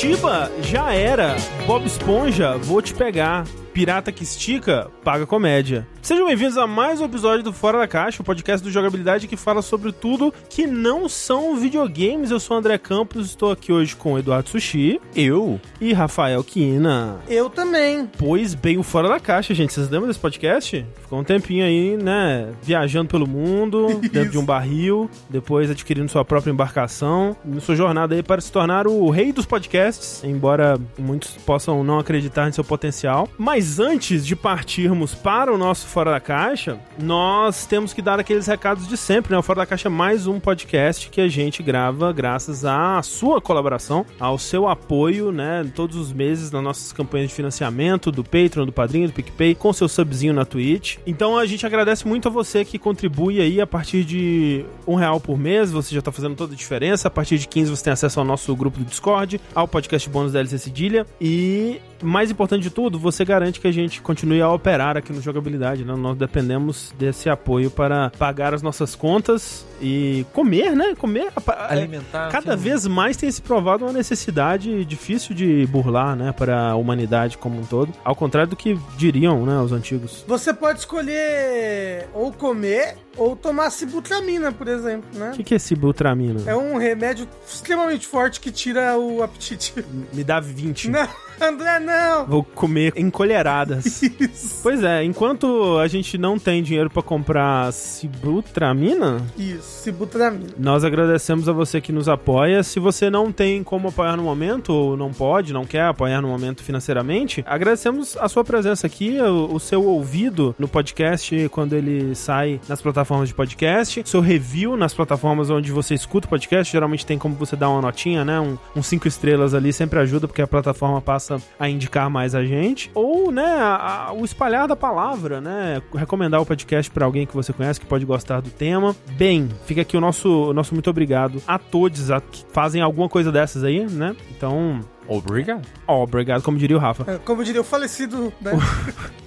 Curitiba já era. Bob Esponja, vou te pegar. Pirata que estica, paga comédia. Sejam bem-vindos a mais um episódio do Fora da Caixa, o podcast do Jogabilidade que fala sobre tudo que não são videogames. Eu sou o André Campos, estou aqui hoje com Eduardo Sushi. Eu. E Rafael Kina. Eu também. Pois bem, o Fora da Caixa, gente. Vocês lembram desse podcast? Ficou um tempinho aí, né? Viajando pelo mundo, dentro de um barril, depois adquirindo sua própria embarcação. Sua jornada aí para se tornar o rei dos podcasts, embora muitos possam não acreditar em seu potencial. Mas antes de partirmos para o nosso Fora da Caixa, nós temos que dar aqueles recados de sempre, né? O Fora da Caixa é mais um podcast que a gente grava graças à sua colaboração, ao seu apoio, né? Todos os meses nas nossas campanhas de financiamento, do Patreon, do Padrinho, do PicPay, com seu subzinho na Twitch. Então a gente agradece muito a você que contribui aí a partir de um real por mês, você já tá fazendo toda a diferença. A partir de 15 você tem acesso ao nosso grupo do Discord, ao podcast bônus da LC Cedilha e mais importante de tudo, você garante que a gente continue a operar aqui no jogabilidade, né? Nós dependemos desse apoio para pagar as nossas contas e comer, né? Comer, alimentar. Cada sim. vez mais tem se provado uma necessidade difícil de burlar, né, para a humanidade como um todo. Ao contrário do que diriam, né, os antigos. Você pode escolher ou comer ou tomar sibutramina, por exemplo, né? O que, que é sibutramina? É um remédio extremamente forte que tira o apetite. Me dá 20. Não. André, não! Vou comer encolheradas. Isso. Pois é, enquanto a gente não tem dinheiro para comprar sibutramina... Isso, sibutramina. Nós agradecemos a você que nos apoia. Se você não tem como apoiar no momento, ou não pode, não quer apoiar no momento financeiramente, agradecemos a sua presença aqui, o, o seu ouvido no podcast quando ele sai nas plataformas de podcast, seu review nas plataformas onde você escuta o podcast, geralmente tem como você dar uma notinha, né? Um, um cinco estrelas ali sempre ajuda, porque a plataforma passa a indicar mais a gente, ou, né, a, a, o espalhar da palavra, né, recomendar o podcast para alguém que você conhece que pode gostar do tema. Bem, fica aqui o nosso, nosso muito obrigado a todos a, que fazem alguma coisa dessas aí, né? Então, Obrigado. Obrigado, como diria o Rafa. É, como diria o falecido, né?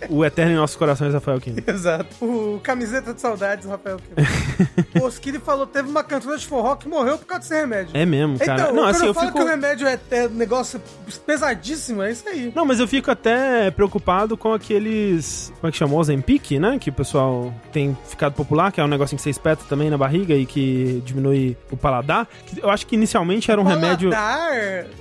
o, o eterno em nossos corações, Rafael Kim. Exato. O camiseta de saudades, Rafael Kim. o Oskiri falou teve uma cantora de forró que morreu por causa desse remédio. É mesmo, cara. Então, não, assim, eu, eu falo fico... que o remédio é, é negócio pesadíssimo, é isso aí. Não, mas eu fico até preocupado com aqueles. Como é que chamou? Zempic, né? Que o pessoal tem ficado popular, que é um negocinho que você espeta também na barriga e que diminui o paladar. Eu acho que inicialmente era um paladar, remédio.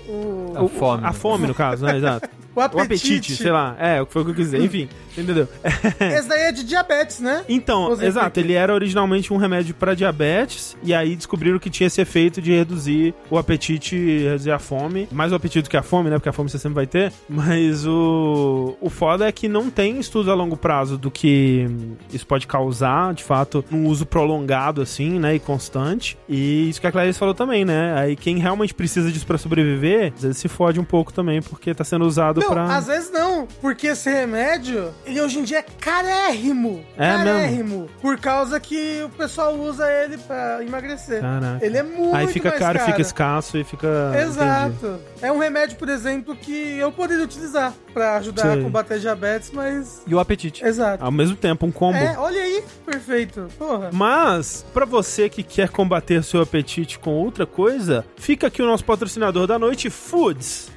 O... A fome. A fome, no caso, né? Exato. O apetite. o apetite. sei lá. É, foi o que eu quis dizer. Enfim, entendeu? Esse daí é de diabetes, né? Então, exato. Ele era originalmente um remédio para diabetes e aí descobriram que tinha esse efeito de reduzir o apetite, reduzir a fome. Mais o apetite do que a fome, né? Porque a fome você sempre vai ter. Mas o, o foda é que não tem estudo a longo prazo do que isso pode causar, de fato, um uso prolongado, assim, né? E constante. E isso que a Clarice falou também, né? Aí quem realmente precisa disso para sobreviver, às vezes se fode um pouco também, porque tá sendo usado não, pra. Às vezes não, porque esse remédio, ele hoje em dia é carérrimo. É carérrimo. Mesmo? Por causa que o pessoal usa ele pra emagrecer. Caraca. Ele é muito Aí fica caro, fica escasso e fica. Exato. Entendi. É um remédio, por exemplo, que eu poderia utilizar pra ajudar Sei. a combater diabetes, mas. E o apetite. Exato. Ao mesmo tempo, um combo. É, olha aí, perfeito. Porra. Mas, para você que quer combater seu apetite com outra coisa, fica aqui o nosso patrocinador da noite, Foods.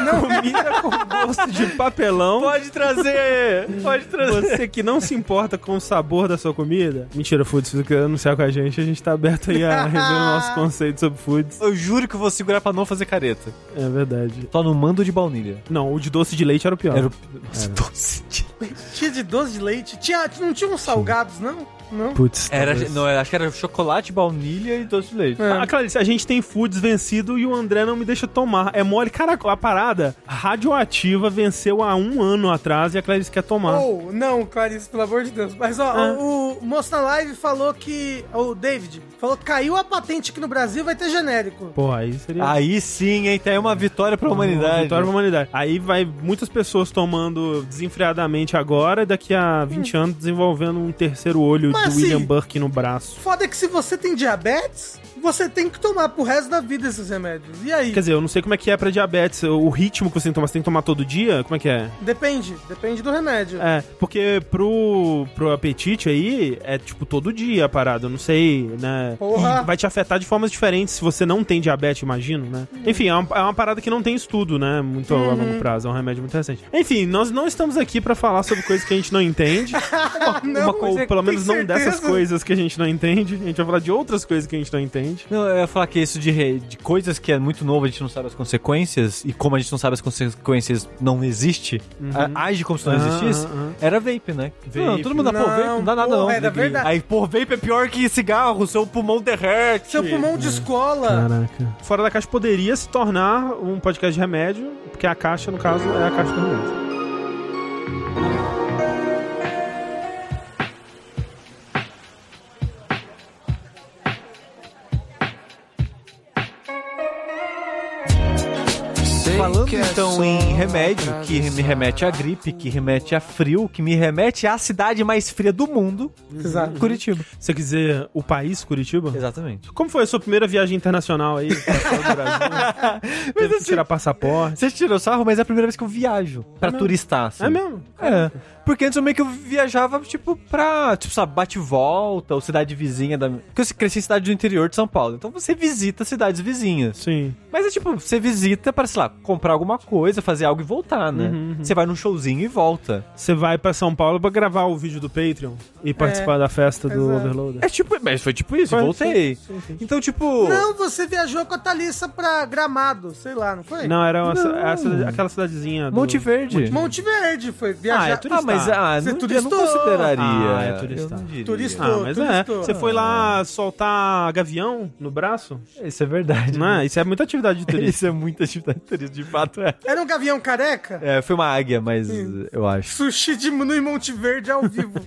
Não. Comida com gosto de papelão. Pode trazer! Pode trazer. Você que não se importa com o sabor da sua comida. Mentira, Foods, se você quer anunciar com a gente, a gente tá aberto aí a rever o nosso conceito sobre Foods. Eu juro que eu vou segurar pra não fazer careta. É verdade. Só no mando de baunilha. Não, o de doce de leite era o pior. Era o... Nossa, era. doce de leite. Tinha de doce de leite? Tinha, não tinha uns salgados, não? Não. Putz. Era, não, acho que era chocolate, baunilha e doce de leite. É. Ah, Clarice, a gente tem foods vencido e o André não me deixa tomar. É mole. Cara, a parada radioativa venceu há um ano atrás e a Clarice quer tomar. Oh, não, Clarice, pelo amor de Deus. Mas, ó, é. o, o moço na live falou que. O David falou que caiu a patente aqui no Brasil vai ter genérico. Pô, aí seria. Aí sim, hein? Tem uma vitória pra humanidade. Uma vitória pra humanidade. Aí vai muitas pessoas tomando desenfreadamente agora e daqui a 20 hum. anos desenvolvendo um terceiro olho Mas, do assim, William Burke no braço. Foda é que se você tem diabetes, você tem que tomar pro resto da vida esses remédios. E aí? Quer dizer, eu não sei como é que é pra diabetes, o ritmo que você tem que tomar, você tem que tomar todo dia? Como é que é? Depende, depende do remédio. É, porque pro, pro apetite aí, é tipo todo dia a parada, eu não sei, né? Porra. Vai te afetar de formas diferentes se você não tem diabetes, imagino, né? Enfim, é uma, é uma parada que não tem estudo, né? Muito a longo prazo, é um remédio muito recente. Enfim, nós não estamos aqui pra falar sobre coisas que a gente não entende. não, Uma- ou é- pelo menos não dessas coisas que a gente não entende. A gente vai falar de outras coisas que a gente não entende. Não, eu ia falar que isso de, re- de coisas que é muito novo, a gente não sabe as consequências, e como a gente não sabe as consequências, não existe, a- age como se não Aham, existisse, aham. era vape, né? Vape. Não, todo mundo dá, pô, Não, vape não dá nada não. era verdade. Aí, pô, vape é pior que cigarro, seu pulmão derrete. Seu pulmão de escola. Caraca. Fora da Caixa poderia se tornar um podcast de remédio, porque a caixa, no caso, é a caixa do remédio. Falando então em remédio, que me remete a gripe, que remete a frio, que me remete à cidade mais fria do mundo, Exato. Curitiba. Você quer dizer o país, Curitiba? Exatamente. Como foi a sua primeira viagem internacional aí que assim, tirar passaporte. Você tirou sarro, mas é a primeira vez que eu viajo pra mesmo? turistar, assim. É mesmo? É. Porque antes eu meio que eu viajava, tipo, pra, tipo, sabe, bate-volta ou cidade vizinha da. Porque eu cresci em cidade do interior de São Paulo. Então você visita cidades vizinhas. Sim. Mas é tipo, você visita para, sei lá, comprar alguma coisa, fazer algo e voltar, né? Uhum, Você vai num showzinho e volta. Você vai pra São Paulo pra gravar o vídeo do Patreon e participar da festa do exato. Overloader. É tipo, mas foi tipo isso, Foi, voltei. sim, sim, sim. Então, tipo. Não, você viajou com a Thalissa pra Gramado, sei lá, não foi? Não, era uma, Não. essa- aquela cidadezinha. do- Monte Verde. Monte Verde foi viajar. Ah, é turista. Ah, mas ah, Você não, eu não turistou? consideraria. Ah, é turista. não diria. Turistou. Ah, mas é. turistou. Você foi lá soltar gavião no braço? Isso é verdade. Não é? Isso é muita atividade de turista. Isso é muita atividade de turismo, de fato é. Era um gavião careca? É, foi uma águia, mas eu acho. Sushi diminui Monte Verde ao vivo.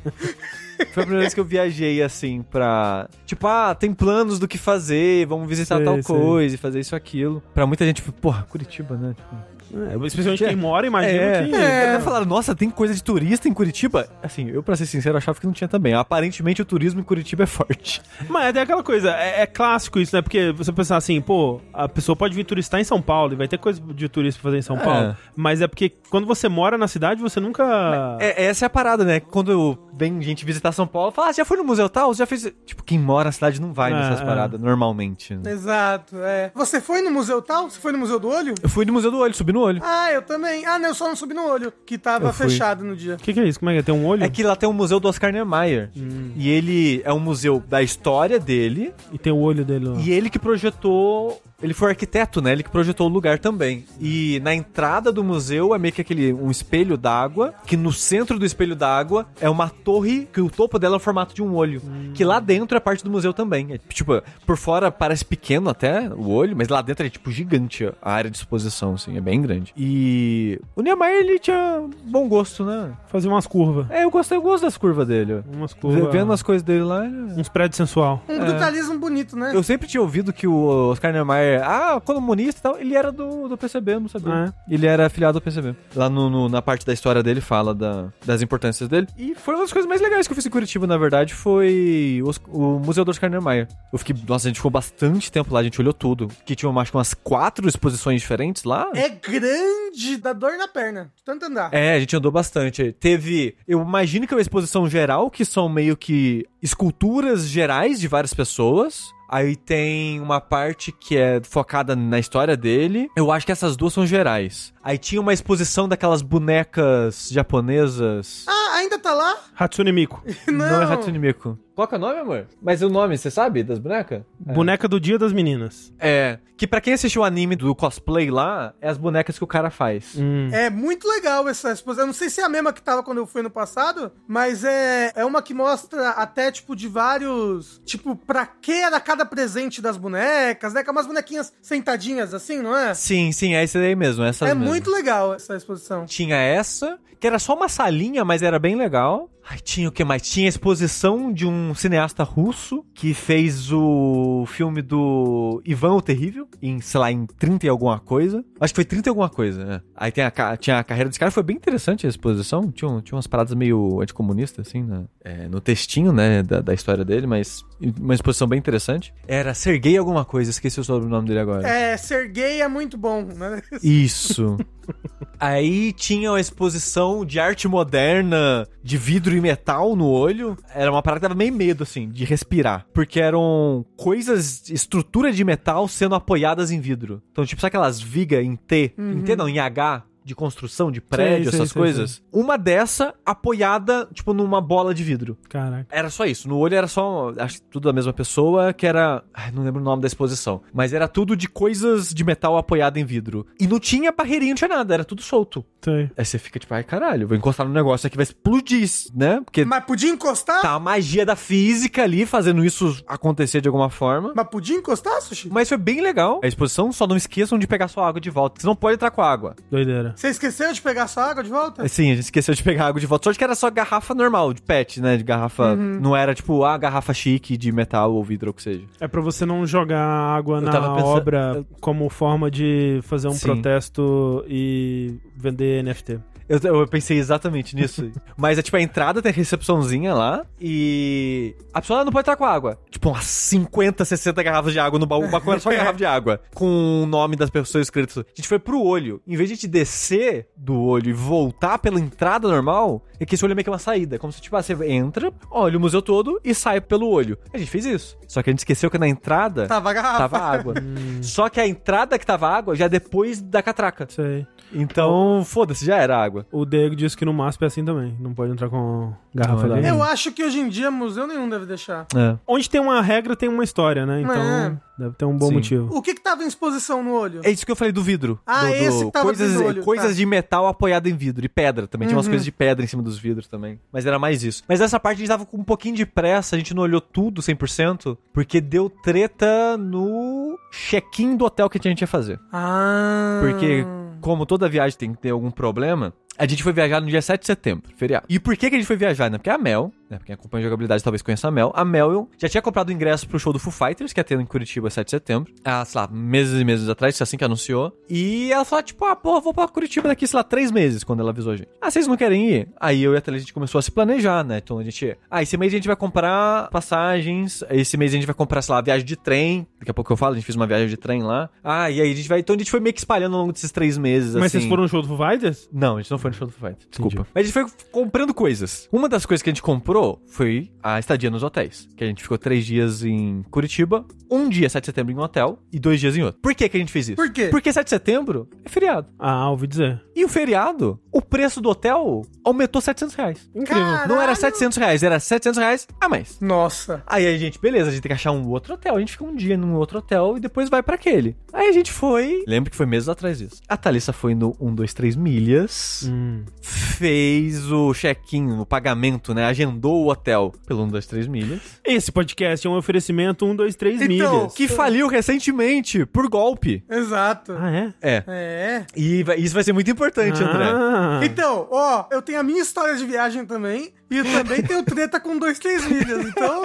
Foi a primeira vez que eu viajei assim pra. Tipo, ah, tem planos do que fazer, vamos visitar Sei, tal sei. coisa e fazer isso aquilo. Pra muita gente, tipo, porra, Curitiba, né? Tipo, É, especialmente quem mora, imagina é, que. é. Até falaram, nossa, tem coisa de turista em Curitiba? Assim, eu, pra ser sincero, achava que não tinha também. Aparentemente o turismo em Curitiba é forte. Mas é aquela coisa, é, é clássico isso, né? Porque você pensar assim, pô, a pessoa pode vir turistar em São Paulo e vai ter coisa de turista pra fazer em São É. Paulo. Mas é porque quando você mora na cidade, você nunca. É, essa é a parada, né? Quando vem gente visitar São Paulo, fala, ah, você já foi no museu tal? Você já fez. Tipo, quem mora na cidade não vai É, nessas é. paradas, normalmente. né? Exato, é. Você foi no museu tal? Você foi no Museu do Olho? Eu fui no Museu do Olho, subi no olho. Ah, eu também. Ah, não, eu só não subi no olho, que tava Eu fui. fechado no dia. O que, que é isso? Como é que é? Tem um olho? É que lá tem um museu do Oscar Niemeyer. E ele é um museu da história dele. E tem o olho dele lá. E ele que projetou. Ele foi arquiteto, né? Ele que projetou o lugar também. E na entrada do museu é meio que aquele um espelho d'água, que no centro do espelho d'água é uma torre que o topo dela é o formato de um olho, que lá dentro é parte do museu também. É, tipo, por fora parece pequeno até o olho, mas lá dentro é tipo gigante a área de exposição, assim, é bem grande. E o Niemeyer ele tinha bom gosto, né? Fazer umas curvas. É, eu gosto, eu gosto das curvas dele. Umas curvas. Vendo as coisas dele lá, ele- Uns prédios sensual. Um brutalismo bonito, né? eu sempre tinha ouvido que o Oscar Niemeyer, ah, comunista e tal, ele era do, do PCB, eu não sabia. Ah, Ele era afiliado ao PCB. Lá no, no- na parte da história dele fala da- das importâncias dele. E foi uma das coisas mais legais que eu fiz em Curitiba, na verdade, foi os- o Museu do Oscar Niemeyer. Eu fiquei, nossa, a gente ficou bastante tempo lá, a gente olhou tudo. Que tinha, acho que umas quatro exposições diferentes lá. É grande, dá dor na perna. Tanto andar. É, a gente andou bastante. Teve, eu imagino que é uma exposição geral, que são meio que esculturas gerais de várias pessoas. Aí tem uma parte que é focada na história dele. Eu acho que essas duas são gerais. Aí tinha uma exposição daquelas bonecas japonesas. Ah, ainda tá lá? Hatsune Miku. Não. Não é Hatsune Miku. Qual que é o nome, amor? Mas o nome, você sabe das bonecas? Boneca do Dia das Meninas. É. Que pra quem assistiu o anime do cosplay lá, é as bonecas que o cara faz. Hum. É muito legal essa exposição. Eu não sei se é a mesma que tava quando eu fui no passado, mas é, é uma que mostra até, tipo, de vários. Tipo, pra que era cada presente das bonecas, né? Com umas bonequinhas sentadinhas assim, não é? Sim, sim, é esse daí mesmo. Essas É mesmo. muito legal essa exposição. Tinha essa, que era só uma salinha, mas era bem legal. Ai, tinha o que mais? Tinha a exposição de um cineasta russo que fez o filme do Ivan o Terrível, em, sei lá, em 30 e alguma coisa. Acho que foi 30 e alguma coisa, né? Aí tem a, tinha a carreira desse cara, foi bem interessante a exposição. Tinha, tinha umas paradas meio anticomunistas, assim, né? É, no textinho, né, da, da história dele, mas uma exposição bem interessante. Era Sergei alguma coisa, esqueci o sobrenome dele agora. É, ser gay é muito bom, né? Isso. Aí tinha a exposição de arte moderna, de vidro e metal no olho. Era uma parada que dava meio medo, assim, de respirar. Porque eram coisas, estrutura de metal sendo apoiadas em vidro. Então, tipo, sabe aquelas vigas em T? Em T não, em H? De construção, de prédio, sei, essas sei, coisas. Uma dessa apoiada, tipo, numa bola de vidro. Caraca. Era só isso. No olho era só, acho que tudo da mesma pessoa, que era. ai, não lembro o nome da exposição. Mas era tudo de coisas de metal apoiado em vidro. E não tinha barreirinha, não tinha nada, era tudo solto. Sei. Aí você fica tipo, ai caralho, vou encostar no negócio aqui, vai explodir, né? Porque Mas podia encostar? tá a magia da física ali fazendo isso acontecer de alguma forma. Mas podia encostar, Sushi? Mas foi bem legal. A exposição, só não esqueçam de pegar sua água de volta. Você não pode entrar com água. Doideira. Você esqueceu de pegar sua água de volta? Sim, a gente esqueceu de pegar água de volta. Sorte que era só garrafa normal, de pet, né? De garrafa. Não era tipo a garrafa chique de metal ou vidro ou o que seja. É pra você não jogar água Eu na tava pensando- obra como forma de fazer um Sim. protesto e vender NFT. Eu, eu pensei exatamente nisso. Mas é tipo, a entrada tem a recepçãozinha lá e. A pessoa não pode entrar com água. Tipo, umas 50, 60 garrafas de água no baú. O balcão era só garrafa de água. Com o nome das pessoas escrito. A gente foi pro olho. Em vez de a gente descer do olho e voltar pela entrada normal, é que esse olho é meio que uma saída. Como se, tipo, ah, você entra, olha o museu todo e sai pelo olho. A gente fez isso. Só que a gente esqueceu que na entrada Tava garrafa. tava água. Só que a entrada que tava água já é depois da catraca. Sei. Então, foda-se, já era água. O Diego disse que no MASP é assim também. Não pode entrar com garrafa d'água. Eu acho que hoje em dia museu nenhum deve deixar. É. Onde tem uma regra, tem uma história, né? Então, É. deve ter um bom Sim. motivo. O que que tava em exposição no olho? É isso que eu falei do vidro. Ah, do, do- esse que tava coisas, olho, coisas tá. de metal apoiado em vidro e pedra também. Tinha umas Uhum. coisas de pedra em cima dos vidros também. Mas era mais isso. Mas essa parte a gente tava com um pouquinho de pressa, a gente não olhou tudo 100%, porque deu treta no check-in do hotel que a gente ia fazer. Ah. Porque, como toda viagem tem que ter algum problema, a gente foi viajar no dia 7 de setembro, feriado. E por que, que a gente foi viajar? Né? Porque a Mel, né? Quem acompanha jogabilidade talvez conheça a Mel. A Mel já tinha comprado o ingresso pro show do Foo Fighters, que ia ter em Curitiba 7 de setembro. Ah, sei lá, meses e meses atrás, assim que anunciou. E ela falou, tipo, ah, porra, vou pra Curitiba daqui, sei lá, três meses, quando ela avisou a gente. Ah, vocês não querem ir? Aí eu e a Thalia, a gente começou a se planejar, né? Então a gente, ah, esse mês a gente vai comprar passagens, esse mês a gente vai comprar, sei lá, viagem de trem. Daqui a pouco eu falo, a gente fez uma viagem de trem lá. Ah, e aí a gente vai, então a gente foi meio que espalhando ao longo desses três meses, Mas assim. vocês foram no show do Foo Fighters? Não, a gente não foi no show do Foo Fighters. Desculpa. Entendi. Mas a gente foi comprando coisas. Uma das coisas que a gente comprou foi a estadia nos hotéis. Que a gente ficou três dias em Curitiba, um dia 7 de setembro em um hotel e dois dias em outro. Por que, que a gente fez isso? Por quê? Porque 7 de setembro é feriado. Ah, ouvi dizer. E o feriado, o preço do hotel aumentou 700 reais. Incrível. Caralho. Não era 700 reais, era 700 reais a mais. Nossa. Aí a gente, beleza, a gente tem que achar um outro hotel. A gente fica um dia num outro hotel e depois vai pra aquele. Aí a gente foi. Lembro que foi meses atrás disso. A Thalissa foi no 1, 2, 3 milhas Hum. fez o check-in, o pagamento, né? Agendou o hotel pelo 1, 2, 3 milhas. Esse podcast é um oferecimento 1, 2, 3 Então, milhas. Que faliu recentemente por golpe. Exato. Ah, é? É. É. E vai- isso vai ser muito importante, André. Ah. Então, ó, eu tenho a minha história de viagem também. E eu também tenho treta com dois, três milhas. Então,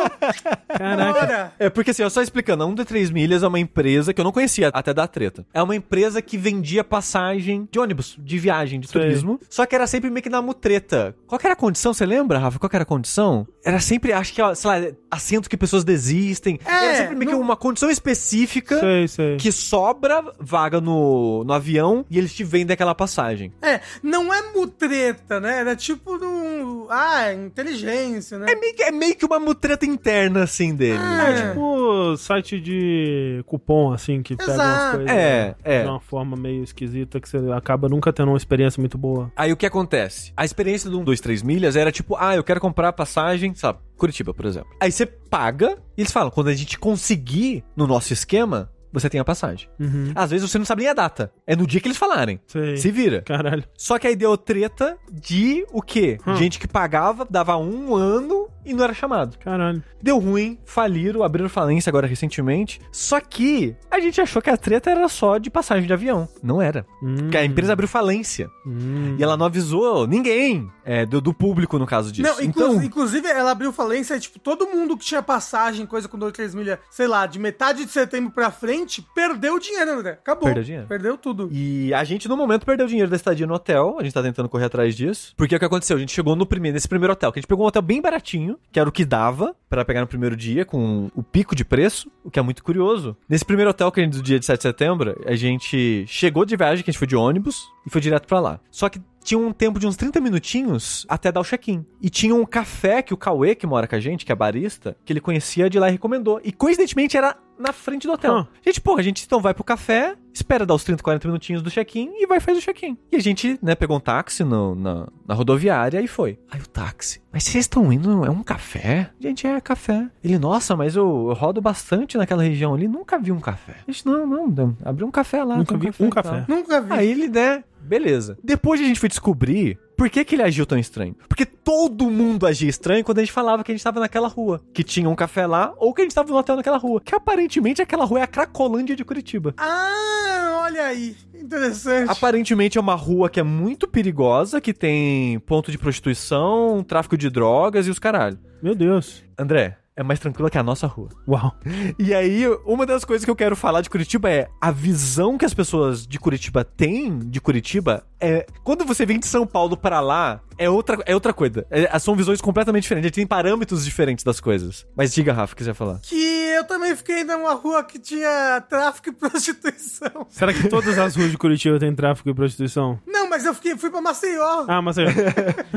Caraca. bora. É porque assim, ó, só explicando, a 1, 2, 3 milhas é uma empresa que eu não conhecia até dar treta. É uma empresa que vendia passagem de ônibus, de viagem, de Sei. turismo. Só que era sempre meio que na mutreta. Qual que era a condição? Você lembra, Rafa? Qual que era a condição? Era sempre, acho que, ó, sei lá, assento que pessoas desistem. É, era sempre meio que uma condição específica. Sei, sei. que sobra vaga no, no avião e eles te vendem aquela passagem. É, não é mutreta, né? Era tipo um. Ah, inteligência, né? É meio, que, é meio que uma mutreta interna, assim, dele. Ah, É tipo site de cupom, assim, que pega umas Exato. coisas É, é. de uma forma meio esquisita que você acaba nunca tendo uma experiência muito boa. Aí o que acontece? A experiência do 1, 2, 3 milhas era tipo, ah, eu quero comprar a passagem, sabe, Curitiba, por exemplo. Aí você paga e eles falam, quando a gente conseguir no nosso esquema, você tem a passagem. Uhum. Às vezes você não sabe nem a data. É no dia que eles falarem. Sei. Se vira. Caralho. Só que aí deu treta de o quê? Hum. Gente que pagava, dava um ano e não era chamado. Caralho. Deu ruim, faliram, abriram falência agora recentemente. Só que a gente achou que a treta era só de passagem de avião. Não era. Hum. Porque a empresa abriu falência. Hum. E ela não avisou ninguém. É, do, do público, no caso disso. Não, inclu- então, inclusive ela abriu falência, tipo, todo mundo que tinha passagem, coisa com 2, 3 milhas, sei lá, de metade de setembro pra frente, perdeu o dinheiro, André. Acabou. Perdeu dinheiro. Perdeu tudo. E a gente, no momento, perdeu dinheiro da estadia no hotel. A gente tá tentando correr atrás disso. Porque o que aconteceu? A gente chegou no primeiro, nesse primeiro hotel, que a gente pegou um hotel bem baratinho, que era o que dava pra pegar no primeiro dia, com o pico de preço, o que é muito curioso. Nesse primeiro hotel que a gente, do dia de 7 de setembro, a gente chegou de viagem, que a gente foi de ônibus, e foi direto pra lá. Só que tinha um tempo de uns 30 minutinhos até dar o check-in. E tinha um café que o Cauê, que mora com a gente, que é barista, que ele conhecia de lá e recomendou. E coincidentemente era na frente do hotel. Ah. Gente, porra, a gente então vai pro café, espera dar os 30, 40 minutinhos do check-in e vai fazer o check-in. E a gente, né, pegou um táxi no- na, na rodoviária e foi. Aí o táxi. Mas vocês estão indo, é um café? Gente, é café. Ele, nossa, mas eu, eu rodo bastante naquela região ali, nunca vi um café. A gente, não, não, não abriu um café lá. Nunca vi um café. tal. Nunca vi. Aí ele, né? Beleza. Depois a gente foi descobrir por que, que ele agiu tão estranho. Porque todo mundo agia estranho quando a gente falava que a gente tava naquela rua. Que tinha um café lá, ou que a gente tava no hotel naquela rua. Que aparentemente aquela rua é a Cracolândia de Curitiba. Ah, olha aí. Interessante. Aparentemente é uma rua que é muito perigosa, que tem ponto de prostituição, tráfico de drogas e os caralho. Meu Deus. André, é mais tranquila que a nossa rua. Uau. E aí, uma das coisas que eu quero falar de Curitiba é a visão que as pessoas de Curitiba têm de Curitiba é quando você vem de São Paulo pra lá, é outra, é outra coisa. É- são visões completamente diferentes, tem parâmetros diferentes das coisas. Mas diga, Rafa, o que você ia falar. Que eu também fiquei numa rua que tinha tráfico e prostituição. Será que todas as ruas de Curitiba têm tráfico e prostituição? Não, mas eu fiquei, fui pra Maceió. Ah, mas é.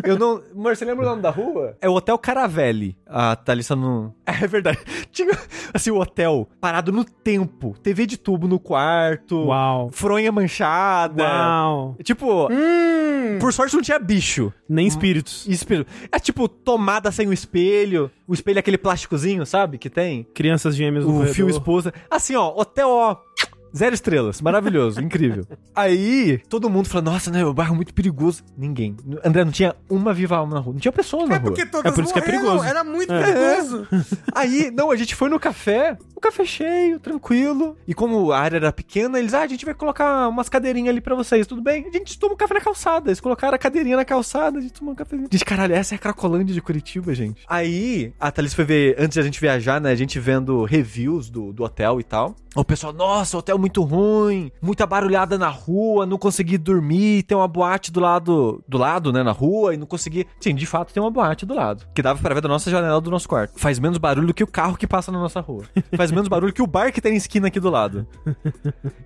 Eu não. Amor, você lembra o nome da rua? É o Hotel Caravelli. A Thalissa não. É verdade. Tinha, assim, o hotel parado no tempo. TV de tubo no quarto. Uau. Fronha manchada. Uau. Tipo, Hum. por sorte não tinha bicho. Nem espíritos. Espelho. É tipo tomada sem o espelho. O espelho é aquele plásticozinho, sabe? Que tem. Crianças gêmeas no O corredor. fio esposa. Assim, ó, hotel, ó. Zero estrelas. Maravilhoso, incrível. Aí, todo mundo fala, nossa, né? O bairro é muito perigoso. Ninguém. André, não tinha uma viva alma na rua. Não tinha pessoas na É rua. porque todas É por isso que é morreram, perigoso. Era muito É. perigoso. Aí, não, a gente foi no café, café cheio, tranquilo. E como a área era pequena, eles, ah, a gente vai colocar umas cadeirinhas ali pra vocês, tudo bem? A gente toma um café na calçada. Eles colocaram a cadeirinha na calçada, a gente tomou um cafezinho. Gente, caralho, essa é a Cracolândia de Curitiba, gente. Aí, a Thalys foi ver, antes da gente viajar, né, a gente vendo reviews do, do hotel e tal. O pessoal, nossa, hotel muito ruim, muita barulhada na rua, não consegui dormir, tem uma boate do lado, do lado, né, na rua, e não consegui... Sim, de fato tem uma boate do lado, que dava pra ver da nossa janela do nosso quarto. Faz menos barulho que o carro que passa na nossa rua. Faz menos barulho que o bar que tem na esquina aqui do lado.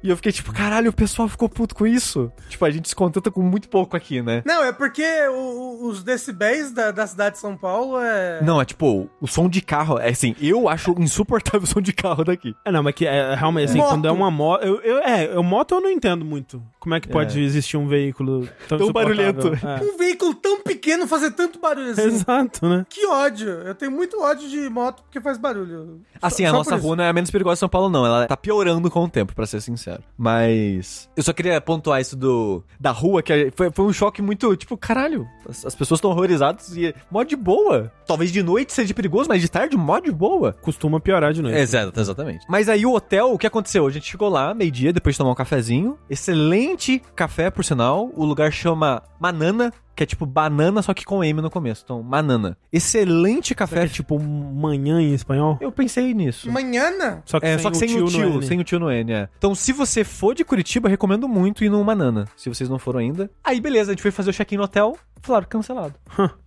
E eu fiquei tipo, caralho, o pessoal ficou puto com isso. Tipo, a gente se contenta com muito pouco aqui, né? Não, é porque o- os decibéis da, da cidade de São Paulo é. Não, é tipo, o som de carro, é assim, eu acho insuportável o som de carro daqui. É, não, mas que é, realmente, assim, Moto. quando é uma moto. Eu, eu, é, eu, moto eu não entendo muito. Como é que pode existir um veículo tão, Tão barulhento. É. Um veículo tão pequeno fazer tanto barulho assim. Exato, né? Que ódio. Eu tenho muito ódio de moto porque faz barulho. Só- Assim, a só nossa rua não é a menos perigosa de São Paulo, não. Ela tá piorando com o tempo, pra ser sincero. Mas. Eu só queria pontuar isso do. Da rua, que foi, foi um choque muito. Tipo, caralho, as, as pessoas estão horrorizadas e. Mó de boa. Talvez de noite seja perigoso, mas de tarde, mó de boa. Costuma piorar de noite. Exato, exatamente. Mas aí o hotel, o que aconteceu? A gente chegou lá, meio-dia, depois de tomar um cafezinho. Excelente café, por sinal. O lugar chama Manana, que é tipo banana, só que com M no começo. Então, Manana. Excelente café. É tipo manhã em espanhol. Eu pensei nisso. Manhã? Só que, É, sem, só que sem o no tio, N. sem o tio no N, é. Então, se você for de Curitiba, recomendo muito ir no Manana, se vocês não foram ainda. Aí, beleza, a gente foi fazer o check-in no hotel, falaram cancelado.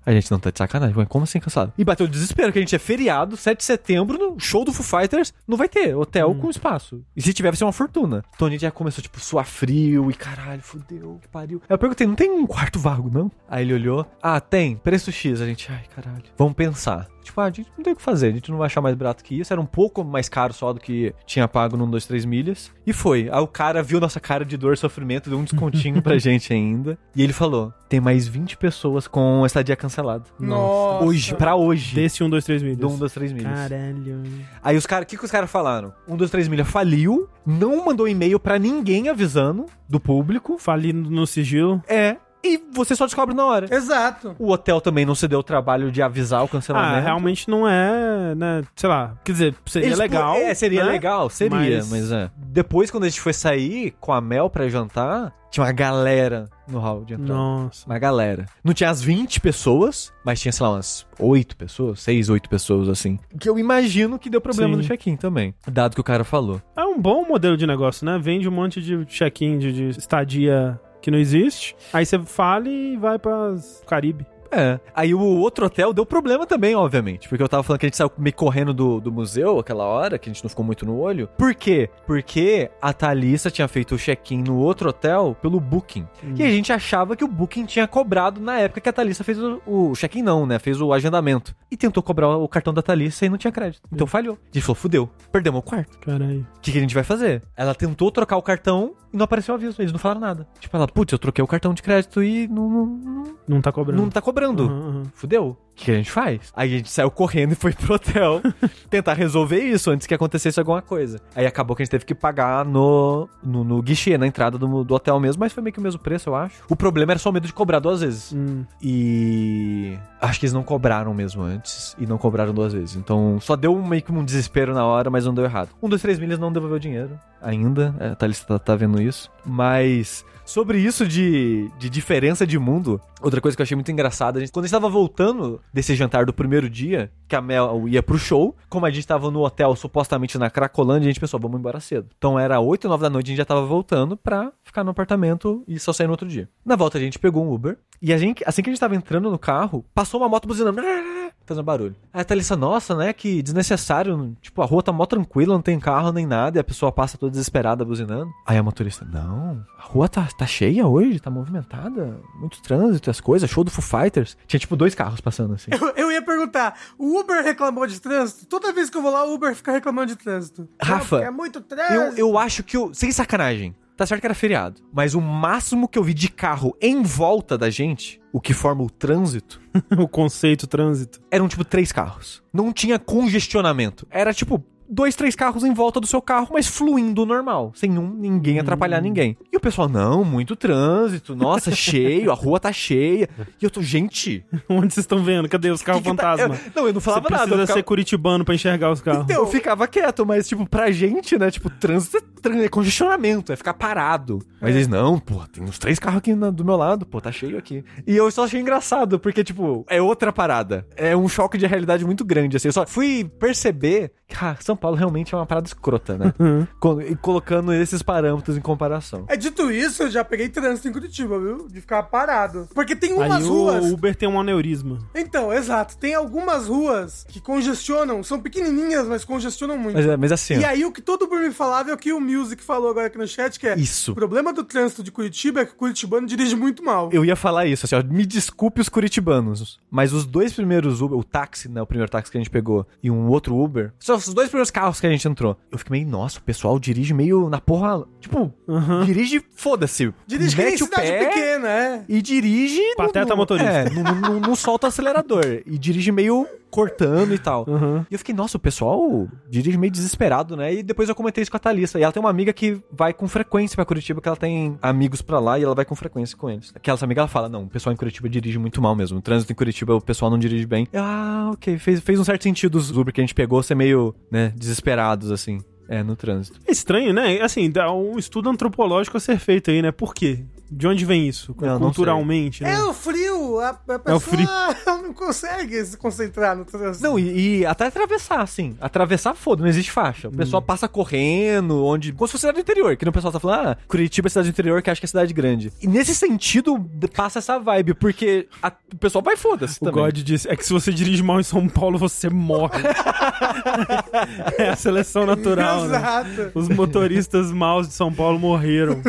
a gente não tá de sacanagem, mas como assim cancelado? E bateu o desespero, que a gente é feriado, 7 de setembro, no show do Foo Fighters, não vai ter hotel com espaço. E se tiver, vai ser uma fortuna. Então a gente já começou, tipo, suar frio e caralho, fudeu, que pariu. Aí eu perguntei, não tem um quarto vago, não? Aí ele olhou, ah, tem, preço X. A gente, ai, caralho, vamos pensar. Tipo, ah, a gente não tem o que fazer, a gente não vai achar mais barato que isso. Era um pouco mais caro só do que tinha pago no 1, 2, 3 milhas. E foi. Aí o cara viu nossa cara de dor e sofrimento, deu um descontinho pra gente ainda. E ele falou: tem mais 20 pessoas com estadia cancelada. Nossa. Hoje, pra hoje. Desse 1, 2, 3 milhas. Do 1, 2, 3 milhas. Caralho. Aí os caras, o que, que os caras falaram? 1, 2, 3 milhas faliu, não mandou e-mail pra ninguém avisando do público. Falindo no sigilo. É. e você só descobre na hora. Exato. O hotel também não se deu o trabalho de avisar o Ah, cancelamento. realmente não é, né? Sei lá. Quer dizer, seria Eles legal. É, seria né? legal, seria, mas... Mas- é. Depois, quando a gente foi sair com a Mel pra jantar, tinha uma galera no hall de entrada. Nossa. Uma galera. Não tinha as 20 pessoas, mas tinha, sei lá, umas 8 pessoas, 6, 8 pessoas, assim. Que eu imagino que deu problema Sim. no check-in também. Dado que o cara falou. É um bom modelo de negócio, né? Vende um monte de check-in de, de estadia que não existe. Aí você fala e vai para Caribe. É. Aí o outro hotel deu problema também, obviamente. Porque eu tava falando que a gente saiu meio correndo do, do museu aquela hora, que a gente não ficou muito no olho. Por quê? Porque a Thalissa tinha feito o check-in no outro hotel pelo Booking. E a gente achava que o Booking tinha cobrado na época que a Thalissa fez o, o check-in, não, né? Fez o agendamento. E tentou cobrar o cartão da Thalissa e não tinha crédito. Então falhou. A gente falou, fudeu. Perdemos o quarto. Caralho. O que, que a gente vai fazer? Ela tentou trocar o cartão e não apareceu o aviso. Eles não falaram nada. Tipo, ela, putz, eu troquei o cartão de crédito e não, não, não, Não tá cobrando. não tá cobrando. Uhum, uhum. Fudeu. O que, a gente faz? Aí a gente saiu correndo e foi pro hotel tentar resolver isso antes que acontecesse alguma coisa. Aí acabou que a gente teve que pagar no, no, no guichê, na entrada do, do hotel mesmo, mas foi meio que o mesmo preço, eu acho. O problema era só o medo de cobrar duas vezes. Hum. E acho que eles não cobraram mesmo antes e não cobraram duas vezes. Então só deu meio que um desespero na hora, mas não deu errado. Um, dois, três milhas não devolveu dinheiro ainda. É, A Thalissa tá, tá vendo isso. Mas sobre isso de, de diferença de mundo, outra coisa que eu achei muito engraçada, a gente, quando a gente tava voltando desse jantar do primeiro dia, que a Mel ia pro show, como a gente tava no hotel supostamente na Cracolândia, a gente pensou, vamos embora cedo. Então era 8, 9 da noite, a gente já tava voltando pra ficar no apartamento e só sair no outro dia. Na volta a gente pegou um Uber e a gente, assim que a gente tava entrando no carro, passou uma moto buzinando. Fazendo barulho. Aí a Thalissa, nossa, né? Que desnecessário. Tipo, a rua tá mó tranquila, não tem carro nem nada. E a pessoa passa toda desesperada buzinando. Aí a motorista, não, a rua tá, tá cheia hoje, tá movimentada. Muito trânsito, as coisas, show do Foo Fighters. Tinha tipo dois carros passando assim. Eu, eu ia perguntar, o Uber reclamou de trânsito? Toda vez que eu vou lá, o Uber fica reclamando de trânsito. Rafa, é muito trânsito. Eu, eu acho que eu. Sem sacanagem. Tá certo que era feriado. Mas o máximo que eu vi de carro em volta da gente, o que forma o trânsito, o conceito trânsito. eram tipo três carros. Não tinha congestionamento. Era tipo dois, três carros em volta do seu carro, mas fluindo normal, sem um, ninguém atrapalhar ninguém. E o pessoal, não, muito trânsito, nossa, cheio, a rua tá cheia. E eu tô, gente. Onde vocês estão vendo? Cadê os carros tá- fantasma? eu- não, eu não Você falava precisa nada. Ser ficava, curitibano pra enxergar os carros. eu ficava quieto, mas, tipo, pra gente, né? Tipo, trânsito é, trân- é congestionamento, é ficar parado. Mas eles, não, pô, tem uns três carros aqui na- do meu lado, pô, tá cheio aqui. E eu só achei engraçado, porque, tipo, é outra parada. É um choque de realidade muito grande, assim. Eu só fui perceber que, ah, São Paulo realmente é uma parada escrota, né? Co- e colocando esses parâmetros em comparação. É dito isso, eu já peguei trânsito em Curitiba, viu? De ficar parado. Porque tem umas Aí ruas. o Uber tem um aneurisma. Então, exato. Tem algumas ruas que congestionam, são pequenininhas, mas congestionam muito. Mas, é- mas assim, E ó, aí, o que todo mundo me falava é o que o Music falou agora aqui no chat, que é... Isso. O problema do trânsito de Curitiba é que o curitibano dirige muito mal. Eu ia falar isso, assim, ó, me desculpe os curitibanos, mas os dois primeiros Uber, o táxi, né, o primeiro táxi que a gente pegou, e um outro Uber, são os dois primeiros carros que a gente entrou. Eu fiquei meio, nossa, o pessoal dirige meio na porra, tipo, dirige, foda-se. Dirige que mete o pé pequena, é. E dirige... Pateta no- motorista. É, não solta o acelerador. E dirige meio cortando e tal. Uhum. E eu fiquei, nossa, o pessoal dirige meio desesperado, né? E depois eu comentei isso com a Thalissa. E ela tem uma amiga que vai com frequência pra Curitiba, que ela tem amigos pra lá e ela vai com frequência com eles. Aquela amiga, ela fala, não, o pessoal em Curitiba dirige muito mal mesmo. O trânsito em Curitiba, o pessoal não dirige bem. Eu, Ah, ok. Fez, fez um certo sentido os Uber que a gente pegou ser meio, né, desesperados, assim. É, no trânsito. É estranho, né? Assim, dá um estudo antropológico a ser feito aí, né? Por quê? De onde vem isso? Não Culturalmente, né? É o frio, a, a pessoa É o frio. não consegue se concentrar no trânsito. Não, e, e até atravessar, assim. Atravessar, foda, não existe faixa. O pessoal passa correndo, onde. Como se fosse cidade do interior, que no pessoal tá falando, ah, Curitiba é cidade do interior, que acha que é cidade grande. E nesse sentido, passa essa vibe, porque a- o pessoal vai foda-se O também. God disse, é que se você dirige mal em São Paulo, você morre. é a seleção natural, né? Exato. Os motoristas maus de São Paulo morreram.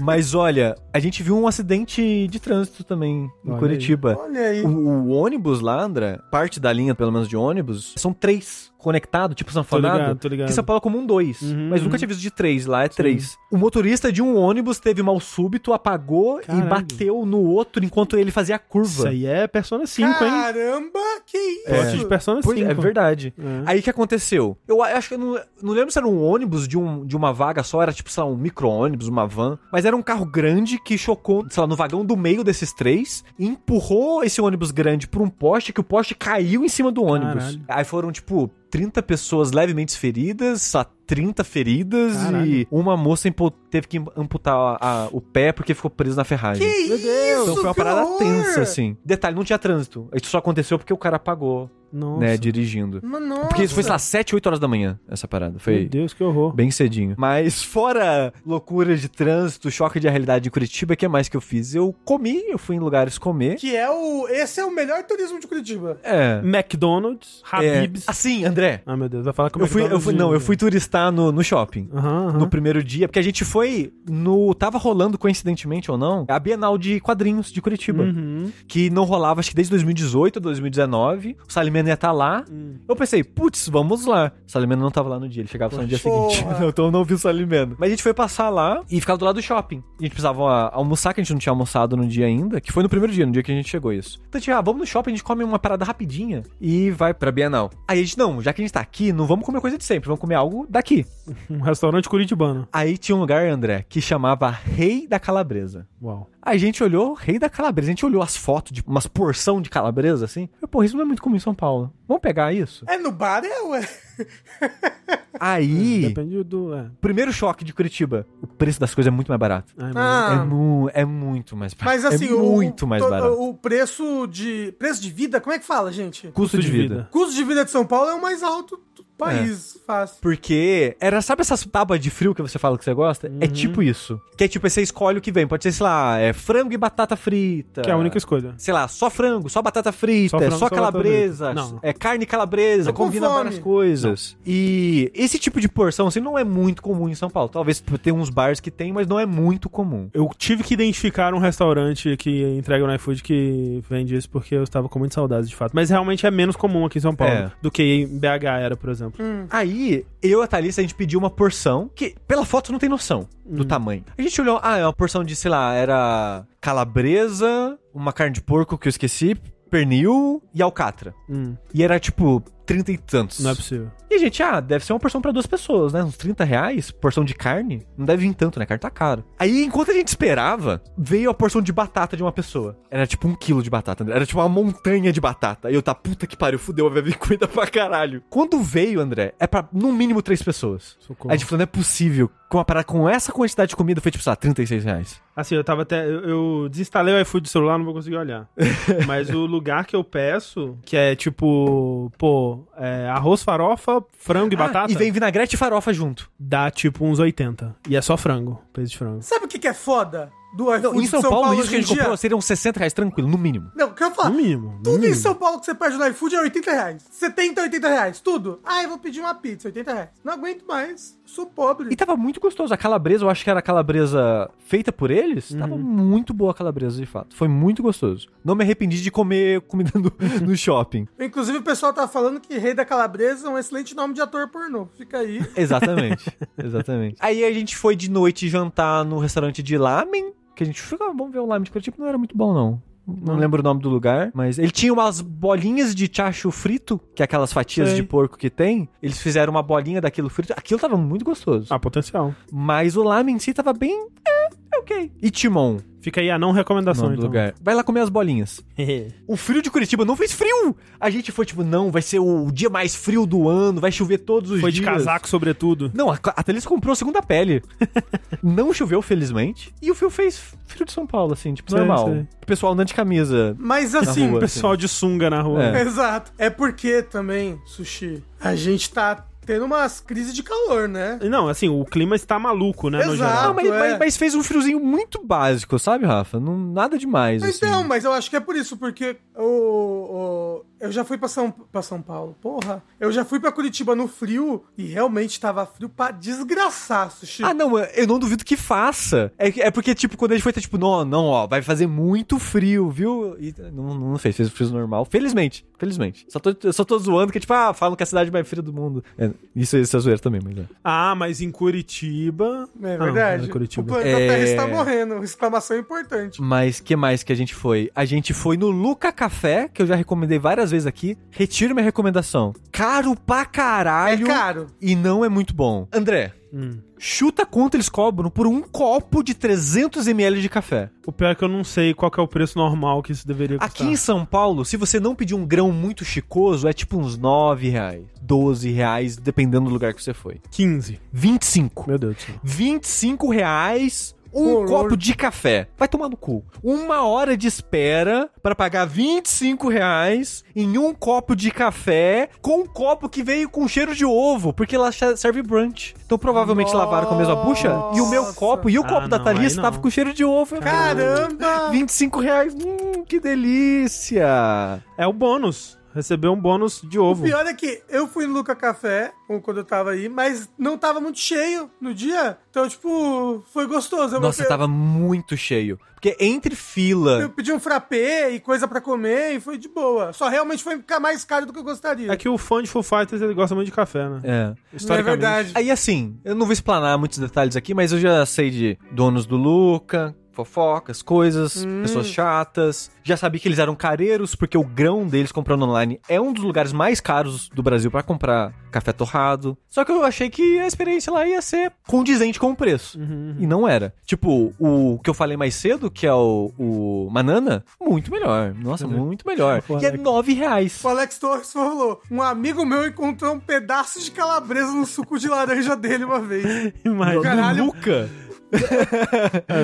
Mas olha, a gente viu um acidente de trânsito também em Olha Curitiba. Olha aí. O, o ônibus lá, André, parte da linha, pelo menos de ônibus, são três conectado, tipo Tô sanfonado. ligado, tô ligado. Que São Paulo é como um dois. Uhum, mas nunca uhum. tinha visto de três, lá é três. O motorista de um ônibus teve mal súbito, apagou Caralho. e bateu no outro enquanto ele fazia a curva. Isso aí é Persona 5, hein? Caramba, que isso? Plot de Persona 5. Pois é, verdade. É. Aí o que aconteceu? Eu acho que eu não, não lembro se era um ônibus de, um, de uma vaga só, era tipo, sei lá, um micro-ônibus, uma van. Mas era um carro grande que chocou, sei lá, no vagão do meio desses três e empurrou esse ônibus grande por um poste que o poste caiu em cima do ônibus. Caralho. Aí foram, tipo, 30 pessoas levemente feridas, só 30 feridas Caralho. e uma moça teve que amputar a- a- o pé porque ficou presa na ferragem. Que Meu Deus. Então foi uma parada horror! tensa, assim. Detalhe, não tinha trânsito. Isso só aconteceu porque o cara apagou, Nossa. né, dirigindo. Porque isso foi, sei lá, 7, 8 horas da manhã, essa parada. Meu Foi Deus, que horror. bem cedinho. Mas fora loucura de trânsito, choque de realidade em Curitiba, o que mais que eu fiz? Eu comi, eu fui em lugares comer. Que é o... Esse é o melhor turismo de Curitiba. É. McDonald's, Habib's. É, assim, André. Ah, meu Deus, vai falar que o Eu fui, eu fui, de- não, eu fui turistar no, no shopping. Aham, aham. No primeiro dia, porque a gente foi no. Tava rolando, coincidentemente ou não, a Bienal de Quadrinhos de Curitiba. Uhum. Que não rolava, acho que desde 2018, 2019. O Salimeno ia estar lá. Hum. Eu pensei, putz, vamos lá. O Salimeno não tava lá no dia, ele chegava só no dia Porra. seguinte. Então eu não vi o Salimeno. Mas a gente foi passar lá e ficava do lado do shopping. A gente precisava almoçar, que a gente não tinha almoçado no dia ainda, que foi no primeiro dia, no dia que a gente chegou isso. Então a gente, ah, vamos no shopping, a gente come uma parada rapidinha e vai pra Bienal. Aí a gente, não, já que a gente tá aqui, não vamos comer coisa de sempre, vamos comer algo daqui. Um restaurante curitibano. Aí tinha um lugar, André, que chamava Rei da Calabresa. Uau. Aí a gente olhou Rei da Calabresa, a gente olhou as fotos de umas porção de calabresa assim. Eu, pô, isso não é muito comum em São Paulo. Vamos pegar isso? É no bar, é, ué. Aí, Depende do. É. primeiro choque de Curitiba, o preço das coisas é muito mais barato. Ai, meu Ah. É, mu é muito mais barato. Mas assim, é o, muito mais to- barato. o preço de preço de vida, como é que fala, gente? Custo de vida. Custo de vida de São Paulo é o mais alto país, fácil. Porque era, sabe essas tábuas de frio que você fala que você gosta? Uhum. É tipo isso. Que é tipo, você escolhe o que vem. Pode ser, sei lá, é frango e batata frita. Que é a única escolha. sei lá, só frango, só batata frita, Só frango, só calabresa, batata frita. Não. é carne calabresa, com combina várias coisas. E esse tipo de porção, assim, não é muito comum em São Paulo. Talvez tem uns bares que tem, mas não é muito comum. Eu tive que identificar um restaurante que entrega no iFood que vende isso porque eu estava com muita saudade de fato. Mas realmente é menos comum aqui em São Paulo É. do que em BH era, por exemplo. Aí, eu e a Thalissa, a gente pediu uma porção que, pela foto, não tem noção do tamanho. A gente olhou, ah, é uma porção de, sei lá, era calabresa, uma carne de porco que eu esqueci, pernil e alcatra. Hum, E era, tipo, trinta e tantos. não é possível. E a gente, ah, deve ser uma porção pra duas pessoas, né? Uns 30 reais, porção de carne. Não deve vir tanto, né? Carne tá caro. Aí, enquanto a gente esperava, veio a porção de batata de uma pessoa. Era tipo um quilo de batata. André. Era tipo uma montanha de batata. Aí eu tá, puta que pariu, fudeu, vai vir comida pra caralho. Quando veio, André, é pra no mínimo três pessoas. Socorro. Aí a gente falou, não é possível. Com, uma parada, com essa quantidade de comida, foi tipo, sei lá, 36 reais. Assim, eu tava até. Eu, eu desinstalei o iFood do celular, não vou conseguir olhar. Mas o lugar que eu peço, que é tipo, pô, é, arroz, farofa, frango e Ah, batata, E vem vinagrete e farofa junto. dá tipo uns 80. E é só frango, peso de frango. Sabe o que, que é foda do iFood Não, em de São, Paulo, isso hoje que a em gente comprou dia? seria uns 60 reais tranquilo, no mínimo. Não, o que eu falo? No mínimo. no Tudo em mínimo. São Paulo que você pede no iFood é 80 reais. 70, 80 reais. Tudo. Ah, eu vou pedir uma pizza, 80 reais. Não aguento mais. Sou pobre. E tava muito gostoso. A calabresa, eu acho que era a calabresa feita por eles. Uhum. Tava muito boa a calabresa, de fato. Foi muito gostoso. Não me arrependi de comer comida no, no shopping. Inclusive, o pessoal tá falando que Rei da Calabresa é um excelente nome de ator pornô. Fica aí. Exatamente. Exatamente. Aí a gente foi de noite jantar no restaurante de lamen. Que a gente ficou, ah, vamos ver o lamen de Curitiba. Não era muito bom, não. Não Não. lembro o nome do lugar, mas ele tinha umas bolinhas de chacho frito, que é aquelas fatias Sei. de porco que tem. Eles fizeram uma bolinha daquilo frito. Aquilo tava muito gostoso. Ah, potencial. Mas o lamen em si tava bem. É ok. E Timon, Fica aí a não recomendação, então. lugar. Vai lá comer as bolinhas. O frio de Curitiba não fez frio. A gente foi tipo, não, vai ser o dia mais frio do ano, vai chover todos os Foi de dias. casaco, sobretudo. Não, a, a Thalys comprou a segunda pele. não choveu, felizmente. E o frio fez frio de São Paulo, assim, tipo, Sei, normal. sei. O pessoal andando de camisa. Mas Na assim, rua. Pessoal de sunga na rua. É. exato. É porque também, Sushi, a gente tá tendo umas crises de calor, né? Não, assim, o clima está maluco, né, no Exato. Não, mas, é. mas- mas fez um friozinho muito básico, sabe, Rafa? Não, nada demais, assim. Então, mas eu acho que é por isso, porque o, o- eu já fui pra São, pra São Paulo, porra. Eu já fui pra Curitiba no frio e realmente tava frio pra desgraçar, Sushi. Ah, não, eu não duvido que faça. É, é porque, tipo, quando a gente foi, tá tipo, não, não, ó, vai fazer muito frio, viu? E não, não fez, fez o frio normal. Felizmente, felizmente. Só tô, só tô zoando que, tipo, ah, falam que é a cidade mais fria do mundo. É, isso, isso é zoeira também, mas é. Ah, mas em Curitiba. É Ah, não, verdade. é o Curitiba. planeta É. Terra está morrendo. Exclamação importante. Mas que mais que a gente foi? A gente foi no Luca Café, que eu já recomendei várias vezes aqui. Retiro minha recomendação. Caro pra É caralho. caro. E não é muito bom. André, Hum. chuta quanto eles cobram por um copo de 300ml de café. O pior é que eu não sei qual é o preço normal que isso deveria custar. Aqui em São Paulo, se você não pedir um grão muito chicoso, é tipo uns 9 reais, 12 reais, dependendo do lugar que você foi. 15. 25. Meu Deus do céu. 25 reais um Horror. copo de café. Vai tomar no cu. Uma hora de espera pra pagar 25 reais em um copo de café com um copo que veio com cheiro de ovo, porque lá serve brunch. Então provavelmente Nossa. lavaram com a mesma bucha e o meu copo e o Ah, copo da não, Thalissa aí não. tava com cheiro de ovo. Caramba! 25 reais. Hum, que delícia. É o bônus. Recebeu um bônus de O ovo. pior é que eu fui no Luca Café, quando eu tava aí, mas não tava muito cheio no dia. Então, tipo, foi gostoso. Eu, Nossa, eu, tava muito cheio. Porque entre fila. eu pedi um frappé e coisa pra comer e foi de boa. Só realmente foi ficar mais caro do que eu gostaria. É que o fã de Foo Fighters ele gosta muito de café, né? É. Não é Historicamente. verdade. Aí assim, eu não vou explanar muitos detalhes aqui, mas eu já sei de donos do Luca, fofocas, coisas, Hum. pessoas chatas. Já sabia que eles eram careiros, porque o grão deles comprando online é um dos lugares mais caros do Brasil pra comprar café torrado. Só que eu achei que a experiência lá ia ser condizente com o preço. Uhum. E não era. Tipo, o que eu falei mais cedo, que é o, o Manana, muito melhor. Nossa, muito melhor. O E é Alex. nove reais. O Alex Torres falou: um amigo meu encontrou um pedaço de calabresa no suco de laranja dele uma vez. Mas, Caralho. No Luca?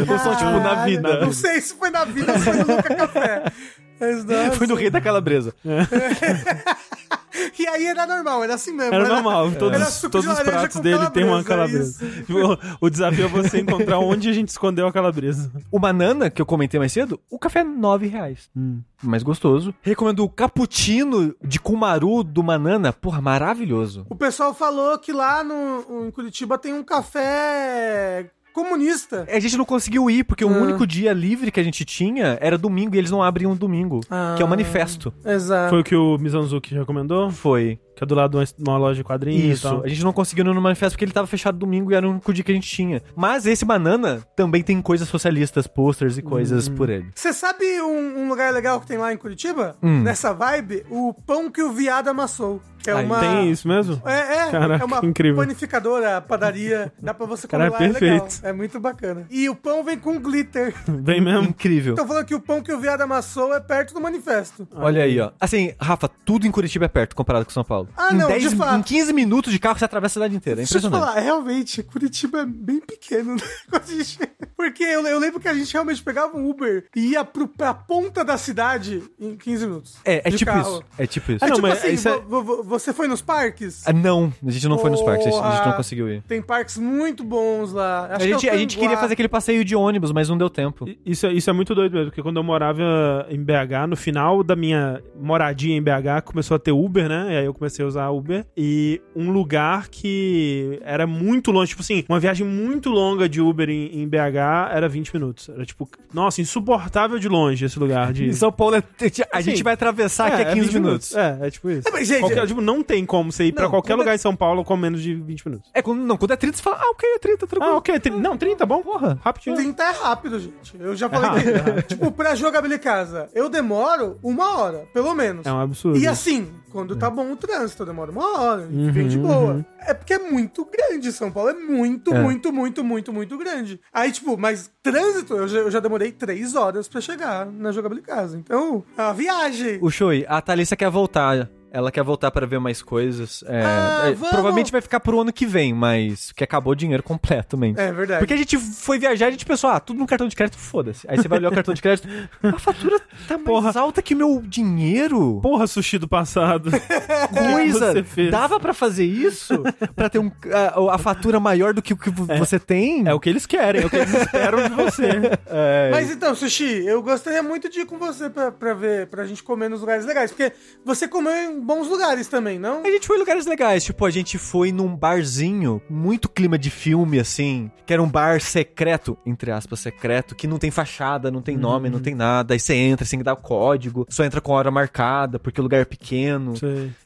Ou só, tipo, na vida? Não sei se foi na vida ou se foi no Luca Café. Mas, nossa. Foi do rei da calabresa. E aí era normal, era assim mesmo. Era normal, todos, Era todos os pratos dele tem uma calabresa, calabresa. Tipo, o desafio é você encontrar onde a gente escondeu a calabresa. O banana, que eu comentei mais cedo, o café é 9 reais. Mais gostoso. Recomendo o cappuccino de Kumaru do Manana. Porra, maravilhoso. O pessoal falou que lá no, em Curitiba tem um café comunista. A gente não conseguiu ir, porque o Ah. único dia livre que a gente tinha era domingo e eles não abriam domingo. Ah. Que é o manifesto. Exato. Foi o que o Mizanzuki recomendou? Foi. Que é do lado de uma loja de quadrinhos e Isso. tal. A gente não conseguiu no manifesto porque ele tava fechado domingo e era o único dia que a gente tinha. Mas esse banana também tem coisas socialistas, posters e coisas Hum. por ele. Você sabe um, um lugar legal que tem lá em Curitiba? Hum. Nessa vibe? O pão que o viado amassou. Que é Ai, uma. Tem isso mesmo? É, é, Caraca, é uma incrível. panificadora, padaria. Dá pra você comer Cara, é lá, é legal. perfeito. É muito bacana. E o pão vem com glitter. Vem mesmo. Incrível. Tô falando que o pão que o viado amassou é perto do manifesto. Olha aí, ó. Assim, Rafa, tudo em Curitiba é perto comparado com São Paulo. Ah, em não, 10, de fato. Em 15 minutos de carro você atravessa a cidade inteira. É Deixa eu te impressionante. falar, realmente, Curitiba é bem pequeno, né? Gente- Porque eu, eu lembro que a gente realmente pegava um Uber e ia pro, pra ponta da cidade em 15 minutos. É, é de tipo carro. isso. É tipo isso. Ah, É não, tipo mas assim, isso é- vo- vo- você foi nos parques? Ah, não, a gente não foi nos parques, a gente, a gente não conseguiu ir. Tem parques muito bons lá. Acho A que é gente, a gente queria fazer aquele passeio de ônibus, mas não deu tempo. Isso, é- isso é muito doido mesmo, porque quando eu morava em BH, no final da minha moradia em BH, começou a ter Uber, né? E aí eu comecei a usar Uber. E um lugar que era muito longe, tipo assim, uma viagem muito longa de Uber em, em BH era 20 minutos. Era tipo, nossa, insuportável de longe esse lugar de. Em São Paulo, é- a Assim, gente vai atravessar aqui a 15 20 minutos. É, é tipo isso. É, mas, gente, Qualquer- tipo, não tem como você ir pra Não, qualquer quando é- lugar em São Paulo com menos de 20 minutos. É, quando, não, quando é 30, você fala, ah, ok, é 30, tranquilo. Ah, ok. tri- Não, 30, bom. Porra. Rapidinho. 30 é rápido, gente. Eu já falei rápido, é que, tipo, pra jogabilidade casa, eu demoro uma hora, pelo menos. É um absurdo. E assim, quando tá bom o trânsito, eu demoro uma hora, Uhum, vem de boa. uhum. É porque é muito grande, São Paulo é muito, É. muito, muito, muito, muito grande. Aí, tipo, mas trânsito, eu já, eu já demorei três horas pra chegar na jogabilidade casa. Então, é uma viagem. O Shui, a Thalissa quer voltar Ela quer voltar pra ver mais coisas. É, Ah, é, vamos! provavelmente vai ficar pro ano que vem, mas que acabou o dinheiro completamente. É verdade. Porque a gente foi viajar e a gente pensou, ah, tudo no cartão de crédito, foda-se. Aí você vai olhar o cartão de crédito, a fatura tá mais Porra. alta que meu dinheiro. Porra, sushi do passado. coisa. Dava pra fazer isso? pra ter um, a, a fatura maior do que o que você tem? É o que eles querem, é o que eles esperam de você. É, Mas então, Sushi, eu gostaria muito de ir com você pra, pra ver, pra gente comer nos lugares legais. Porque você comeu em bons lugares também, não? A gente foi em lugares legais, tipo, a gente foi num barzinho, muito clima de filme, assim, que era um bar secreto, entre aspas, secreto, que não tem fachada, não tem nome, não tem nada. Aí você entra, tem que dar o código, só entra com hora marcada, porque o lugar é pequeno.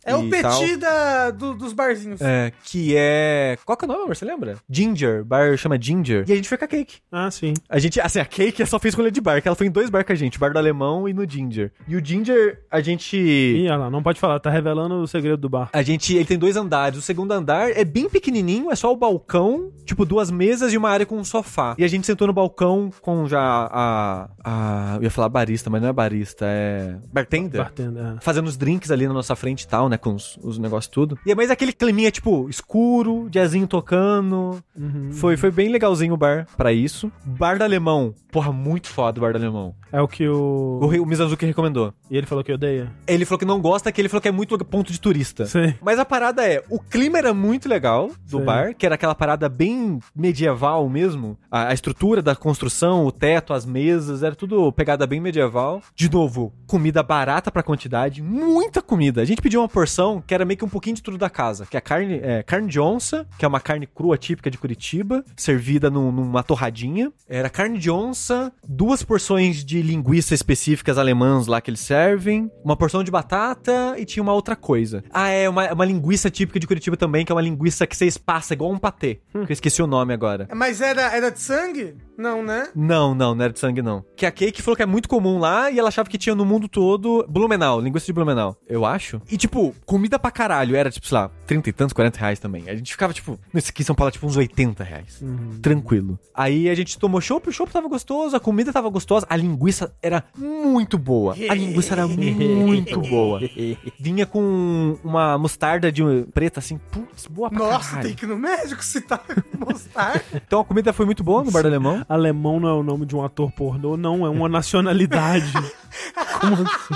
É o petit da, do- dos barzinhos. É, que é. Qual que é o nome, amor? Você lembra? Ginger. Bar chama Ginger. E a gente foi com a Cake. Ah, sim. A gente, assim, a Cake só fez rolê de bar, que ela foi em dois bar com a gente, o bar do Alemão e no Ginger. E o Ginger, a gente. Ih, olha lá, não pode falar, tá revelando o segredo do bar. A gente, ele tem dois andares. O segundo andar é bem pequenininho, é só o balcão, tipo duas mesas e uma área com um sofá. E a gente sentou no balcão com já a, a eu ia falar barista, mas não é barista, é bartender. Bartender. é. Fazendo os drinks ali na nossa frente e tal, né? Com os, os negócios tudo. E é mais aquele climinha, tipo, escuro, jazzinho tocando. Uhum. Foi, foi bem legalzinho o bar pra isso. Bar do Alemão. Porra, muito foda o bar do Alemão. É o que o. O, o Mizazuki recomendou. E ele falou que odeia? Ele falou que não gosta, que ele falou que é muito ponto de turista. Sei. Mas a parada é, o clima era muito legal do Sei. bar, que era aquela parada bem medieval mesmo. A, a estrutura da construção, o teto, as mesas, era tudo pegada bem medieval. De novo, comida barata pra quantidade, muita comida. A gente pediu uma porção que era meio que um pouquinho de tudo da casa, que é carne, é, carne de onça, que é uma carne crua típica de Curitiba, servida num- numa torradinha. Era carne de onça, duas porções de linguiça específicas alemãs lá que eles servem, uma porção de batata e tinha uma outra coisa. Ah, é uma, uma linguiça típica de Curitiba também, que é uma linguiça que você espassa igual um patê. Que eu esqueci o nome agora. Mas era, era de sangue? Não, né? Não, não, não era de sangue, não. Que a Cake falou que é muito comum lá e ela achava que tinha no mundo todo Blumenau, linguiça de Blumenau, eu acho. E, tipo, comida pra caralho. Era, tipo, sei lá, 30 e tantos, 40 reais também. A gente ficava, tipo, nesse aqui em São Paulo, tipo, uns 80 reais. Tranquilo. Aí a gente tomou chopp, o chopp tava gostoso, a comida tava gostosa, a linguiça era muito boa. A linguiça era muito boa. Vinha com uma mostarda de preta, assim, putz, boa pra Nossa, caralho. tem que ir no médico se tá mostrar. Então a comida foi muito boa no bar do alemão. Alemão não é o nome de um ator pornô, não, é uma nacionalidade. Como assim?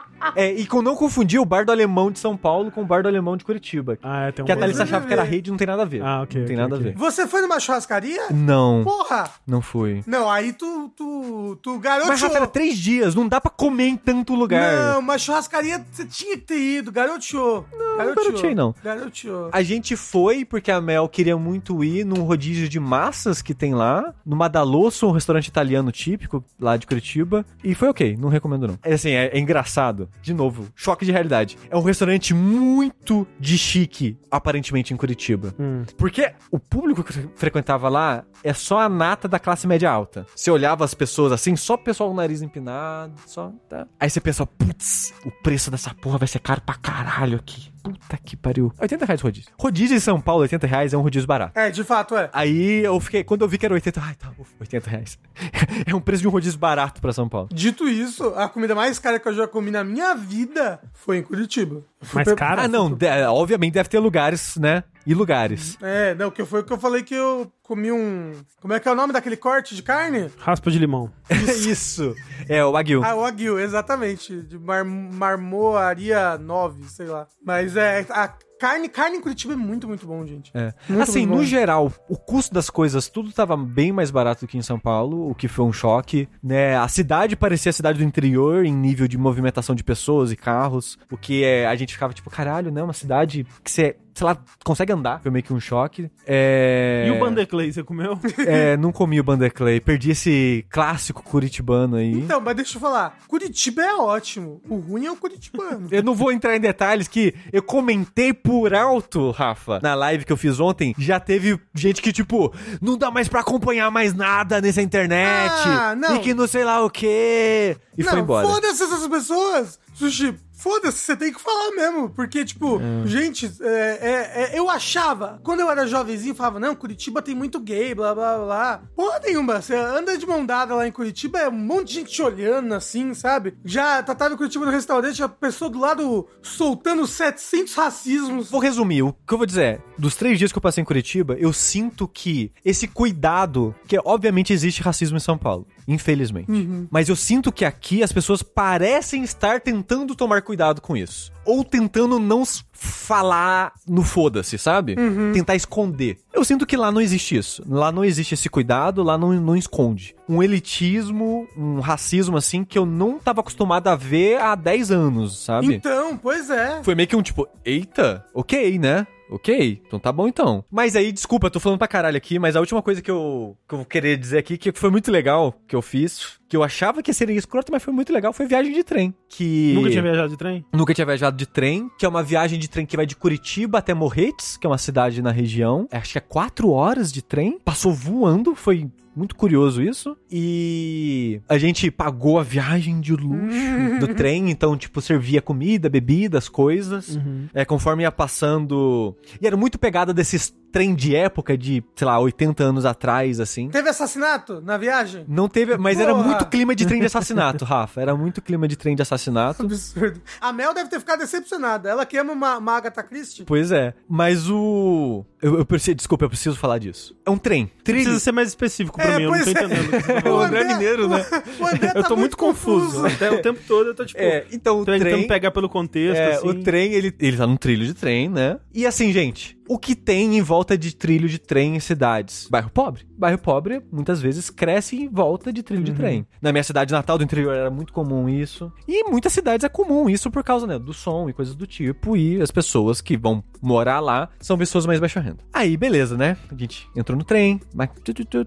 É, e com não confundir o bar do alemão de São Paulo com o bar do alemão de Curitiba. Ah, é, tem um Que a Thalissa achava que era rede e não tem nada a ver. Ah, ok, Não tem ok, nada ok. a ver. Você foi numa churrascaria? Não, Porra! não fui. Não, aí tu, tu, tu garoteou. Mas, Rafa, era três dias, não dá pra comer em tanto lugar. Não, mas churrascaria você tinha que ter ido, garoteou. Não, garoteei, não. Garoteou. A gente foi porque a Mel queria muito ir num rodízio de massas que tem lá, no Madalosso, um restaurante italiano típico lá de Curitiba, e foi ok, não recomendo não. É assim, é, é engraçado. De novo, choque de realidade. É um restaurante muito de chique, aparentemente, em Curitiba. Hum. Porque o público que frequentava lá é só a nata da classe média alta. Você olhava as pessoas assim, só o pessoal com o nariz empinado, só. Tá. Aí você pensa, putz, o preço dessa porra vai ser caro pra caralho aqui. Puta que pariu. 80 reais o rodízio. Rodízio em São Paulo, 80 reais é um rodízio barato. É, de fato, é. Aí eu fiquei, quando eu vi que era 80, ai tá, ufa, 80 reais. é um preço de um rodízio barato pra São Paulo. Dito isso, a comida mais cara que eu já comi na minha vida foi em Curitiba. Mais pe- cara? ah, não, de- obviamente deve ter lugares, né? E lugares. É, não, que foi o que eu falei que eu comi um. Como é que é o nome daquele corte de carne? Raspa de limão. Isso. É, o Wagyu. Ah, o Aguil, exatamente. De mar marmoaria 9, sei lá. Mas é. A carne, carne em Curitiba é muito, muito bom, gente. É. Muito, assim, muito no geral, o custo das coisas, tudo tava bem mais barato do que em São Paulo, o que foi um choque, né? A cidade parecia a cidade do interior em nível de movimentação de pessoas e carros, o que é, a gente ficava tipo, caralho, né? Uma cidade que você, sei lá, consegue andar. Foi meio que um choque. É... E o Bandeclay, você comeu? É, não comi o Bandeclay, perdi esse clássico curitibano aí. Então, mas deixa eu falar. Curitiba é ótimo. O ruim é o curitibano. Eu não vou entrar em detalhes que eu comentei por alto, Rafa, na live que eu fiz ontem. Já teve gente que, tipo, não dá mais pra acompanhar mais nada nessa internet. Ah, não. E que não sei lá o quê. E não, foi embora. foda-se essas pessoas. Sushi, foda-se, você tem que falar mesmo. Porque, tipo, gente, é, é, é, eu achava, quando eu era jovenzinho, eu falava, não, Curitiba tem muito gay, blá blá blá. Porra nenhuma, você anda de mão dada lá em Curitiba, é um monte de gente te olhando assim, sabe? Já tá, tava em Curitiba no restaurante, a pessoa do lado soltando 700 racismos. Vou resumir. O que eu vou dizer é, dos três dias que eu passei em Curitiba, eu sinto que esse cuidado, que obviamente existe racismo em São Paulo, infelizmente. Mas eu sinto que aqui as pessoas parecem estar tentando tomar cuidado com isso. Ou tentando não falar no foda-se, sabe? Tentar esconder. Eu sinto que lá não existe isso. Lá não existe esse cuidado, lá não, não esconde. Um elitismo, um racismo assim que eu não tava acostumado a ver há 10 anos, sabe? Então, pois é. Foi meio que um tipo, eita, ok, né? Ok, então tá bom então. Mas aí, desculpa, eu tô falando pra caralho aqui, mas a última coisa que eu, que eu vou querer dizer aqui, que foi muito legal que eu fiz, que eu achava que seria escroto, mas foi muito legal, foi viagem de trem. Que. Nunca tinha viajado de trem? Nunca tinha viajado de trem, que é uma viagem de trem que vai de Curitiba até Morretes, que é uma cidade na região. É, Acho que é quatro horas de trem. Passou voando, foi muito curioso isso. E a gente pagou a viagem de luxo do trem, então, tipo, servia comida, bebidas, coisas. É, conforme ia passando. E era muito pegada desses trem de época, de, sei lá, 80 anos atrás, assim. Teve assassinato na viagem? Não teve, mas era Porra! muito clima de trem de assassinato, Rafa. Era muito clima de trem de assassinato. Absurdo. A Mel deve ter ficado decepcionada. Ela que ama uma, uma Agatha Christie. Pois é. Mas o. Eu, eu preciso, desculpa, eu preciso falar disso. É um trem. Trilho. Precisa ser mais específico pra É, mim, eu não tô é. entendendo. o que você tá O. André é mineiro, né? O André Eu tá tô muito confuso. Até o tempo todo eu tô tipo. É, então o tentando trem. pegar pelo contexto, É, assim. o trem, ele, ele tá num trilho de trem, né? E assim, gente, o que tem em volta de trilho de trem em cidades? Bairro pobre. Bairro pobre, muitas vezes, cresce em volta de trilho de trem. Na minha cidade natal do interior era muito comum isso. E em muitas cidades é comum isso por causa, né, do som e coisas do tipo. E as pessoas que vão morar lá são pessoas mais baixa renda. Aí, beleza, né? A gente entrou no trem, mas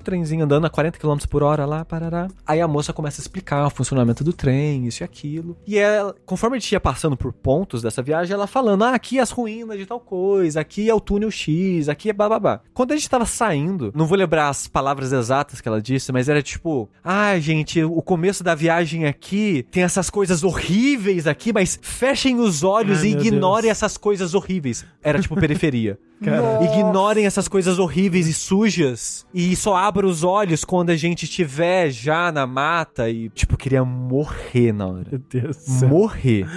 trenzinho andando a 40 km por hora lá, parará. Aí a moça começa a explicar o funcionamento do trem, isso e aquilo. E ela, conforme a gente ia passando por pontos dessa viagem, ela falando: ah, aqui as ruínas de tal coisa, aqui é o túnel X, aqui é bababá. Quando a gente tava saindo, não vou lembrar as palavras exatas que ela disse, mas era tipo: ah, gente, o começo da viagem aqui tem essas coisas horríveis aqui, mas fechem os olhos Ai, e ignorem Deus. essas coisas horríveis. Era tipo periferia. Ignorem essas coisas horríveis e sujas. E só abra os olhos quando a gente estiver já na mata. E, tipo, eu queria morrer na hora. Meu Deus do céu. Morrer.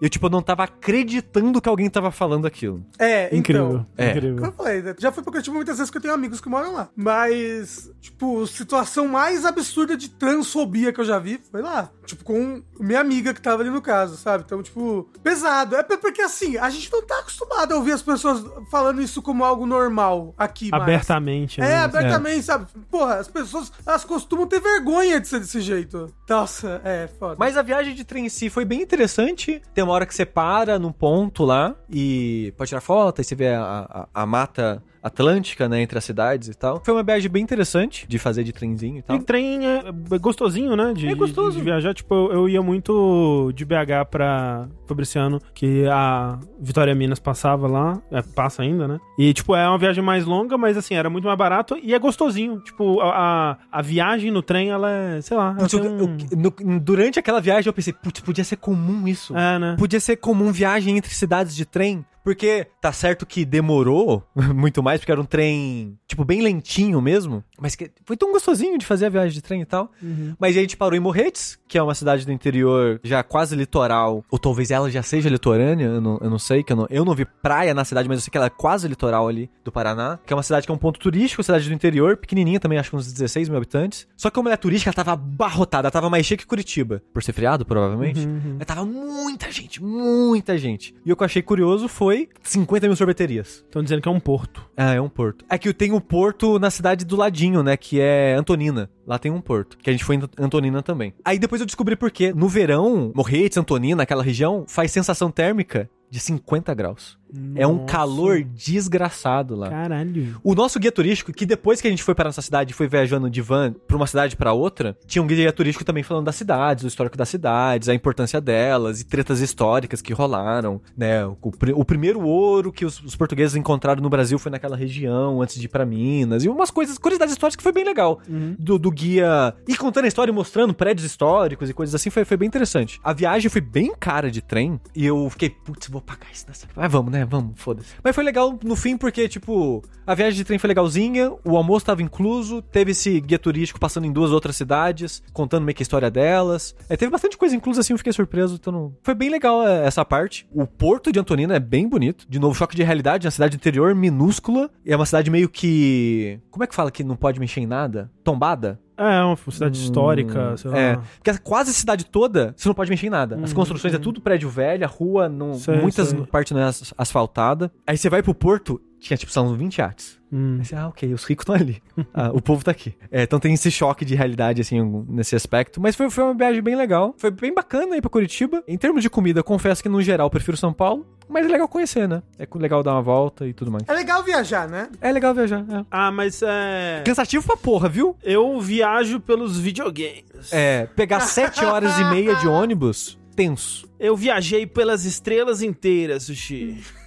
Eu, tipo, não tava acreditando que alguém tava falando aquilo. É, Incrível. então. É. Incrível. Como eu falei, né? já fui pra Curitiba muitas vezes que eu tenho amigos que moram lá. Mas, tipo, situação mais absurda de transfobia que eu já vi foi lá. Tipo, com minha amiga que tava ali no caso, sabe? Então, tipo, pesado. É porque assim, a gente não tá acostumado a ouvir as pessoas falando isso como algo normal aqui. Abertamente, É, né? abertamente, sabe? Porra, as pessoas, elas costumam ter vergonha de ser desse jeito. Nossa, é, foda. Mas a viagem de trem em si foi bem interessante. Tem uma hora que você para num ponto lá e pode tirar foto, aí você vê a, a, a mata atlântica, né, entre as cidades e tal. Foi uma viagem bem interessante de fazer de trenzinho e tal. E trem é é gostosinho, né? De, É gostoso. De, de viajar. Tipo, eu, eu ia muito de BH pra Fabriciano, que a Vitória Minas passava lá. É, passa ainda, né? E, tipo, é uma viagem mais longa, mas assim, era muito mais barato e é gostosinho. Tipo, a, a, a viagem no trem, ela é, sei lá, Putz, eu- um... eu- no- durante aquela viagem eu pensei, putz, podia ser comum isso. É, né? Podia ser comum viagem entre cidades de trem. Porque tá certo que demorou muito mais, porque era um trem, tipo, bem lentinho mesmo. Mas que foi tão gostosinho de fazer a viagem de trem e tal. Mas aí a gente parou em Morretes, que é uma cidade do interior já quase litoral. Ou talvez ela já seja litorânea, eu não, eu não sei. Que eu, não, eu não vi praia na cidade, mas eu sei que ela é quase litoral ali do Paraná. Que é uma cidade que é um ponto turístico, cidade do interior, pequenininha também, acho que uns 16 mil habitantes. Só que como ela é turística, ela tava abarrotada, ela tava mais cheia que Curitiba. Por ser feriado, provavelmente. Mas tava muita gente, muita gente. E o que eu achei curioso foi 50 mil sorveterias. Estão dizendo que é um porto. Ah, é um porto. É que tem um porto na cidade do ladinho, né? Que é Antonina. Lá tem um porto. Que a gente foi em Antonina também. Aí depois eu descobri por quê. No verão, Morretes, Antonina, aquela região, faz sensação térmica de 50 graus. É um calor desgraçado lá. Caralho. O nosso guia turístico, que depois que a gente foi para nossa cidade e foi viajando de van pra uma cidade pra outra, tinha um guia turístico também falando das cidades, do histórico das cidades, a importância delas e tretas históricas que rolaram, né? O, o primeiro ouro que os, os portugueses encontraram no Brasil foi naquela região antes de ir pra Minas e umas coisas, curiosidades históricas que foi bem legal. Do, do guia ir contando a história e mostrando prédios históricos e coisas assim, foi, foi bem interessante. A viagem foi bem cara de trem e eu fiquei, putz, vou pagar isso nessa. Mas vamos, né? Vamos, foda-se. Mas foi legal no fim porque, tipo, a viagem de trem foi legalzinha, o almoço tava incluso, teve esse guia turístico passando em duas outras cidades, contando meio que a história delas. É, teve bastante coisa inclusa assim, eu fiquei surpreso. Então. Foi bem legal é, essa parte. O porto de Antonina é bem bonito. De novo, choque de realidade, uma cidade interior minúscula. E é uma cidade meio que. Como é que fala que não pode mexer em nada? Tombada? É, uma cidade histórica, sei lá. É, porque quase a cidade toda você não pode mexer em nada. As construções é tudo prédio velho, a rua, não, Sei, muitas sei. partes não é as- asfaltada. Aí você vai pro porto, tinha tipo, são 20 yachts. Hum. Aí você, ah, ok, os ricos estão ali. Ah, o povo tá aqui. É, então tem esse choque de realidade, assim, nesse aspecto. Mas foi, foi uma viagem bem legal. Foi bem bacana ir pra Curitiba. Em termos de comida, confesso que no geral eu prefiro São Paulo. Mas é legal conhecer, né? É legal dar uma volta e tudo mais. É legal viajar, né? É legal viajar, é. Ah, mas é. Cansativo pra porra, viu? Eu viajo pelos videogames. É, pegar 7 horas e meia de ônibus, tenso. Eu viajei pelas estrelas inteiras, Sushi.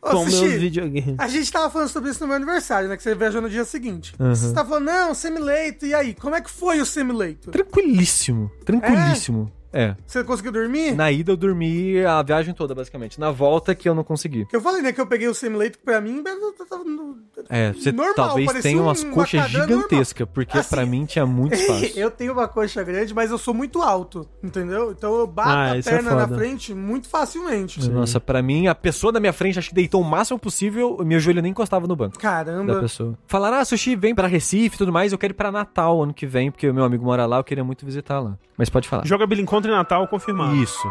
Ô, com meus Sushi, videogames. a gente tava falando sobre isso no meu aniversário, né? Que você viajou no dia seguinte. Uhum. Você tá falando, não, Simulator, e aí? Como é que foi o Simulator? Tranquilíssimo, tranquilíssimo. É. Você conseguiu dormir? Na ida eu dormi a viagem toda, basicamente. Na volta que eu não consegui. Que eu falei, né, que eu peguei o Simulator, que pra mim, eu tava no- É, você Normal, talvez tenha umas uma coxas gigantescas, porque Assim, pra mim tinha muito espaço. eu tenho uma coxa grande, mas eu sou muito alto, entendeu? Então eu bato Ah, a é perna na foda. frente muito facilmente. Nossa, pra mim, a pessoa da minha frente acho que deitou o máximo possível, meu joelho nem encostava no banco. da Caramba. pessoa. Falaram, ah, Sushi, vem pra Recife e tudo mais, eu quero ir pra Natal ano que vem, porque o meu amigo mora lá, eu queria muito visitar lá. Mas pode falar. Joga Billy Encontro em Natal confirmado. Isso.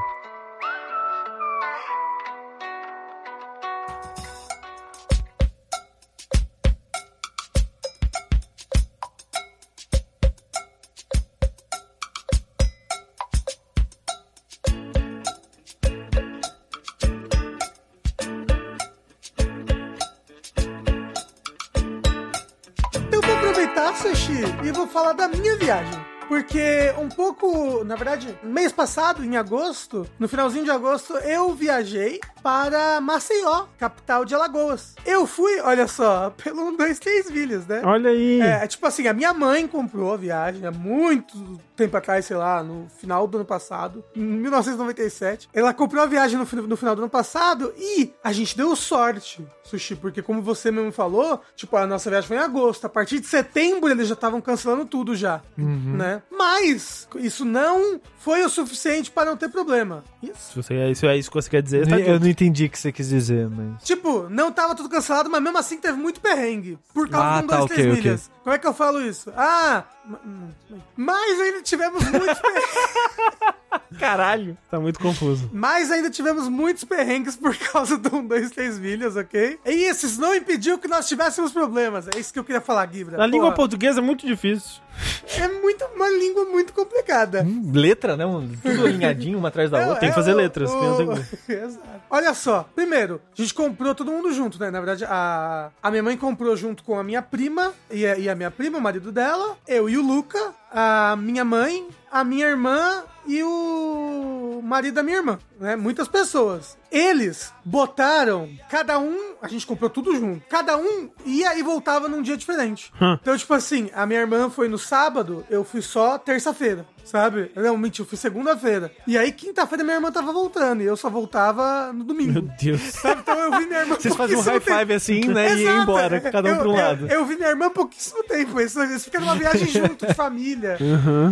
Porque um pouco, na verdade, mês passado, em agosto, no finalzinho de agosto, eu viajei para Maceió, capital de Alagoas. Eu fui, olha só, pelo 1, 2, 3 milhas, né? Olha aí. É, é tipo assim, a minha mãe comprou a viagem há muito tempo atrás, sei lá, no final do ano passado, em 1997. Ela comprou a viagem no, no final do ano passado e a gente deu sorte, Sushi, porque como você mesmo falou, tipo, a nossa viagem foi em agosto. A partir de setembro eles já estavam cancelando tudo já, né? Mas isso não foi o suficiente para não ter problema. Isso. Se você, é isso, é isso que você quer dizer, tá Eu não entendi o que você quis dizer, mas. Tipo, não tava tudo cancelado, mas mesmo assim teve muito perrengue. Por causa Ah, de um, tá, dois, ok, três ok. milhas. Como é que eu falo isso? Ah, mas ainda tivemos muitos perrengues. Caralho. Tá muito confuso. Mas ainda tivemos muitos perrengues por causa do 1, 2, 3 milhas, ok? E isso, isso não impediu que nós tivéssemos problemas. É isso que eu queria falar, Gibra. Na língua portuguesa é muito difícil. É muito, uma língua muito complicada. Hum, Letra, né? Um- Tudo alinhadinho uma atrás da É, outra. tem que fazer o- letras, que não tem como. Exato. Olha só, primeiro, a gente comprou todo mundo junto, né? Na verdade, a, a minha mãe comprou junto com a minha prima e a, e a minha prima, o marido dela, eu e o Luca, a minha mãe, a minha irmã e o marido da minha irmã, né? Muitas pessoas. Eles botaram, cada um, a gente comprou tudo junto, cada um ia e voltava num dia diferente. Hum. Então, tipo assim, a minha irmã foi no sábado, eu fui só terça-feira, sabe? Não, mentira, eu fui segunda-feira. E aí, quinta-feira, minha irmã tava voltando e eu só voltava no domingo. Meu Deus. Sabe? Então eu vi minha irmã Vocês fazem um high five assim, né? tempo. E Exato. embora, cada um Eu- pra um eu- lado. Eu, vi minha irmã pouquíssimo tempo. Isso fica numa viagem junto, de família.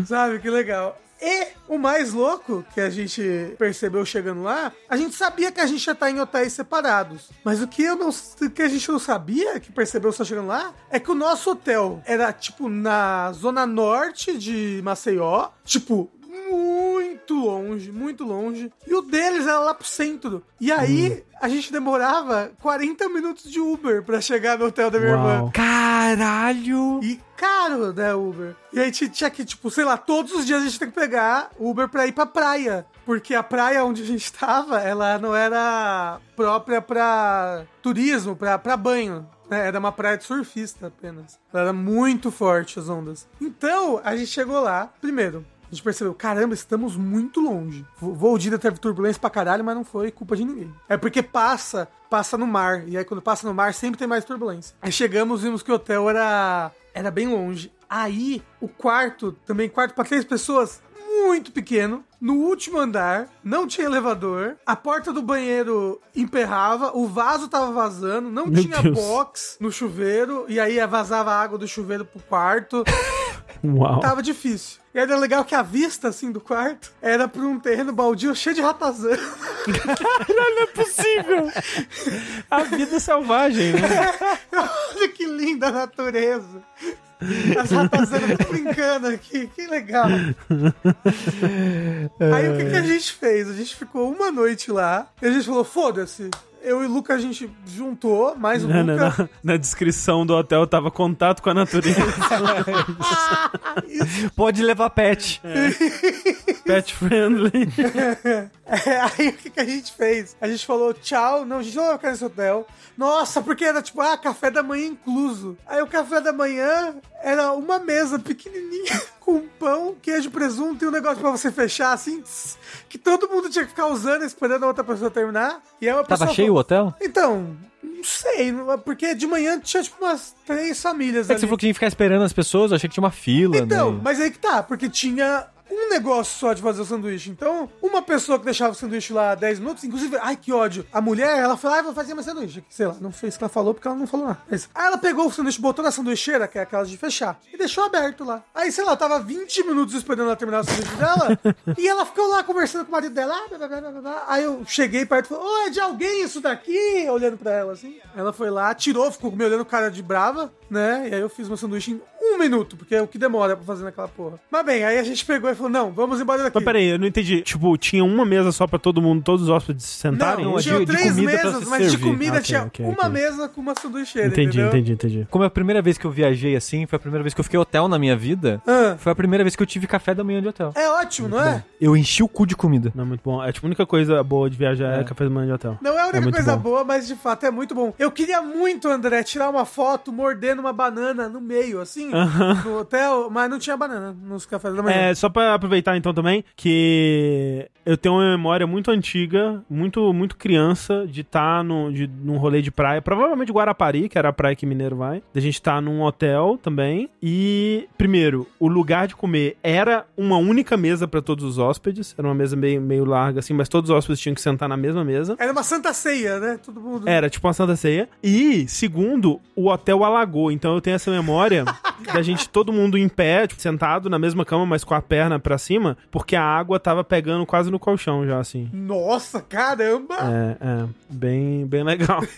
Sabe? Que legal. E o mais louco que a gente percebeu chegando lá, a gente sabia que a gente ia estar em hotéis separados. Mas o que, eu não, o que a gente não sabia, que percebeu só chegando lá, é que o nosso hotel era, tipo, na zona norte de Maceió. Tipo, muito longe, muito longe. E o deles era lá pro centro. E aí, a gente demorava 40 minutos de Uber pra chegar no hotel da minha Uau. irmã. Caralho! E caro, né, Uber? E a gente tinha que, tipo, sei lá, todos os dias a gente tem que pegar Uber pra ir pra praia. Porque a praia onde a gente tava, ela não era própria pra turismo, pra, pra banho. né? Era uma praia de surfista apenas. Ela era muito forte as ondas. Então, a gente chegou lá, primeiro. A gente percebeu, caramba, estamos muito longe. O voo de ida teve turbulência pra caralho, mas não foi culpa de ninguém. É porque passa, passa no mar. E aí quando passa no mar, sempre tem mais turbulência. Aí chegamos, vimos que o hotel era, era bem longe. Aí, o quarto, também quarto pra três pessoas, muito pequeno, no último andar, não tinha elevador, a porta do banheiro emperrava, o vaso tava vazando, não Meu tinha Deus. box no chuveiro, e aí vazava a água do chuveiro pro quarto. Uau. Tava difícil. E era legal que a vista, assim, do quarto era pra um terreno baldio cheio de ratazana. Não é possível. A vida selvagem, né? Olha que linda a natureza. As ratazanas estão brincando aqui, que legal. Aí o que, que a gente fez? A gente ficou uma noite lá e a gente falou: foda-se. Eu e o Luca a gente juntou, mais o Na, Luca. na- na descrição do hotel tava contato com a natureza. Pode levar pet. Pet friendly. É, aí o que, que a gente fez? A gente falou tchau, não, a gente não vai ficar nesse hotel. Nossa, porque era tipo, ah, café da manhã incluso. Aí o café da manhã era uma mesa pequenininha com pão, queijo, presunto e um negócio pra você fechar assim, tss, que todo mundo tinha que ficar usando, esperando a outra pessoa terminar. E aí uma Tava cheio o falou- hotel? Então, não sei, porque de manhã tinha tipo umas três famílias É que você ali. falou que tinha que ficar esperando as pessoas, eu achei que tinha uma fila, Então, né? mas aí que tá, porque tinha um negócio só de fazer o sanduíche. Então, uma pessoa que deixava o sanduíche lá 10 minutos, inclusive, ai que ódio. A mulher, ela falou, ah, vou fazer meu sanduíche. Sei lá, não fez o que ela falou porque ela não falou nada. Mas, aí ela pegou o sanduíche, botou na sanduicheira, que é aquela de fechar, e deixou aberto lá. Aí, sei lá, eu tava 20 minutos esperando ela terminar o sanduíche dela, e ela ficou lá conversando com o marido dela. ah, blá, blá, blá, blá. Aí eu cheguei perto e falei, ô, é de alguém isso daqui? Olhando pra ela assim. Ela foi lá, tirou, ficou me olhando cara de brava, né? E aí eu fiz meu sanduíche em um minuto, porque é o que demora pra fazer naquela porra. Mas bem, aí a gente pegou e falou, não, vamos embora daqui. Mas peraí, eu não entendi. Tipo, tinha uma mesa só pra todo mundo, todos os hóspedes sentarem? Não, Não, tinha três mesas, se mas de comida tinha ok, uma ok. mesa com uma sanduicheira, Entendi, entendeu? entendi, entendi. Como é a primeira vez que eu viajei assim, foi a primeira vez que eu fiquei hotel na minha vida, Ah, foi a primeira vez que eu tive café da manhã de hotel. é ótimo, não é? Eu enchi o cu de comida. Não é muito bom. É tipo, a única coisa boa de viajar é, café da manhã de hotel. Não é a única muito coisa bom. boa, mas de fato é muito bom. Eu queria muito, André, tirar uma foto mordendo uma banana no meio, assim, no hotel, mas não tinha banana nos cafés da manhã. É, só pra aproveitar então também, que eu tenho uma memória muito antiga, muito muito criança, de estar no, de, num rolê de praia, provavelmente Guarapari, que era a praia que mineiro vai, da gente estar num hotel também, e, primeiro, o lugar de comer era uma única mesa pra todos os hóspedes, era uma mesa meio, meio larga assim, mas todos os hóspedes tinham que sentar na mesma mesa. Era uma santa ceia, né? Todo mundo. Era tipo uma Santa Ceia. E, segundo, o hotel alagou. Então eu tenho essa memória da gente, todo mundo em pé, tipo, sentado na mesma cama, mas com a perna pra cima, porque a água tava pegando quase no colchão já, assim. Nossa, caramba! É, é. Bem, bem legal.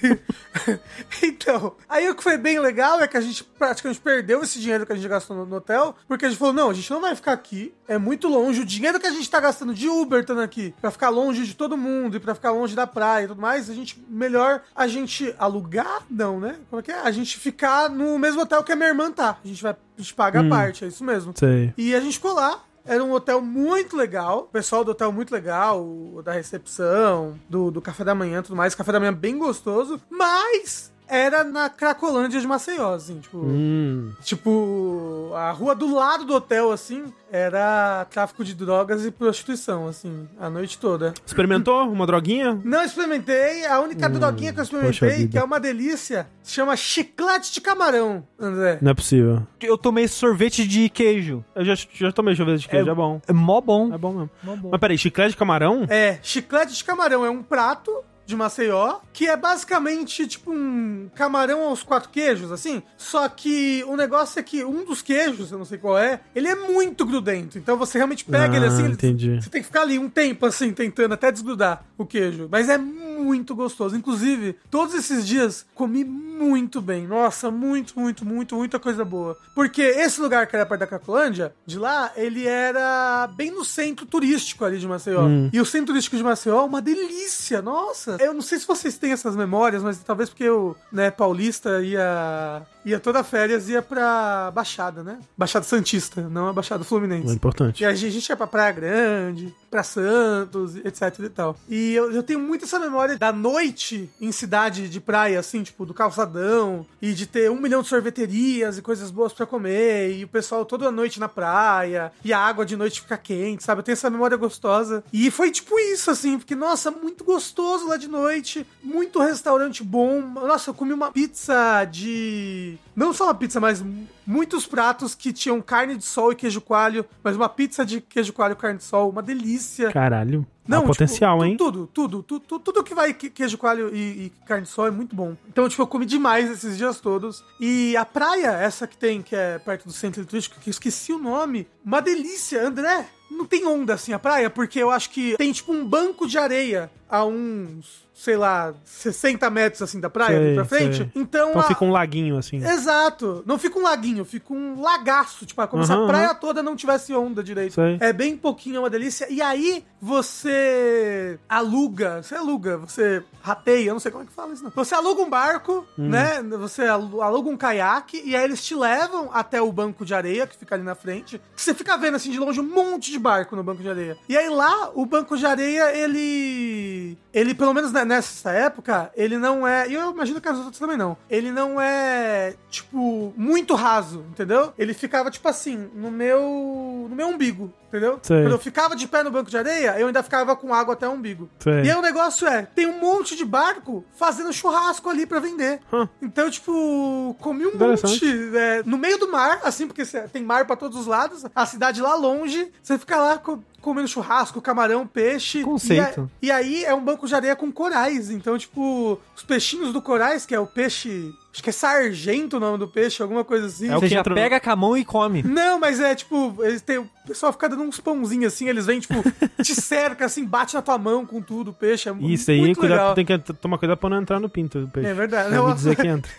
Então, aí o que foi bem legal é que a gente praticamente perdeu esse dinheiro que a gente gastou no, no hotel, porque a gente falou, não, a gente não vai ficar aqui, é muito longe, o dinheiro que a gente tá gastando de Uber estando aqui, pra ficar longe de todo mundo e pra ficar longe da praia e tudo mais, a gente, melhor a gente alugar, não, né? Como é que é? A gente ficar no mesmo hotel que a minha irmã tá, a gente vai, a gente paga a parte, é isso mesmo. Sei. E a gente ficou lá. Era um hotel muito legal. O pessoal do hotel muito legal. Da recepção, do, do café da manhã e tudo mais. Café da manhã bem gostoso. Mas era na Cracolândia de Maceió, assim. Tipo, Hum. tipo a rua do lado do hotel, assim, era tráfico de drogas e prostituição, assim, a noite toda. Experimentou uma droguinha? Não experimentei. A única droguinha que eu experimentei, que é uma delícia, se chama chiclete de camarão, André. Não é possível. Eu tomei sorvete de queijo. Eu já, já tomei sorvete de queijo, é, bom. É mó bom. É bom mesmo. Mó bom. Mas peraí, chiclete de camarão? É, chiclete de camarão é um prato de Maceió, que é basicamente tipo um camarão aos quatro queijos, assim. Só que o negócio é que um dos queijos, eu não sei qual é, ele é muito grudento. Então você realmente pega Ah, ele assim, ele- você tem que ficar ali um tempo assim, tentando até desgrudar o queijo. Mas é muito gostoso. Inclusive, todos esses dias comi muito bem. Nossa, muito, muito, muito, muita coisa boa. Porque esse lugar que era perto da Cracolândia, de lá, ele era bem no centro turístico ali de Maceió. Hum. E o centro turístico de Maceió é uma delícia, nossa. Eu não sei se vocês têm essas memórias, mas talvez porque eu, né, paulista, ia ia toda férias, ia pra Baixada, né? Baixada Santista, não a Baixada É Fluminense. importante. E a gente, a gente ia pra Praia Grande, pra Santos, etc e tal. E eu, eu tenho muito essa memória da noite em cidade de praia, assim, tipo, do calçadão, e de ter um milhão de sorveterias e coisas boas pra comer, e o pessoal toda noite na praia, e a água de noite fica quente, sabe? Eu tenho essa memória gostosa. E foi tipo isso, assim, porque, nossa, muito gostoso lá de noite, muito restaurante bom. Nossa, eu comi uma pizza de. Não só uma pizza, mas muitos pratos que tinham carne de sol e queijo coalho, mas uma pizza de queijo coalho e carne de sol, uma delícia. Caralho. Não, tipo, potencial, tu- hein? Tudo, tudo, tudo, tudo, que vai que- queijo coalho e, e carne de sol é muito bom. Então, tipo, eu comi demais esses dias todos. E a praia, essa que tem, que é perto do centro turístico, que eu esqueci o nome, uma delícia, André. Não tem onda assim a praia, porque eu acho que tem tipo um banco de areia a uns, sei lá, 60 metros assim da praia Sei, ali pra frente. sei. Então, Então a- fica um laguinho assim. Exato. Não fica um laguinho, fica um lagaço. Tipo, como se Aham, a praia aham. toda não tivesse onda direito. Sei. É bem pouquinho, é uma delícia. E aí, você aluga, você aluga, você rateia, eu não sei como é que fala isso não. Você aluga um barco, Hum. né? Você alu- aluga um caiaque e aí eles te levam até o banco de areia que fica ali na frente. Que você fica vendo assim de longe um monte de barco no banco de areia. E aí lá, o banco de areia, ele. Ele, pelo menos ne- nessa época, ele não é. E eu imagino que as outras também não. Ele não é, tipo, muito raso, entendeu? Ele ficava, tipo assim, no meu. no meu umbigo, entendeu? Sei. Quando eu ficava de pé no banco de areia, eu ainda ficava com água até o umbigo. Sei. E aí o negócio é, tem um monte de barco fazendo churrasco ali pra vender. Hum. Então, tipo, comi um monte é, no meio do mar, assim, porque tem mar pra todos os lados, a cidade lá longe, você fica lá co- comendo churrasco, camarão, peixe. Conceito. E, a- e aí é um banco de areia com corais. Então, tipo, os peixinhos do corais, que é o peixe. Acho que é sargento o nome do peixe, alguma coisa assim. É o Você que já entra pega com a mão e come. Não, mas é tipo, eles têm, o pessoal fica dando uns pãozinhos assim, eles vêm, tipo, te cerca assim, bate na tua mão com tudo, o peixe. É Isso aí, muito cuidado, legal. tem que tomar cuidado pra não entrar no pinto do peixe. É verdade. Eu ouvi Não, dizer que entra.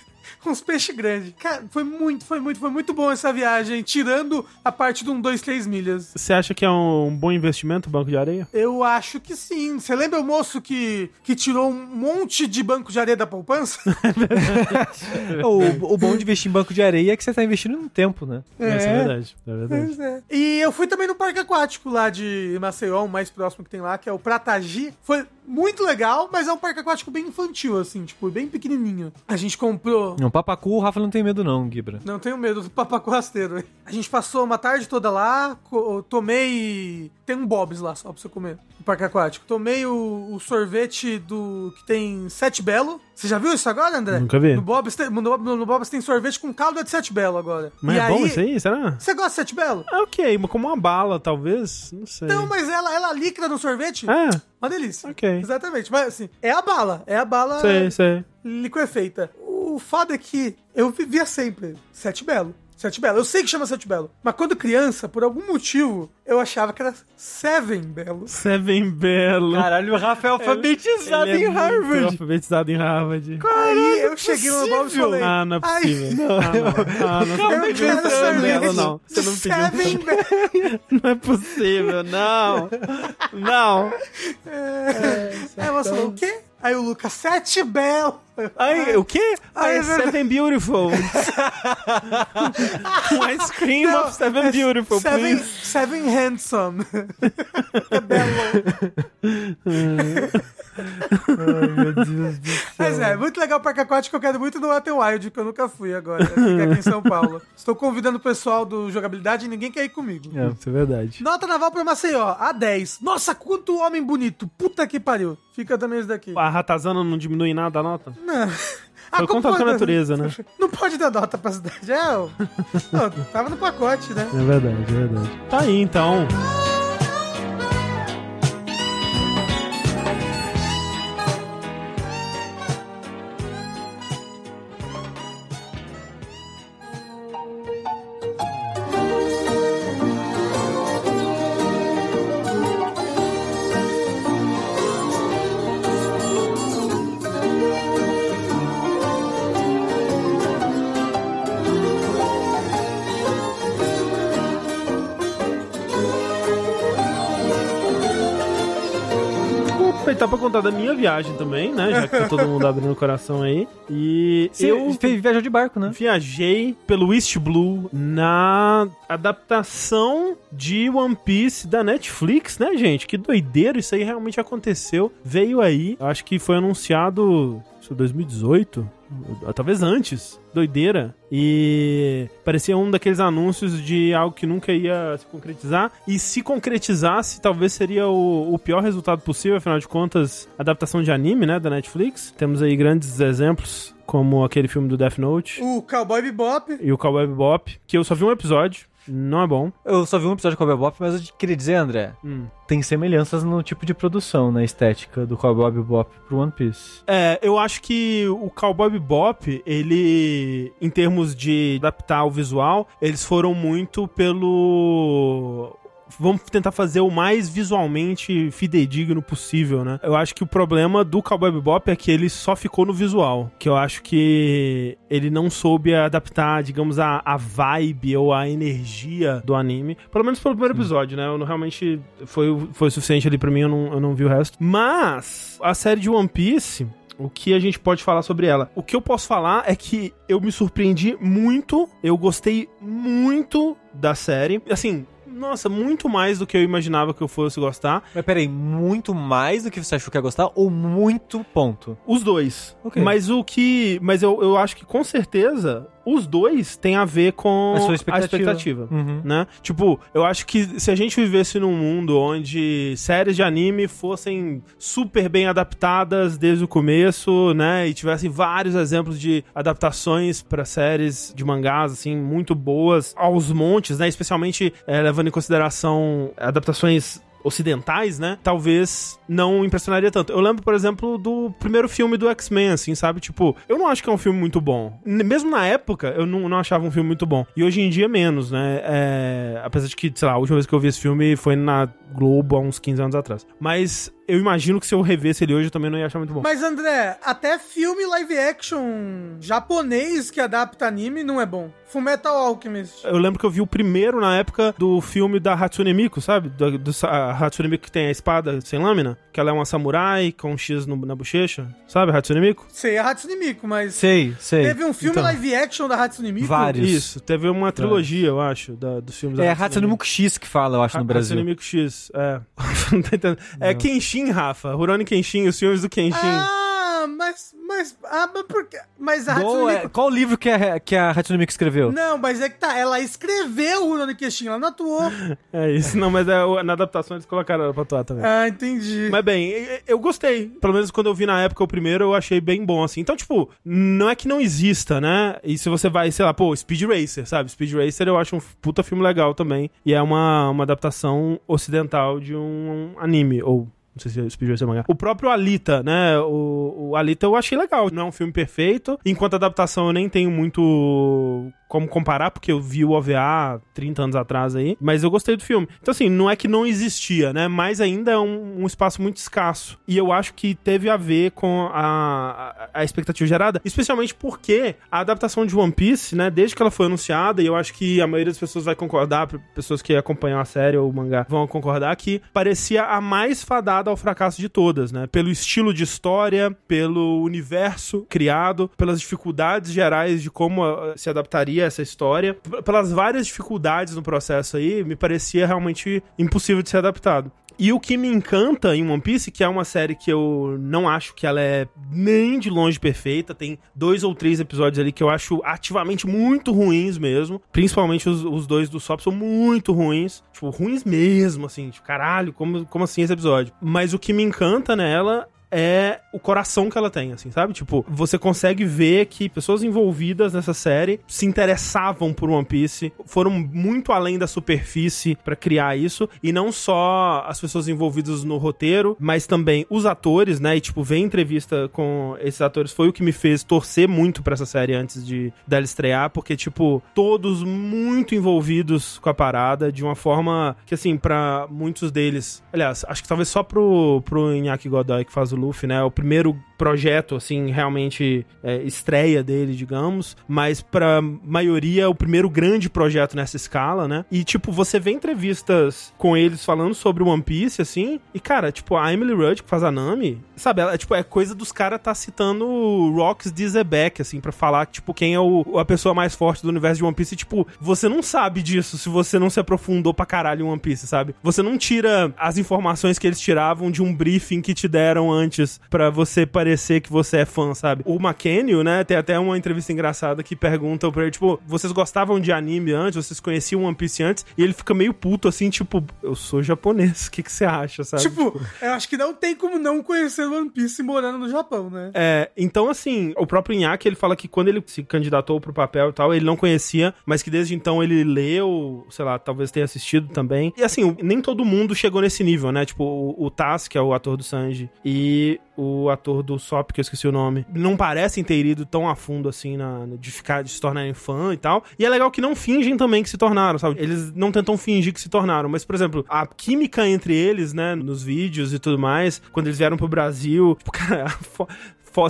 Uns peixes grandes. Cara, foi muito, foi muito, foi muito bom essa viagem, tirando a parte de um, dois, três milhas. Você acha que é um bom investimento o banco de areia? Eu acho que sim. Você lembra o moço que, que tirou um monte de banco de areia da poupança? o, o bom de investir em banco de areia é que você tá investindo no tempo, né? Essa é verdade. É verdade. Pois é. E eu fui também no parque aquático lá de Maceió, o mais próximo que tem lá, que é o Pratagi. Foi muito legal, mas é um parque aquático bem infantil, assim, tipo, bem pequenininho. A gente comprou... No papacu, o Rafa não tem medo não, Gibra. Não tenho medo do papacu rasteiro. A gente passou uma tarde toda lá, tomei... Tem um Bob's lá só pra você comer, no parque aquático. Tomei o, o sorvete do... que tem Sete Belo. Você já viu isso agora, André? Nunca vi. No Bob's tem, no, no Bob's tem sorvete com calda de Sete Belo agora. Mas E é bom isso aí, será? Você gosta de Sete Belo? É ok, mas como uma bala, talvez. Não sei. Não, mas ela, ela líquida no sorvete. É, Uma delícia. ok. Exatamente. Mas assim, é a bala. É a bala Sei, sei. liquefeita. O foda é que eu vivia sempre Sete Belo. Sete Belo. Eu sei que chama Sete Belo. Mas quando criança, por algum motivo, eu achava que era Seven Belo. Seven Belo. Caralho, o Rafa é alfabetizado Ele é em Harvard. muito alfabetizado em Harvard. Aí eu cheguei no Bob e falei... Ah, não é "Ai, possível. Ah, não. Ah, não. Você não Eu pediu quero Seven Belo, sorvete não. Você não pediu. Seven Belo. Não é possível, não. Não. Aí você falou, o quê? Aí o Lucas, Sete Belo. Ah, é Aí, velho, Seven Beautiful. um ice cream Não, of Seven Beautiful, Seven, please. seven Handsome. é belo. Meu Deus do céu. Mas é, muito legal o Parque Aquático, eu quero muito no Water Wild, que eu nunca fui agora. Fica aqui em São Paulo. Estou convidando o pessoal do jogabilidade e ninguém quer ir comigo. É, isso é verdade. Nota naval pra Maceió, A10. Nossa, quanto homem bonito. Puta que pariu. Fica também isso daqui. A ratazana não diminui nada a nota? Não. Ah, Foi com a natureza, né? Não pode dar nota pra cidade. É, ó. Ó, tava no pacote, né? É verdade, é verdade. Tá aí, então. Contar da minha viagem também, né? Já que tá todo mundo abrindo o coração aí. E Você eu fez- viajou de barco, né? viajei pelo East Blue na adaptação de One Piece da Netflix, né, gente? Que doideira, isso aí realmente aconteceu. Veio aí, acho que foi anunciado isso é 2018, talvez antes. Doideira. E parecia um daqueles anúncios de algo que nunca ia se concretizar. E se concretizasse, talvez seria o, o pior resultado possível, afinal de contas, adaptação de anime, né, da Netflix. Temos aí grandes exemplos, como aquele filme do Death Note O Cowboy Bebop. e o Cowboy Bebop, que eu só vi um episódio, não é bom. Eu só vi um episódio de Cowboy Bebop, mas eu queria dizer, André, Hum. tem semelhanças no tipo de produção, na estética do Cowboy Bebop pro One Piece. É, eu acho que o Cowboy Bebop, ele, em termos de adaptar o visual, eles foram muito pelo... Vamos tentar fazer o mais visualmente fidedigno possível, né? Eu acho que o problema do Cowboy Bebop é que ele só ficou no visual. Que eu acho que ele não soube adaptar, digamos, a, a vibe ou a energia do anime. Pelo menos pelo primeiro episódio, né? Eu não, realmente foi, foi suficiente ali pra mim, eu não, eu não vi o resto. Mas a série de One Piece, o que a gente pode falar sobre ela? O que eu posso falar é que eu me surpreendi muito, eu gostei muito da série. Assim, nossa, muito mais do que eu imaginava que eu fosse gostar. Mas peraí, muito mais do que você achou que ia gostar ou muito ponto? Os dois. Ok. Mas o que. Mas eu, eu acho que com certeza os dois têm a ver com A sua a expectativa. expectativa. Uhum. Né? Tipo, eu acho que se a gente vivesse num mundo onde séries de anime fossem super bem adaptadas desde o começo, né, e tivessem vários exemplos de adaptações pra séries de mangás assim muito boas aos montes, né, especialmente eh, levando em consideração adaptações ocidentais, né? Talvez não impressionaria tanto. Eu lembro, por exemplo, do primeiro filme do X-Men, assim, sabe? Tipo, eu não acho que é um filme muito bom. Mesmo na época, eu não, não achava um filme muito bom. E hoje em dia, menos, né? É, Apesar de que, sei lá, a última vez que eu vi esse filme foi na Globo há uns 15 anos atrás. Mas eu imagino que se eu revesse ele hoje, eu também não ia achar muito bom. Mas, André, até filme live action japonês que adapta anime não é bom. Fullmetal Alchemist. Eu lembro que eu vi o primeiro na época do filme da Hatsune Miku, sabe? Do, do, a Hatsune Miku que tem a espada sem lâmina, que ela é uma samurai com um X no- na bochecha, sabe? A Hatsune Miku? Sei a Hatsune Miku, mas Sei, sei. teve um filme Então. live action da Hatsune Miku? Vários. Isso, teve uma trilogia, eu acho, da- dos filmes É da a Hatsune Miku X que fala, eu acho, no Brasil. Hatsune Miku X, é. Não tá entendendo. É Kenshin, Rafa. Rurouni Kenshin, os filmes do Kenshin. Ah, mas, mas, ah, mas por quê? Mas a Hatsune Qual, é- Miku... qual livro que a, que a Hatsune Miku escreveu? Não, mas é que tá, ela escreveu o Rurouni Kenshin, ela não atuou. É isso, não, mas é, na adaptação eles colocaram ela pra atuar também. ah, entendi. Mas bem, eu gostei. Pelo menos quando eu vi na época o primeiro, eu achei bem bom, assim. Então, tipo, não é que não exista, né? E se você vai, sei lá, pô, Speed Racer, sabe? Speed Racer eu acho um puta filme legal também. E é uma, uma adaptação ocidental de um anime, ou. Não sei se é Speed Racer é mangá. O próprio Alita, né? O, o Alita eu achei legal. Não é um filme perfeito. Enquanto adaptação eu nem tenho muito como comparar, porque eu vi o OVA 30 anos atrás aí, mas eu gostei do filme. Então, assim, não é que não existia, né? Mas ainda é um, um espaço muito escasso. E eu acho que teve a ver com a, a, a expectativa gerada, especialmente porque a adaptação de One Piece, né, desde que ela foi anunciada, e eu acho que a maioria das pessoas vai concordar, pessoas que acompanham a série ou o mangá vão concordar, que parecia a mais fadada ao fracasso de todas, né? Pelo estilo de história, pelo universo criado, pelas dificuldades gerais de como ah, se adaptaria essa história, pelas várias dificuldades no processo aí, me parecia realmente impossível de ser adaptado. E o que me encanta em One Piece, que é uma série que eu não acho que ela é nem de longe perfeita, tem dois ou três episódios ali que eu acho ativamente muito ruins mesmo, principalmente os, os dois do Sop são muito ruins, tipo, ruins mesmo, assim, tipo, caralho, como, como assim esse episódio? Mas o que me encanta nela é o coração que ela tem, assim, sabe? Tipo, você consegue ver que pessoas envolvidas nessa série se interessavam por One Piece, foram muito além da superfície pra criar isso, e não só as pessoas envolvidas no roteiro, mas também os atores, né? E, tipo, ver entrevista com esses atores foi o que me fez torcer muito pra essa série antes de dela estrear, porque, tipo, todos muito envolvidos com a parada, de uma forma que, assim, pra muitos deles, aliás, acho que talvez só pro, pro Inaki Godoy, que faz o Luffy, né? O primeiro projeto, assim, realmente é, estreia dele, digamos, mas pra maioria é o primeiro grande projeto nessa escala, né? E, tipo, você vê entrevistas com eles falando sobre One Piece, assim, e, cara, tipo, a Emily Rudd, que faz a Nami, sabe, ela, tipo, é coisa dos caras tá citando Rocks de Zebek, assim, pra falar, tipo, quem é o, a pessoa mais forte do universo de One Piece, e, tipo, você não sabe disso se você não se aprofundou pra caralho em One Piece, sabe? Você não tira as informações que eles tiravam de um briefing que te deram antes para você parecer que você é fã, sabe? O McKenny, né, tem até uma entrevista engraçada que pergunta pra ele, tipo, vocês gostavam de anime antes? Vocês conheciam One Piece antes? E ele fica meio puto, assim, tipo, eu sou japonês, o que que você acha, sabe? Tipo, eu acho que não tem como não conhecer One Piece morando no Japão, né? É, então assim, o próprio Inaki, ele fala que quando ele se candidatou pro papel e tal, ele não conhecia, mas que desde então ele leu, sei lá, talvez tenha assistido também. E assim, nem todo mundo chegou nesse nível, né? Tipo, o, o Taz, que é o ator do Sanji, e o ator do Sop, que eu esqueci o nome, não parecem ter ido tão a fundo assim na, de ficar, de se tornarem fã e tal. E é legal que não fingem também que se tornaram, sabe? Eles não tentam fingir que se tornaram, mas, por exemplo, a química entre eles, né, nos vídeos e tudo mais, quando eles vieram pro Brasil, tipo, cara,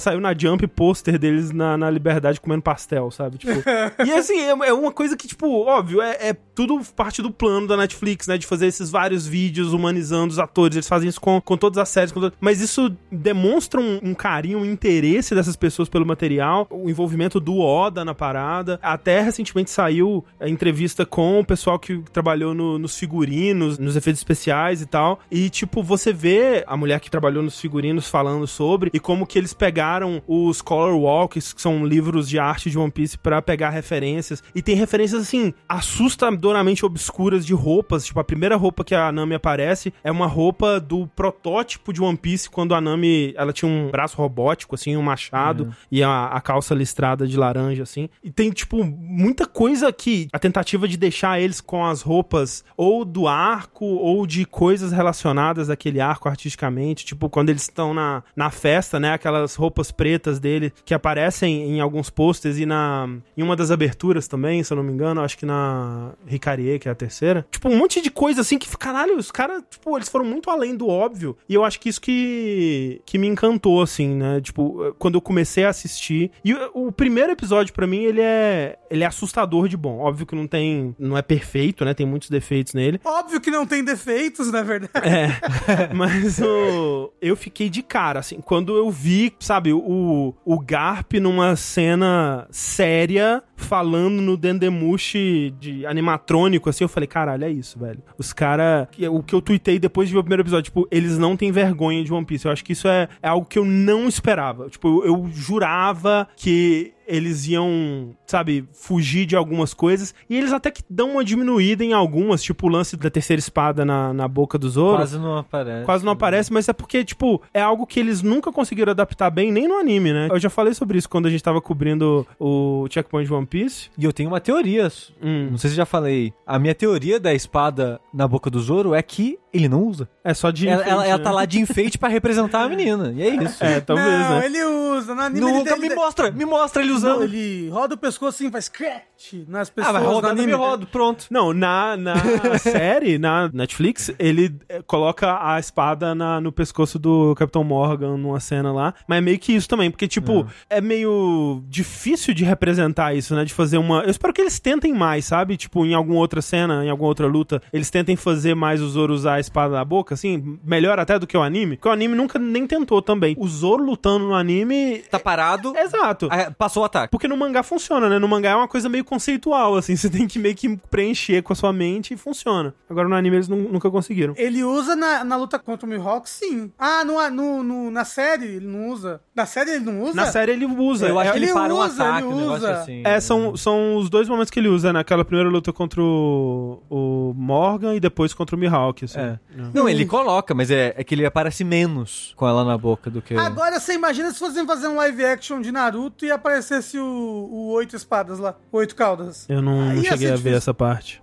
saiu na Jump pôster deles na, na Liberdade comendo pastel, sabe? Tipo, e assim, é, é, uma coisa que, tipo, óbvio, é, é, tudo parte do plano da Netflix, né? De fazer esses vários vídeos humanizando os atores. Eles fazem isso com, com todas as séries. Mas isso demonstra um, um, carinho, um interesse dessas pessoas pelo material, o envolvimento do Oda na parada. Até recentemente saiu a entrevista com o pessoal que trabalhou no, nos figurinos, nos efeitos especiais e tal. E, tipo, você vê a mulher que trabalhou nos figurinos falando sobre e como que eles pegaram pegaram os Color Walks, que são livros de arte de One Piece, para pegar referências. E tem referências, assim, assustadoramente obscuras de roupas. Tipo, a primeira roupa que a Nami aparece é uma roupa do protótipo de One Piece, quando a Nami, ela tinha um braço robótico, assim, um machado, uhum. e a, a, calça listrada de laranja, assim. E tem, tipo, muita coisa que a tentativa de deixar eles com as roupas ou do arco ou de coisas relacionadas àquele arco artisticamente. Tipo, quando eles estão na, na festa, né? Aquelas roupas roupas pretas dele, que aparecem em alguns posters e na em uma das aberturas também, se eu não me engano, acho que na Ricarie, que é a terceira. Tipo, um monte de coisa assim que, caralho, os caras, tipo, eles foram muito além do óbvio. E eu acho que isso que, que me encantou, assim, né? Tipo, quando eu comecei a assistir. E o, o primeiro episódio, para mim, ele é, ele é assustador de bom. Óbvio que não tem. Não é perfeito, né? Tem muitos defeitos nele. Óbvio que não tem defeitos, na verdade. É. Mas o, eu fiquei de cara, assim, quando eu vi, sabe? Sabe, o, o Garp numa cena séria falando no Dendemushi de animatrônico, assim, eu falei, caralho, é isso, velho. Os caras. O que eu tuitei depois de ver o primeiro episódio, tipo, eles não têm vergonha de One Piece. Eu acho que isso é, é algo que eu não esperava. Tipo, eu, eu jurava que eles iam, sabe, fugir de algumas coisas. E eles até que dão uma diminuída em algumas, tipo o lance da terceira espada na, na boca do Zoro. Quase não aparece. Quase não aparece, mas é porque, tipo, é algo que eles nunca conseguiram adaptar bem, nem no anime, né? Eu já falei sobre isso quando a gente tava cobrindo o Checkpoint de One Piece. E eu tenho uma teoria. Hum. Não sei se já falei. A minha teoria da espada na boca do Zoro é que ele não usa. É só de enfeite. Ela, ela, né? tá lá de enfeite para representar a menina. E é isso. É, talvez, não, né? ele usa. No anime Nunca ele, me mostra, me mostra ele usando. Não, ele roda o pescoço assim, faz scratch nas pessoas. Ah, vai rodando e me rodo, pronto. Não, na, na série, na Netflix, ele eh, coloca a espada na, no pescoço do Capitão Morgan numa cena lá. Mas é meio que isso também, porque, tipo, é. é meio difícil de representar isso, né? De fazer uma. Eu espero que eles tentem mais, sabe? Tipo, em alguma outra cena, em alguma outra luta, eles tentem fazer mais o Zoro usar a espada na boca, assim, melhor até do que o anime. Porque o anime nunca nem tentou também. O Zoro lutando no anime. Tá parado. Exato. Passou o ataque. Porque no mangá funciona, né? No mangá é uma coisa meio conceitual, assim. Você tem que meio que preencher com a sua mente e funciona. Agora no anime eles nunca conseguiram. Ele usa na, na luta contra o Mihawk, sim. Ah, no, no, no, na série ele não usa. Na série ele não usa? Na série ele usa. Eu acho é, que ele, ele para usa, um ataque, ele um usa. assim. É, são, são os dois momentos que ele usa, naquela primeira luta contra o, o Morgan e depois contra o Mihawk, assim. É. Não, ele coloca, mas é, é que ele aparece menos com ela na boca do que... Agora você imagina se fossem fazer um live action de Naruto e aparecesse o, o Oito Espadas lá, o Oito Caudas. Eu não, Aí cheguei a ver difícil. essa parte.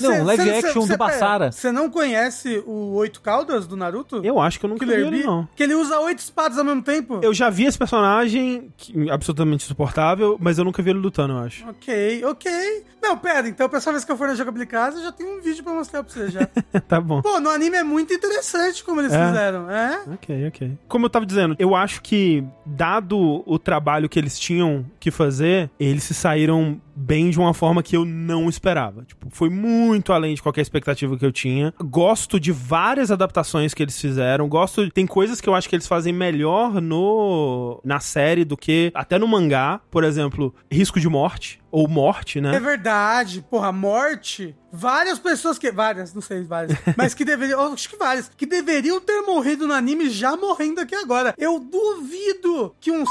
Não, live action do Basara. Você não conhece o Oito Caudas do Naruto? Eu acho que eu nunca vi Killer ele, Bee? não. Que ele usa oito espadas ao mesmo tempo? Eu já vi esse personagem, que- absolutamente insuportável, mas eu nunca vi ele lutando, eu acho. Ok, ok. Não, pera, então a próxima vez que eu for na Jogabilidade Casa, eu já tenho um vídeo pra mostrar pra você já. tá bom. Pô, no anime é muito interessante como eles É. fizeram, é? Ok, ok. Como eu tava dizendo, eu acho que, dado o trabalho que eles tinham que fazer, eles se saíram bem de uma forma que eu não esperava. Tipo, foi muito além de qualquer expectativa que eu tinha. Gosto de várias adaptações que eles fizeram. Gosto. Tem coisas que eu acho que eles fazem melhor no na série do que até no mangá. Por exemplo, Risco de Morte. Ou Morte, É né? verdade, porra, morte. Várias pessoas que. Várias, não sei, várias. mas que deveriam. Acho que várias. Que deveriam ter morrido no anime já morrendo aqui agora. Eu duvido que um.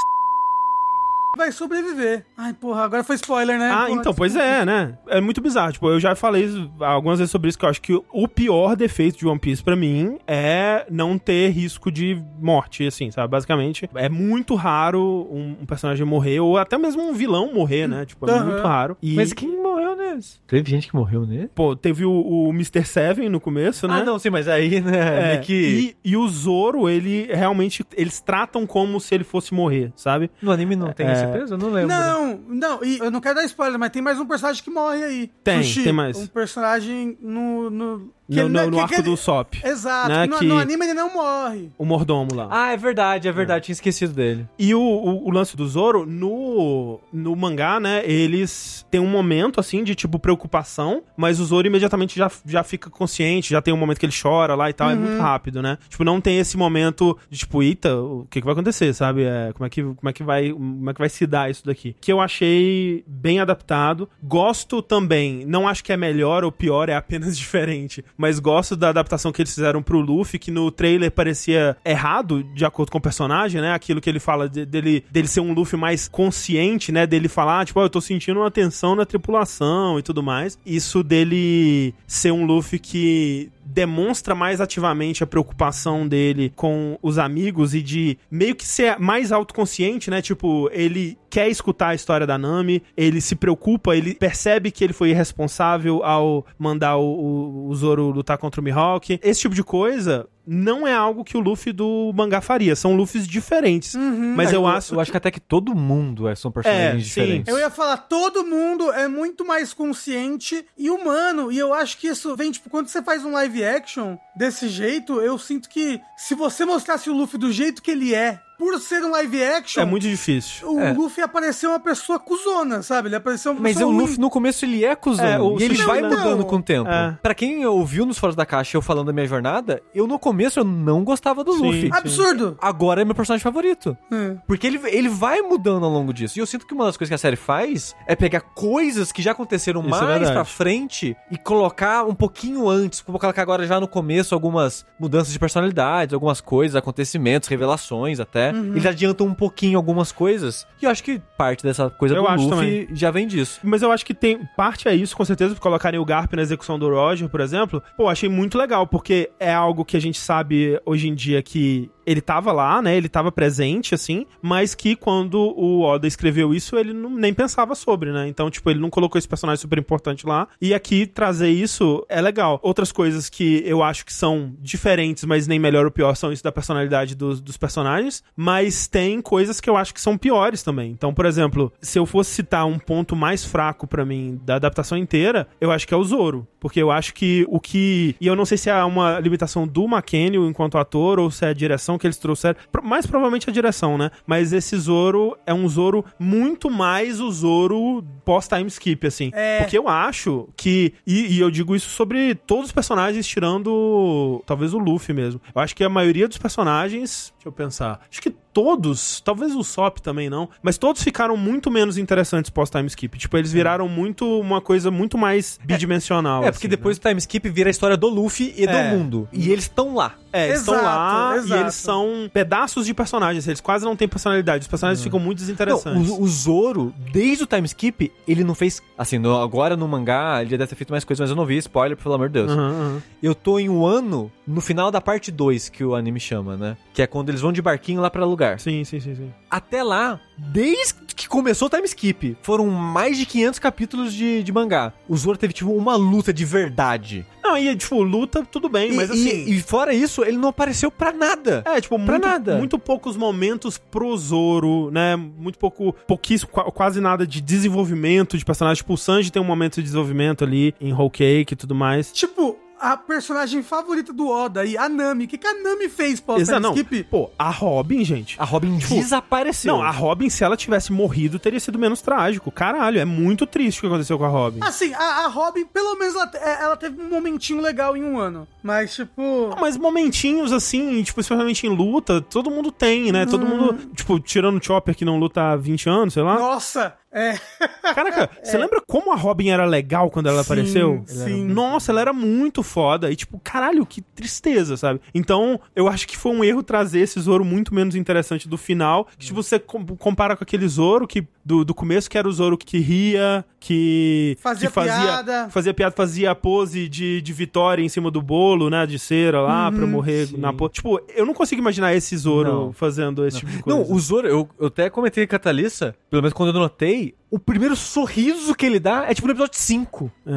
Vai sobreviver. Ai, porra, agora foi spoiler, né? Ah, Porra, então, pois é, né? É muito bizarro. Tipo, eu já falei isso algumas vezes sobre isso, que eu acho que o pior defeito de One Piece pra mim é não ter risco de morte, assim, sabe? Basicamente, é muito raro um, um personagem morrer, ou até mesmo um vilão morrer, né? Tipo, é Aham. muito raro. E, Mas quem morreu nesse? Teve gente que morreu nele? pô, teve o, o Mr. Seven no começo, né? Ah, não, sim, mas aí, né, É, que... e, e o Zoro, ele realmente, eles tratam como se ele fosse morrer, sabe? No anime não tem É. esse peso? Eu não lembro. Não, não, e eu não quero dar spoiler, mas tem mais um personagem que morre aí. Tem, tem mais. Um personagem no. no que No, ele no, é- no que- arco que do ele- Sop. Exato, né, no, que- no anime ele não morre. O mordomo lá. Ah, é verdade, é verdade. Tinha esquecido dele. E o, o, o lance do Zoro, no, no mangá, né, eles têm um momento, assim, de, tipo, preocupação, mas o Zoro imediatamente já, já fica consciente, já tem um momento que ele chora lá e tal, é muito rápido, né? Tipo, não tem esse momento de, tipo, eita, o que, que vai acontecer, sabe? É, como, é que, como, é que vai, como é que vai se dar isso daqui? Que eu achei bem adaptado. Gosto também, não acho que é melhor ou pior, é apenas diferente, mas gosto da adaptação que eles fizeram pro Luffy, que no trailer parecia errado, de acordo com o personagem, né? Aquilo que ele fala de- dele, dele ser um Luffy mais consciente, né? Dele falar, tipo, "Ó, eu tô sentindo uma tensão na tripulação e tudo mais. Isso dele ser um Luffy que demonstra mais ativamente a preocupação dele com os amigos e de meio que ser mais autoconsciente, né? Tipo, ele quer escutar a história da Nami, ele se preocupa, ele percebe que ele foi irresponsável ao mandar o, o, o Zoro lutar contra o Mihawk. Esse tipo de coisa não é algo que o Luffy do mangá faria. São Luffys diferentes. Mas eu, acho. Eu acho que até que todo mundo é, são personagens É, sim. diferentes. Eu ia falar, todo mundo é muito mais consciente e humano. E eu acho que isso vem, tipo, quando você faz um live action desse jeito, eu sinto que se você mostrasse o Luffy do jeito que ele é, por ser um live action, É muito difícil. o É. Luffy apareceu uma pessoa cuzona, sabe? Ele apareceu uma Mas o ruim. Luffy, no começo, ele é cuzão. É, e ele Sushi- vai Não, mudando não. com o tempo. É. Pra quem ouviu nos Fóruns da Caixa eu falando da minha jornada, eu no começo eu não gostava do Sim. Luffy. Absurdo! Agora é meu personagem favorito. Hum. Porque ele, ele vai mudando ao longo disso. E eu sinto que uma das coisas que a série faz é pegar coisas que já aconteceram Isso é mais verdade. pra frente e colocar um pouquinho antes. Vou colocar agora já no começo algumas mudanças de personalidades, algumas coisas, acontecimentos, revelações até. Uhum. Eles adiantam um pouquinho algumas coisas. E eu acho que parte dessa coisa Eu do acho Luffy já vem disso. Mas eu acho que tem. Parte é isso, com certeza, por colocarem o Garp na execução do Roger, por exemplo. Pô, achei muito legal, porque é algo que a gente sabe hoje em dia que ele tava lá, né? Ele tava presente, assim, mas que quando o Oda escreveu isso, ele não, nem pensava sobre, né? Então, tipo, ele não colocou esse personagem super importante lá. E aqui trazer isso é legal. Outras coisas que eu acho que são diferentes, mas nem melhor ou pior, são isso da personalidade dos, dos personagens. Mas tem coisas que eu acho que são piores também. Então, por exemplo, se eu fosse citar um ponto mais fraco pra mim da adaptação inteira, eu acho que é o Zoro. Porque eu acho que o que. E eu não sei se é uma limitação do McKenny enquanto ator ou se é a direção que eles trouxeram. Mais provavelmente a direção, né? Mas esse Zoro é um Zoro muito mais o Zoro pós-time skip, assim. É. Porque eu acho que. E, e eu digo isso sobre todos os personagens, tirando talvez o Luffy mesmo. Eu acho que a maioria dos personagens. Deixa eu pensar. Acho que todos, talvez o Sop também não, mas todos ficaram muito menos interessantes pós-time skip. Tipo, eles viraram muito uma coisa muito mais bidimensional. É, porque assim, depois do time skip vira a história do Luffy e É. do mundo. E eles estão lá. É, eles estão Exato, lá e exato. eles são pedaços de personagens. Eles quase não têm personalidade. Os personagens ficam muito Não, desinteressantes. o, o Zoro, desde o time skip, ele não fez. Assim, no- agora no mangá, ele já deve ter feito mais coisas, mas eu não vi. Spoiler, pelo amor de Deus. Aham, aham. Eu tô em um ano no final da parte 2, que o anime chama, né? Que é quando eles vão de barquinho lá pra lugar. Sim, sim, sim, sim. Até lá, desde que começou o time skip, foram mais de 500 capítulos de, de mangá. O Zoro teve, tipo, uma luta de verdade. Não, e tipo, luta, tudo bem, mas e, assim. e- e fora isso, ele não apareceu pra nada. É, tipo, Pra muito, nada. muito poucos momentos pro Zoro, né? Muito pouco, pouquíssimo, qua- quase nada de desenvolvimento de personagem. Tipo, o Sanji tem um momento de desenvolvimento ali em Whole Cake e tudo mais. Tipo, a personagem favorita do Oda aí, a Nami. O que, que a Nami fez pós Exa- não, skip? pô, a Robin, gente. A Robin Tipo, desapareceu. Não, a Robin, se ela tivesse morrido, teria sido menos trágico. Caralho, é muito triste o que aconteceu com a Robin. Assim, a, a Robin, pelo menos, ela, é, ela teve um momentinho legal em um ano. Mas, tipo. Mas momentinhos assim, tipo, especialmente em luta, todo mundo tem, né? Todo mundo, tipo, tirando o Chopper que não luta há 20 anos, sei lá. Nossa! É. Caraca, você lembra como a Robin era legal quando ela Sim, apareceu? sim. Nossa, ela era muito foda. E, tipo, caralho, que tristeza, sabe? Então, eu acho que foi um erro trazer esse Zoro muito menos interessante do final. Que, tipo, você com- compara com aquele Zoro que, do, do começo, que era o Zoro que ria, que. Fazia que fazia piada. Fazia piada, fazia a pose de, de vitória em cima do bolo, né? De cera lá, pra morrer sim. na pose. Tipo, eu não consigo imaginar esse Zoro Não. fazendo esse tipo de coisa. Não, o Zoro, eu, eu até comentei com a Thalissa, pelo menos quando eu notei, wait, o primeiro sorriso que ele dá é tipo no episódio 5. É,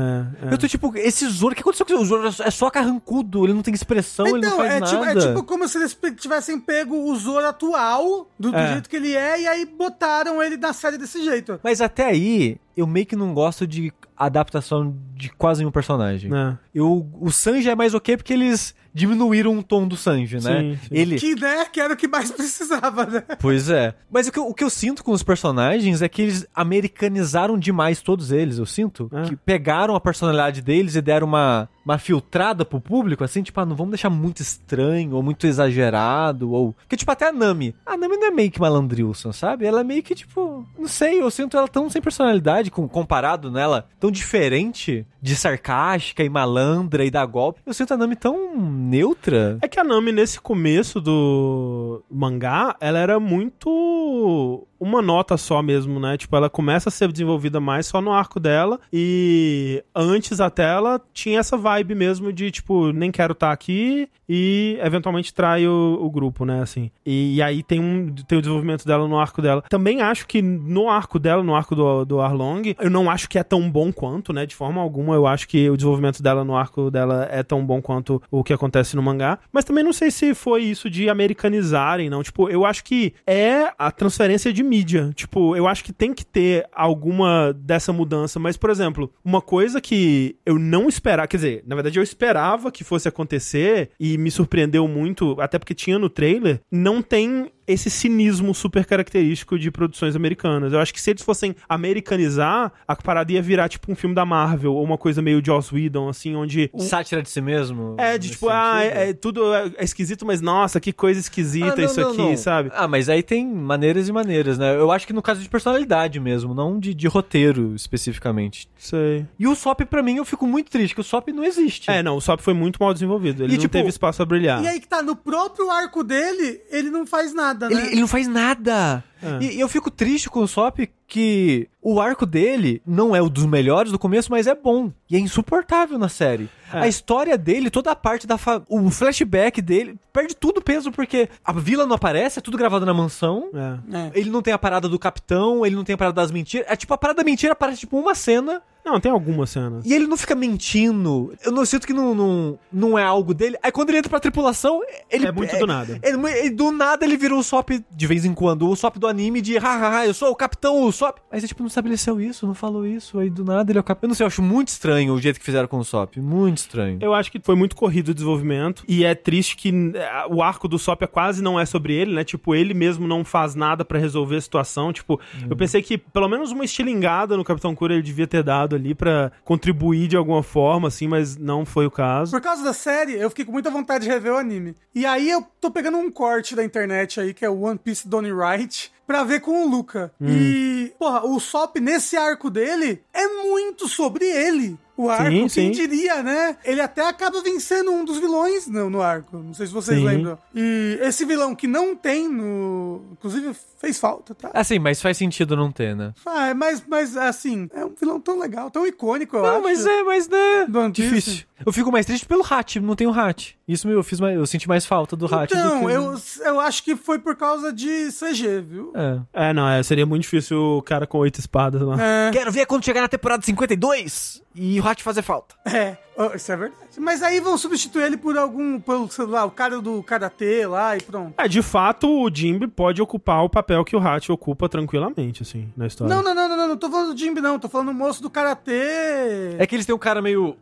é. Eu tô tipo, esse Zoro, o que aconteceu com o Zoro? É só carrancudo, ele não tem expressão, ele não Então, faz é nada. tipo, é tipo como se eles tivessem pego o Zoro atual, do, do É. jeito que ele é, e aí botaram ele na série desse jeito. Mas até aí, eu meio que não gosto de adaptação de quase nenhum personagem. É. Eu, o Sanji é mais ok porque eles diminuíram o tom do Sanji, né? Sim, sim. Ele, Que, né, que era o que mais precisava, né? Pois é. Mas o que, eu, o que eu sinto com os personagens é que eles americanizaram demais todos eles, eu sinto. É. Que pegaram a personalidade deles e deram uma, uma filtrada pro público, assim, tipo, ah, não vamos deixar muito estranho ou muito exagerado, ou... Porque, tipo, até a Nami. A Nami não é meio que malandrilson, sabe? Ela é meio que, tipo, não sei, eu sinto ela tão sem personalidade com, comparado nela, tão diferente de sarcástica e malandra e dar golpe. Eu sinto a Nami tão neutra. É que a Nami, nesse começo do mangá, ela era muito uma nota só mesmo, né? Tipo, ela começa a ser desenvolvida mais só no arco dela e antes até ela tinha essa mesmo de, tipo, nem quero estar aqui e eventualmente trai o, o grupo, né? Assim. E, e aí tem, um, tem o desenvolvimento dela no arco dela. Também acho que no arco dela, no arco do, do Arlong, eu não acho que é tão bom quanto, né? De forma alguma, eu acho que o desenvolvimento dela no arco dela é tão bom quanto o que acontece no mangá. Mas também não sei se foi isso de americanizarem, não. Tipo, eu acho que é a transferência de mídia. Tipo, eu acho que tem que ter alguma dessa mudança. Mas, por exemplo, uma coisa que eu não esperava, quer dizer, na verdade eu esperava que fosse acontecer e me surpreendeu muito, até porque tinha no trailer, não tem esse cinismo super característico de produções americanas. Eu acho que se eles fossem americanizar, a parada ia virar tipo um filme da Marvel, ou uma coisa meio Joss Whedon, assim, onde... o- Sátira de si mesmo? é, de tipo, ah, sentido? é, é- tudo é, é esquisito, mas nossa, que coisa esquisita Ah, não, isso não, aqui, não. sabe? Ah, mas aí tem maneiras e maneiras, né? Eu acho que no caso de personalidade mesmo, não de, de roteiro especificamente. Sei. E o Sop, pra mim, eu fico muito triste, que o Sop não existe. É, não, o Sop foi muito mal desenvolvido. Ele E, não tipo, teve espaço pra brilhar. E aí que tá, no próprio arco dele, ele não faz nada, né? Ele, ele não faz nada. É. E, e eu fico triste com o Sop que o arco dele não é o dos melhores do começo, mas é bom. E é insuportável na série. É. A história dele, toda a parte da. Fa... O flashback dele, perde tudo o peso, porque a vila não aparece, é tudo gravado na mansão. É. É. Ele não tem a parada do capitão, ele não tem a parada das mentiras. É tipo, a parada da mentira aparece tipo uma cena Não, tem algumas cenas. e ele não fica mentindo. Eu não sinto que não, não, não é algo dele. Aí quando ele entra pra tripulação, ele. É muito do nada. Ele, ele- do nada ele virou o Sop, de vez em quando, o Sop do anime de hahaha, eu sou o capitão, o Sop. Mas ele, tipo, não estabeleceu isso, não falou isso. Aí do nada ele é o capitão. Eu não sei, eu acho muito estranho o jeito que fizeram com o Sop. Muito estranho. Eu acho que foi muito corrido o desenvolvimento. E é triste que eh, o arco do Sop é quase não é sobre ele, né? Tipo, ele mesmo não faz nada pra resolver a situação. Tipo, eu pensei que pelo menos uma estilingada no Capitão Cura ele devia ter dado ali pra contribuir de alguma forma, assim, mas não foi o caso. Por causa da série, eu fiquei com muita vontade de rever o anime. E aí eu tô pegando um corte da internet aí, que é o One Piece Donnie Wright, pra ver com o Luca. Hum. E, porra, o Sop nesse arco dele é muito sobre ele. O arco, Sim, quem sim. diria, né? Ele até acaba vencendo um dos vilões no, no arco. Não sei se vocês Sim. lembram. E esse vilão que não tem no. Inclusive, fez falta, tá? Assim, mas faz sentido não ter, né? Ah, mas, mas, assim, é um vilão tão legal, tão icônico, eu Não, acho. mas é, mas né. Do. Difícil. Eu fico mais triste pelo Hat, não tem o Hat. Isso eu fiz mais, eu senti mais falta do Hat. Então, do que... eu, eu acho que foi por causa de CG, viu? É. É, não, é, seria muito difícil o cara com oito espadas lá. É, Quero ver quando chegar na temporada 52 e o Hat fazer falta. é, oh, isso é verdade. Mas aí vão substituir ele por algum, pelo, sei lá, o cara do Karatê lá e pronto. É, de fato, o Jimby pode ocupar o papel que o Hat ocupa tranquilamente, assim, na história. Não, não, não, não, não, não tô falando do Jimby, não. Tô falando do moço do Karatê. É que eles têm um cara meio.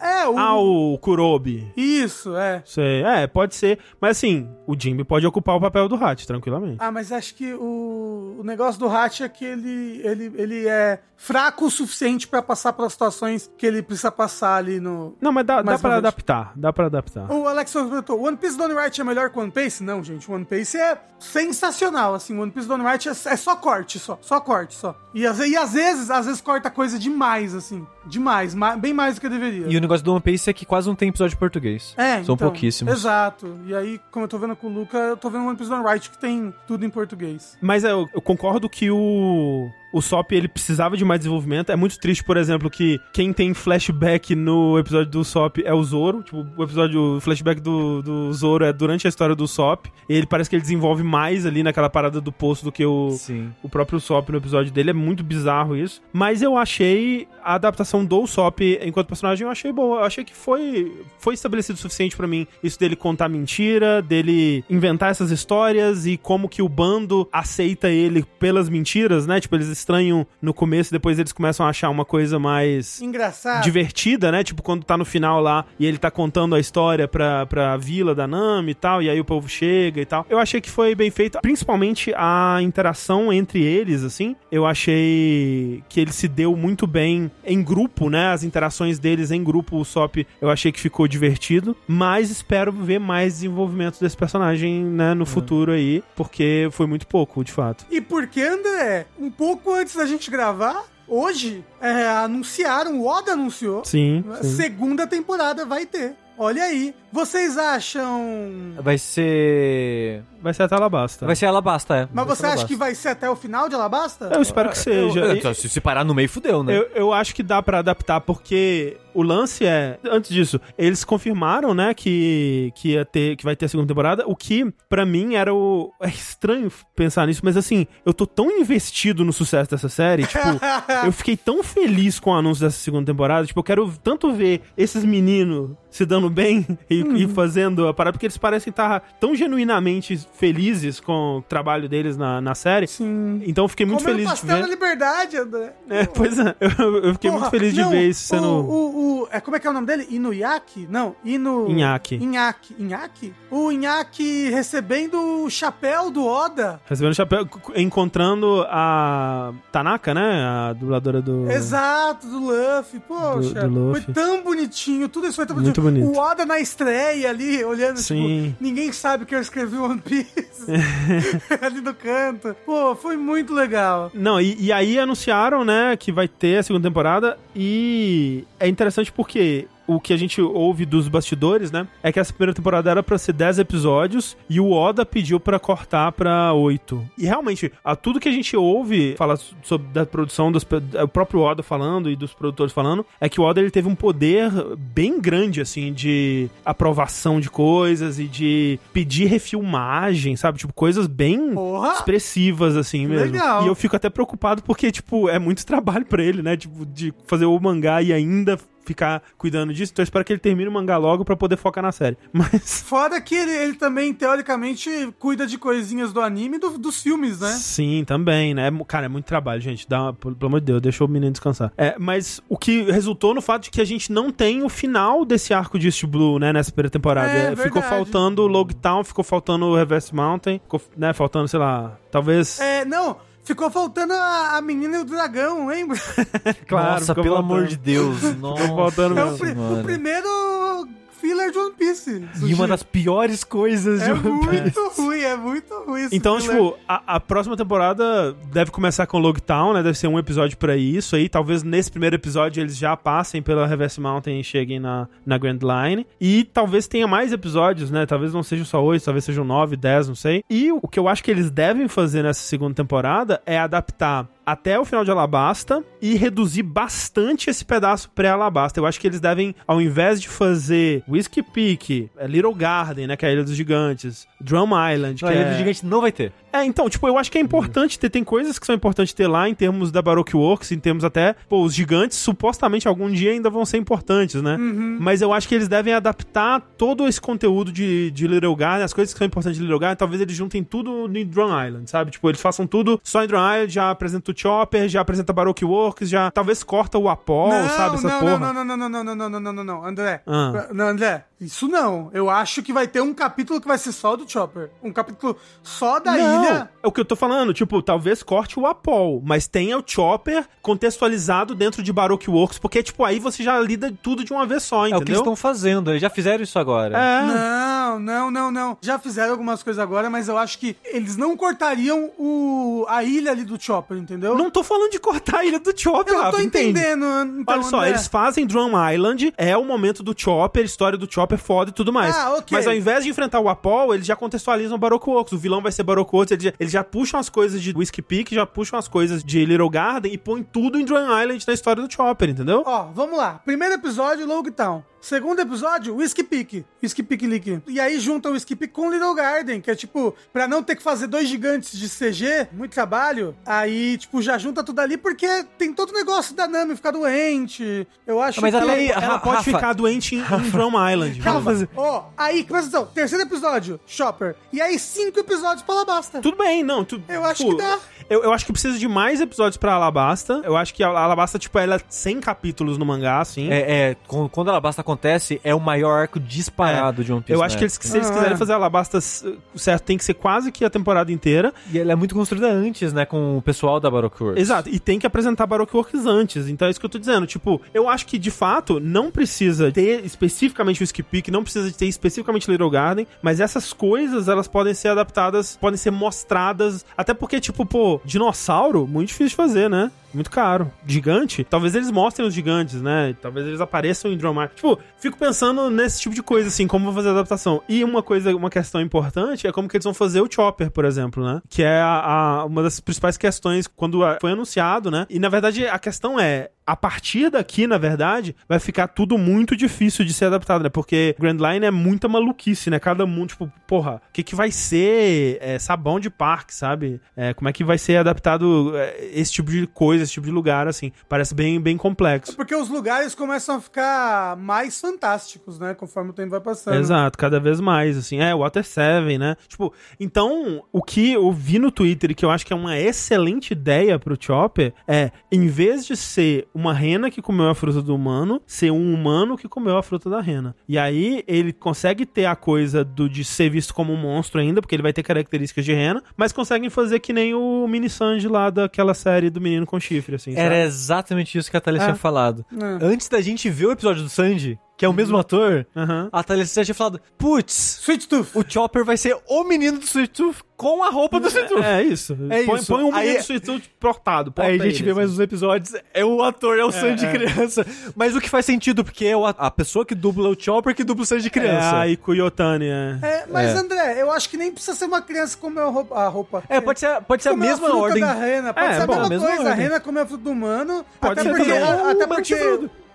É, o... Ah, o Kurobi. Isso, é. Sei. É, pode ser. Mas assim, o Jimby pode ocupar o papel do Hat, tranquilamente. Ah, mas acho que o, o negócio do Hatch é que ele, ele, ele é fraco o suficiente pra passar pelas situações que ele precisa passar ali no... Não, mas dá, dá pra adaptar. Dá pra adaptar. O Alex perguntou, One Piece do One Wright é melhor que One Piece? Não, gente, One Piece é sensacional, assim, One Piece do One Wright é, é só corte, só, só corte, só. E, às- e às vezes, às vezes corta coisa demais, assim, demais, ma- bem mais do que deveria. E o negócio do One Piece é que quase não tem episódio em português. É, São então, pouquíssimos. Exato. E aí, como eu tô vendo com o Luca, eu tô vendo One Piece do One Wright que tem tudo em português. Mas é, eu, eu concordo que o. O Sop, ele precisava de mais desenvolvimento. É muito triste, por exemplo, que quem tem flashback no episódio do Sop é o Zoro. Tipo, o episódio, o flashback do, do Zoro é durante a história do Sop. Ele parece que ele desenvolve mais ali naquela parada do poço do que o, Sim. o próprio Sop no episódio dele. É muito bizarro isso. Mas eu achei a adaptação do Sop enquanto personagem, eu achei boa. Eu achei que foi, foi estabelecido o suficiente pra mim. Isso dele contar mentira, dele inventar essas histórias e como que o bando aceita ele pelas mentiras, né? Tipo, eles estranham no começo, depois eles começam a achar uma coisa mais Engraçado. divertida, né? Tipo, quando tá no final lá e ele tá contando a história pra, pra vila da Nami e tal, e aí o povo chega e tal. Eu achei que foi bem feito, principalmente a interação entre eles, assim. Eu achei que ele se deu muito bem em grupo, né? As interações deles em grupo, o Sop, eu achei que ficou divertido, mas espero ver mais desenvolvimento desse personagem, né, no futuro aí, porque foi muito pouco, de fato. E porque, André, um pouco antes da gente gravar, hoje, é, anunciaram, o Oda anunciou, Sim, a sim. segunda temporada vai ter. Olha aí. Vocês acham. Vai ser. Vai ser até Alabasta. Vai ser Alabasta, é. Mas Vai você acha Alabasta. que vai ser até o final de Alabasta? Eu espero que seja. Eu- E- eu- se se parar no meio, fudeu, né? Eu, eu acho que dá pra adaptar, porque o lance é. Antes disso, eles confirmaram, né, que, que, ia ter, que vai ter a segunda temporada. O que, pra mim, era o. É estranho pensar nisso, mas assim, eu tô tão investido no sucesso dessa série. Tipo, eu fiquei tão feliz com o anúncio dessa segunda temporada. Tipo, eu quero tanto ver esses meninos se dando bem e, e fazendo a parada, porque eles parecem estar tão genuinamente felizes com o trabalho deles na, na série. Sim. Então eu fiquei muito Comendo feliz de pastel ver. da liberdade, André. É, pois é, eu, eu fiquei Porra, muito feliz de não, ver isso sendo. O, o, o- é, como é que é o nome dele? Inuyaki? Não, Inu... Inhaki. Inhaki. Inhaki? O Inhaki recebendo o chapéu do Oda. Recebendo o chapéu, encontrando a Tanaka, né? A dubladora do. Exato, do Luffy. Poxa, Do- do Luffy. foi tão bonitinho. Tudo isso foi tão Muito bonitinho. bonito. O Oda na estreia ali, olhando, Sim. tipo, ninguém sabe que eu escrevi One Piece. ali no canto. Pô, foi muito legal. Não, e, e aí anunciaram, né, que vai ter a segunda temporada e é interessante porque o que a gente ouve dos bastidores, né, é que essa primeira temporada era pra ser 10 episódios e o Oda pediu pra cortar pra 8. E realmente, a, tudo que a gente ouve falar sobre da produção, dos, o próprio Oda falando e dos produtores falando, é que o Oda ele teve um poder bem grande, assim, de aprovação de coisas e de pedir refilmagem, sabe? Tipo, coisas bem Porra! expressivas, assim mesmo. Legal. E eu fico até preocupado porque, tipo, é muito trabalho pra ele, né? Tipo, de fazer o mangá e ainda ficar cuidando disso. Então eu espero que ele termine o mangá logo pra poder focar na série. Mas. Foda que ele, ele também, teoricamente, cuida de coisinhas do anime e do- dos filmes, né? Sim, também, né? É Cara, é muito trabalho, gente. Dá uma- pelo amor de Deus, deixa o menino descansar. É, mas o que resultou no fato de que a gente não tem o final desse arco de East Blue, né? Nessa primeira temporada. É, É, ficou verdade. faltando o Log Town, ficou faltando o Reverse Mountain, ficou, né? Faltando, sei lá, talvez. É, não, ficou faltando a, a menina e o dragão, lembra? claro, Nossa, ficou pelo faltando. amor de Deus. Nossa, faltando É o, mesmo. pri- o mano. primeiro filler de One Piece. E Sushi. uma das piores coisas É de One Piece. muito ruim, é muito ruim esse Então, filler. tipo, a, a próxima temporada deve começar com Logtown, né? Deve ser um episódio pra isso aí. Talvez nesse primeiro episódio eles já passem pela Reverse Mountain e cheguem na, na Grand Line. E talvez tenha mais episódios, né? Talvez não sejam só oito, talvez sejam nove, dez, não sei. E o que eu acho que eles devem fazer nessa segunda temporada é adaptar até o final de Alabasta e reduzir bastante esse pedaço pré-Alabasta. Eu acho que eles devem, ao invés de fazer Whiskey Peak, é, Little Garden, né, que é a Ilha dos Gigantes, Drum Island, Não, que a é... Ilha do Gigante não vai ter. É, então, tipo, eu acho que é importante ter, tem coisas que são importantes ter lá em termos da Baroque Works, em termos até, pô, os gigantes supostamente algum dia ainda vão ser importantes, né? Mas eu acho que eles devem adaptar todo esse conteúdo de, de Little Garden, as coisas que são importantes de Little Garden, talvez eles juntem tudo em Drum Island, sabe? Tipo, eles façam tudo só em Drum Island, já apresenta o Chopper, já apresenta Baroque Works, já talvez corta o Apollo, sabe? Essa não, porra. não, não, não, não, não, não, não, não, não, não, não, André. Ah. Não, André, isso não. Eu acho que vai ter um capítulo que vai ser só do Chopper. Um capítulo só da Não, ilha. É o que eu tô falando, tipo, talvez corte o Apol, mas tenha o Chopper contextualizado dentro de Baroque Works, porque, tipo, aí você já lida tudo de uma vez só, É o que eles entendeu? estão fazendo, eles já fizeram isso agora. É. Não, não, não, não. Já fizeram algumas coisas agora, mas eu acho que eles não cortariam o, a ilha ali do Chopper, entendeu? Não tô falando de cortar a ilha do Chopper, eu não tô Rafa, entendendo. Então, Olha só, André. eles fazem Drum Island, é o momento do Chopper, história do Chopper foda e tudo mais. Ah, ok. Mas ao invés de enfrentar o Apol, eles já contextualizam o Baroque Works. O vilão vai ser Baroque Works, eles já, eles já puxam as coisas de Whiskey Peak, já puxam as coisas de Little Garden e põem tudo em Drum Island na história do Chopper, entendeu? Ó, vamos lá. Primeiro episódio, Log Town. Segundo episódio, Whiskey Peak. Whiskey Peak Leak. E aí junta o Whiskey Peak com Little Garden, que é tipo, pra não ter que fazer dois gigantes de CG, muito trabalho, aí, tipo, já junta tudo ali, porque tem todo o negócio da Nami ficar doente. Eu acho Mas que... aí, Ela Ra- pode Rafa- ficar doente em, em Drum Island. Calma. Ó, aí, presta atenção. Terceiro episódio, Chopper. E aí, cinco episódios pra Alabasta. Tudo bem, não. Tu, Eu acho tipo, que dá. Eu, eu acho que precisa de mais episódios pra Alabasta. Eu acho que a Alabasta, tipo, ela é 100 capítulos no mangá, assim. É, é, quando quando a Alabasta acontece, é o maior arco disparado de One Piece. Eu acho né? que eles, se eles Ah, quiserem é. fazer Alabasta certo, tem que ser quase que a temporada inteira. E ela é muito construída antes, né, com o pessoal da Baroque Works. Exato, e tem que apresentar Baroque Works antes. Então é isso que eu tô dizendo. Tipo, eu acho que de fato não precisa ter especificamente o Skip Peak, não precisa ter especificamente Little Garden, mas essas coisas elas podem ser adaptadas, podem ser mostradas. Até porque, tipo, pô, dinossauro, muito difícil de fazer, né? Muito caro. Gigante, talvez eles mostrem os gigantes, né? Talvez eles apareçam em Dromar. Tipo, fico pensando nesse tipo de coisa, assim, como vou fazer a adaptação. E uma coisa, uma questão importante é como que eles vão fazer o Chopper, por exemplo, né? Que é a, a- uma das principais questões quando foi anunciado, né? E na verdade a questão é. A partir daqui, na verdade, vai ficar tudo muito difícil de ser adaptado, né? Porque Grand Line é muita maluquice, né? Cada mundo, tipo, porra, o que, que vai ser é, sabão de parque, sabe? É, como é que vai ser adaptado é, esse tipo de coisa, esse tipo de lugar, assim? Parece bem, bem complexo. Porque os lugares começam a ficar mais fantásticos, né? Conforme o tempo vai passando. Exato, cada vez mais, assim. É, Water 7, né? Tipo, então, o que eu vi no Twitter e que eu acho que é uma excelente ideia pro Chopper é, em vez de ser uma rena que comeu a fruta do humano, ser um humano que comeu a fruta da rena. E aí, ele consegue ter a coisa do de ser visto como um monstro ainda, porque ele vai ter características de rena, mas conseguem fazer que nem o mini Sanji lá daquela série do menino com chifre, assim, Era sabe? exatamente isso que a Thalia É. tinha falado. É. Antes da gente ver o episódio do Sanji, que é o mesmo ator, Aham. a Thalia já tinha falado, putz, Sweet Tooth. o Chopper vai ser o menino do Sweet Tooth com a roupa do Sweet Tooth. É isso. É põe, isso. põe um Aí- menino Sweet Tooth portado. porta Aí a gente ele, vê assim. mais uns episódios, é o ator, é o Sanji é. criança. Mas o que faz sentido, porque é o a, a pessoa que dubla o Chopper que dubla o Sanji criança. É a Iku Yotani, é. É, mas É. André, eu acho que nem precisa ser uma criança comer a roupa. A roupa. É, pode ser, pode ser a mesma fruta ordem. da rena. Pode É, ser a bom, mesma a mesma coisa. A ordem. rena come a fruta do humano. Pode até ser porque, também. a- até porque.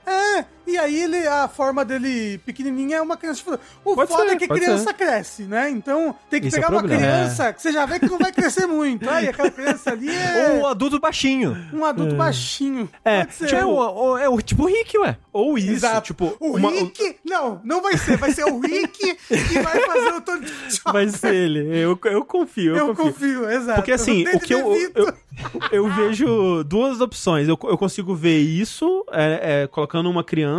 É, e aí ele, a forma dele pequenininha é uma criança chifruda. O Pode foda ser, é que criança cresce, né? Então tem que Esse é pegar o uma criança que você já vê que não vai crescer muito. Aí aquela criança ali é Ou um adulto baixinho. um adulto baixinho. É, ser. Tipo, é, o, o- é o tipo Rick, ué. Ou isso, Exato. tipo... o uma- Rick. Não, não vai ser. Vai ser o Rick que vai fazer o Tony Vai ser ele. Eu, eu confio, eu, Eu confio. confio, exato. Porque assim, o que eu, eu, eu vejo duas opções. Eu, eu consigo ver isso, é, é, colocando uma criança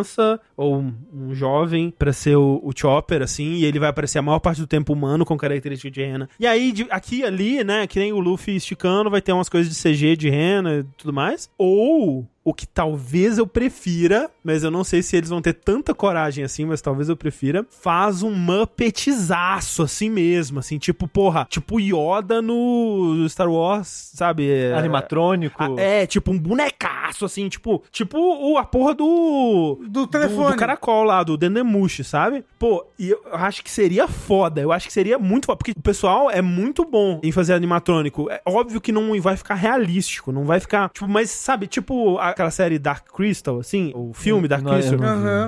ou um, jovem pra ser o, o Chopper, assim, e ele vai aparecer a maior parte do tempo humano com característica de rena. E aí, de- aqui ali, né, que nem o Luffy esticando, vai ter umas coisas de CG de rena e tudo mais. Ou o que talvez eu prefira, mas eu não sei se eles vão ter tanta coragem assim, mas talvez eu prefira, faz um Muppetizaço assim mesmo, assim, tipo, porra, tipo Yoda no Star Wars, sabe? É, Animatrônico. ah, É, tipo um bonecaço, assim, tipo, tipo o, a porra do. Do telefone. Do, caracol lá, do Dendemushi, sabe? Pô, e eu acho que seria foda. Eu acho que seria muito foda. Porque o pessoal é muito bom em fazer animatrônico. É óbvio que não vai ficar realístico, não vai ficar. Tipo, mas sabe, tipo aquela série Dark Crystal, assim, o filme Dark Não, Crystal,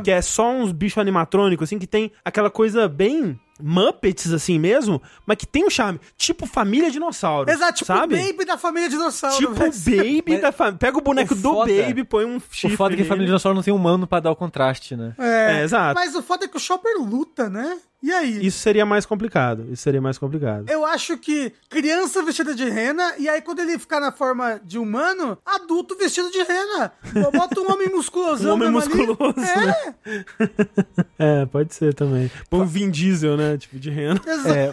que é só uns bichos animatrônicos, assim, que tem aquela coisa bem. Muppets, assim mesmo, mas que tem um charme. Tipo família dinossauro. Exato, tipo sabe? o Baby da família Dinossauro. Tipo. Baby Mas da família. Pega o boneco o do foda- Baby, põe um O chifre. foda é que a família dinossauro não tem humano pra dar o contraste, né? É, exato. Mas o foda é que o Chopper luta, né? E aí? Isso seria mais complicado. Isso seria mais complicado. Eu acho que criança vestida de rena, e aí quando ele ficar na forma de humano, adulto vestido de rena. Bota um homem musculosão Um homem mesmo ali. musculoso, É, É, pode ser também. Põe um Vin Diesel, né? Tipo, de rena. exato. É,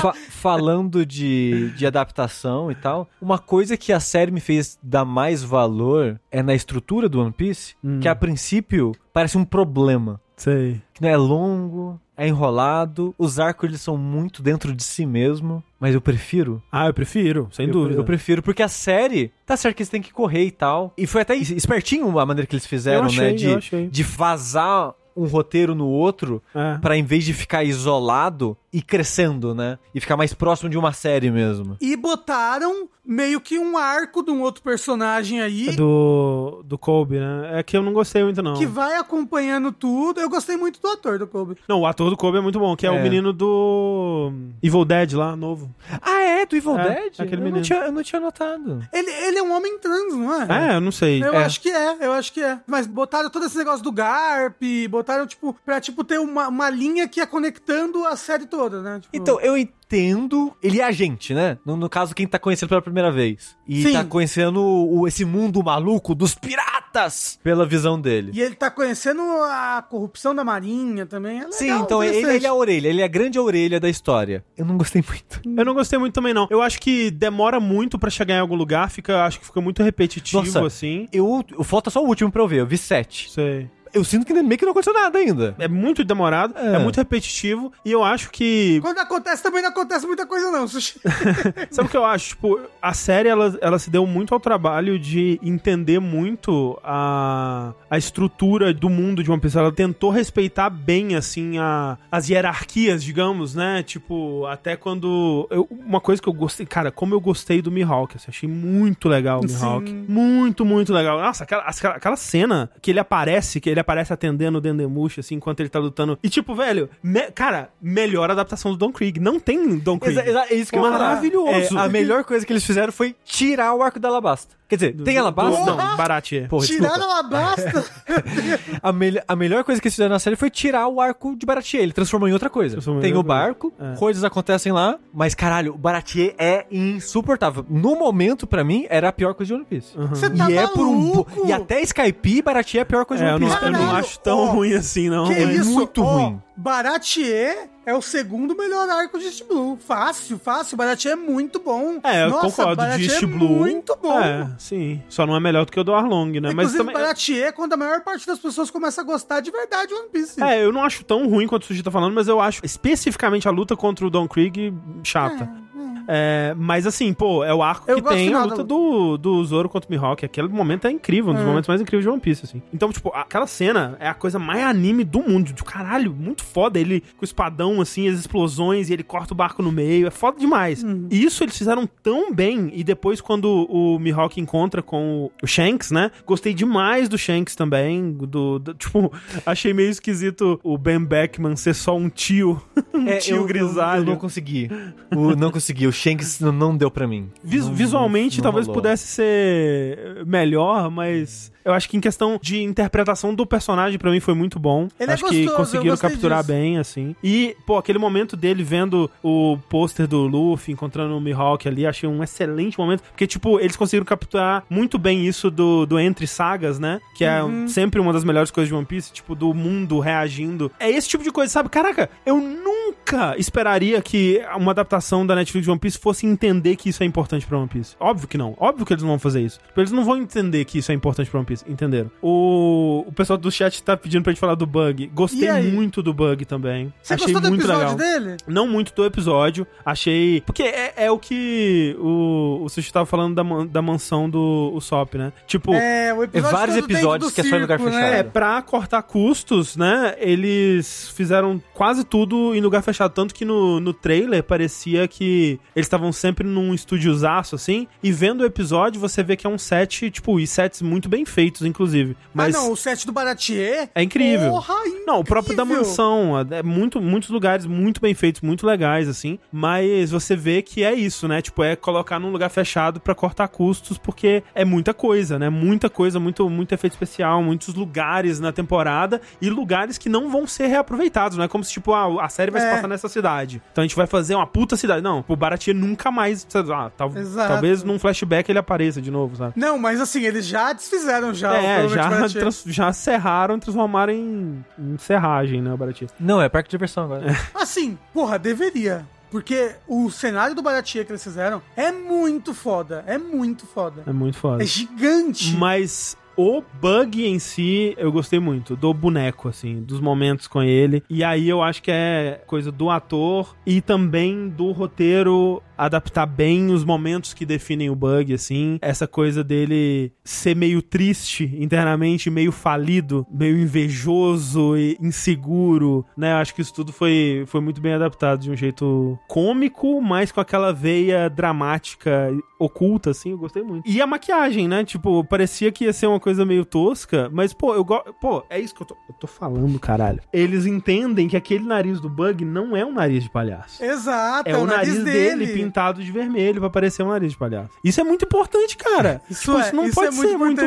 fa- falando de, de adaptação e tal, uma coisa que a série me fez dar mais valor é na estrutura do One Piece, que a princípio parece um problema. Sei. Que não é longo, é enrolado, os arcos eles são muito dentro de si mesmo, mas eu prefiro. Ah, eu prefiro, sem eu, dúvida. Eu prefiro, porque a série, tá certo que eles têm que correr e tal. E foi até es- espertinho a maneira que eles fizeram, achei, né? De, de vazar um roteiro no outro É. Pra em vez de ficar isolado e crescendo, né? E ficar mais próximo de uma série mesmo. E botaram meio que um arco de um outro personagem aí. Do, do Kobe, né? É que eu não gostei muito, não. Que vai acompanhando tudo. Eu gostei muito do ator do Kobe. Não, o ator do Kobe é muito bom, que é, o É. menino do Evil Dead lá, novo. Ah, é? Do Evil É, Dead? aquele eu, não menino. tinha, eu não tinha notado. Ele, ele é um homem trans, não é? É, eu não sei. Eu É. acho que é, eu acho que é. Mas botaram todo esse negócio do Garp, botaram, tipo, pra, tipo, ter uma, uma linha que ia conectando a série toda, né? Tipo, Então, eu entendo. Ele é a gente, né? No, no caso, quem tá conhecendo pela primeira vez. E Sim. tá conhecendo o, esse mundo maluco dos piratas pela visão dele. E ele tá conhecendo a corrupção da marinha também. É legal, Sim, então ele, ele é a orelha, ele é a grande orelha da história. Eu não gostei muito. Eu não gostei muito também, não. Eu acho que demora muito pra chegar em algum lugar, fica, acho que fica muito repetitivo, Nossa. assim. Eu, eu- falta só o último pra eu ver, eu vi sete. Sei. Eu sinto que meio que não aconteceu nada ainda. É muito demorado, é. É. muito repetitivo, e eu acho que. Quando acontece, também não acontece muita coisa, não, Sushi. Sabe o que eu acho? Tipo, a série ela, ela se deu muito ao trabalho de entender muito a, a estrutura do mundo de One Piece. Ela tentou respeitar bem, assim, a, as hierarquias, digamos, né? Tipo, até quando. eu- uma coisa que eu gostei, cara, como eu gostei do Mihawk, assim, achei muito legal o Sim. Mihawk. Muito, muito legal. Nossa, aquela, aquela, aquela cena que ele aparece, que ele aparece atendendo o Dendemushi, assim, enquanto ele tá lutando. E, tipo, velho, me- cara, melhor adaptação do Don Krieg. Não tem Don Krieg. Exa- exa- é isso que falar. Maravilhoso. É, a melhor coisa que eles fizeram foi tirar o arco da Alabasta. Quer dizer, tem Alabasta? Não, Baratie. Porra, Tiraram desculpa. ela basta. A, mel- a melhor coisa que eles fizeram na série foi tirar o arco de Baratier. Ele transformou em outra coisa. Transformou Tem o barco, É. coisas acontecem lá, mas caralho, o Baratier é insuportável. No momento, pra mim, era a pior coisa de One Piece. Você tá e é por um. E até Skype, Baratier é a pior coisa É, de eu One não, Piece. eu não mim. Caralho, acho tão ó, ruim assim, não. Que É. isso? muito Ó, ruim. Baratier é o segundo melhor arco de East Blue. Fácil, fácil. Baratier é muito bom. É, eu Nossa, concordo. De Baratier East é Blue. muito bom. É, sim. Só não é melhor do que o do Arlong, né? Mas Inclusive, também. Baratier é quando a maior parte das pessoas começa a gostar de verdade de One Piece. É, eu não acho tão ruim quanto o Sushi tá falando, mas eu acho especificamente a luta contra o Don Krieg chata. É, mas assim, pô, é o arco Eu que tem a luta da do, do Zoro contra o Mihawk. Aquele momento é incrível, um dos É. momentos mais incríveis de One Piece, assim. Então, tipo, aquela cena é a coisa mais anime do mundo. De caralho, muito foda. Ele com o espadão, assim, as explosões, e ele corta o barco no meio. É foda demais. E isso eles fizeram tão bem. E depois, quando o Mihawk encontra com o- o Shanks, né? Gostei demais do Shanks também. Do, do- tipo, achei meio esquisito o Ben Beckman ser só um tio. um É, tio eu, grisalho. Eu, eu não consegui. O, não consegui. O Shanks não, deu pra mim. Vis- Não- visualmente não talvez rolou. pudesse ser melhor, mas eu acho que em questão de interpretação do personagem pra mim foi muito bom. Ele é acho que gostoso, eu conseguiram capturar disso. bem assim. E pô, aquele momento dele vendo o pôster do Luffy encontrando o Mihawk ali, achei um excelente momento, porque tipo, eles conseguiram capturar muito bem isso do, do entre sagas, né? Que é Uhum. sempre uma das melhores coisas de One Piece, tipo do mundo reagindo. É esse tipo de coisa, sabe? Caraca, eu nunca nunca esperaria que uma adaptação da Netflix de One Piece fosse entender que isso é importante pra One Piece. Óbvio que não. Óbvio que eles não vão fazer isso. Eles não vão entender que isso é importante pra One Piece. Entenderam? O, o pessoal do chat tá pedindo pra gente falar do bug. Gostei muito do bug também. Você Achei gostou do muito episódio legal. dele? Não muito do episódio. Achei. Porque é, é o que o, o Sushi tava falando da, man- da mansão do Usopp, né? Tipo. É, o episódio vários episódios do que é só em lugar circo, fechado. né? É, pra cortar custos, né? Eles fizeram quase tudo em lugar fechado. Tanto que no, no trailer parecia que eles estavam sempre num estúdiozaço, assim. E vendo o episódio, você vê que é um set, tipo, e sets muito bem feitos, inclusive. Mas Ah, não, o set do Baratier. é incrível. Porra, incrível. Não, o próprio da mansão. É muito, muitos lugares muito bem feitos, muito legais, assim. Mas você vê que é isso, né? Tipo, é colocar num lugar fechado pra cortar custos, porque é muita coisa, né? Muita coisa, muito, muito efeito especial, muitos lugares na temporada e lugares que não vão ser reaproveitados, não é como se, tipo, ah, a série vai se É. passar nessa cidade. Então a gente vai fazer uma puta cidade. Não, o Baratie nunca mais. Ah, tal- Exato. talvez num flashback ele apareça de novo, sabe? Não, mas assim, eles já desfizeram já. É, já, trans- já serraram e transformaram em, em serragem, né, o Baratie. Não, é parque de diversão agora. Assim, porra, deveria. Porque o cenário do Baratia que eles fizeram é muito foda. É muito foda. É muito foda. É gigante. Mas o bug em si, eu gostei muito. Do boneco, assim, dos momentos com ele. E aí eu acho que é coisa do ator e também do roteiro adaptar bem os momentos que definem o bug, assim. Essa coisa dele ser meio triste internamente, meio falido, meio invejoso e inseguro, né? Eu acho que isso tudo foi, foi muito bem adaptado de um jeito cômico, mas com aquela veia dramática oculta, assim, eu gostei muito. E a maquiagem, né? Tipo, parecia que ia ser uma coisa meio tosca, mas, pô, eu gosto. Pô, é isso que eu tô, eu tô falando, caralho. Eles entendem que aquele nariz do Bug não é um nariz de palhaço. Exato, É o nariz dele, pintado de vermelho pra parecer um nariz de palhaço. Isso é muito importante, cara. Isso Tipo, é, isso não isso pode é ser muito.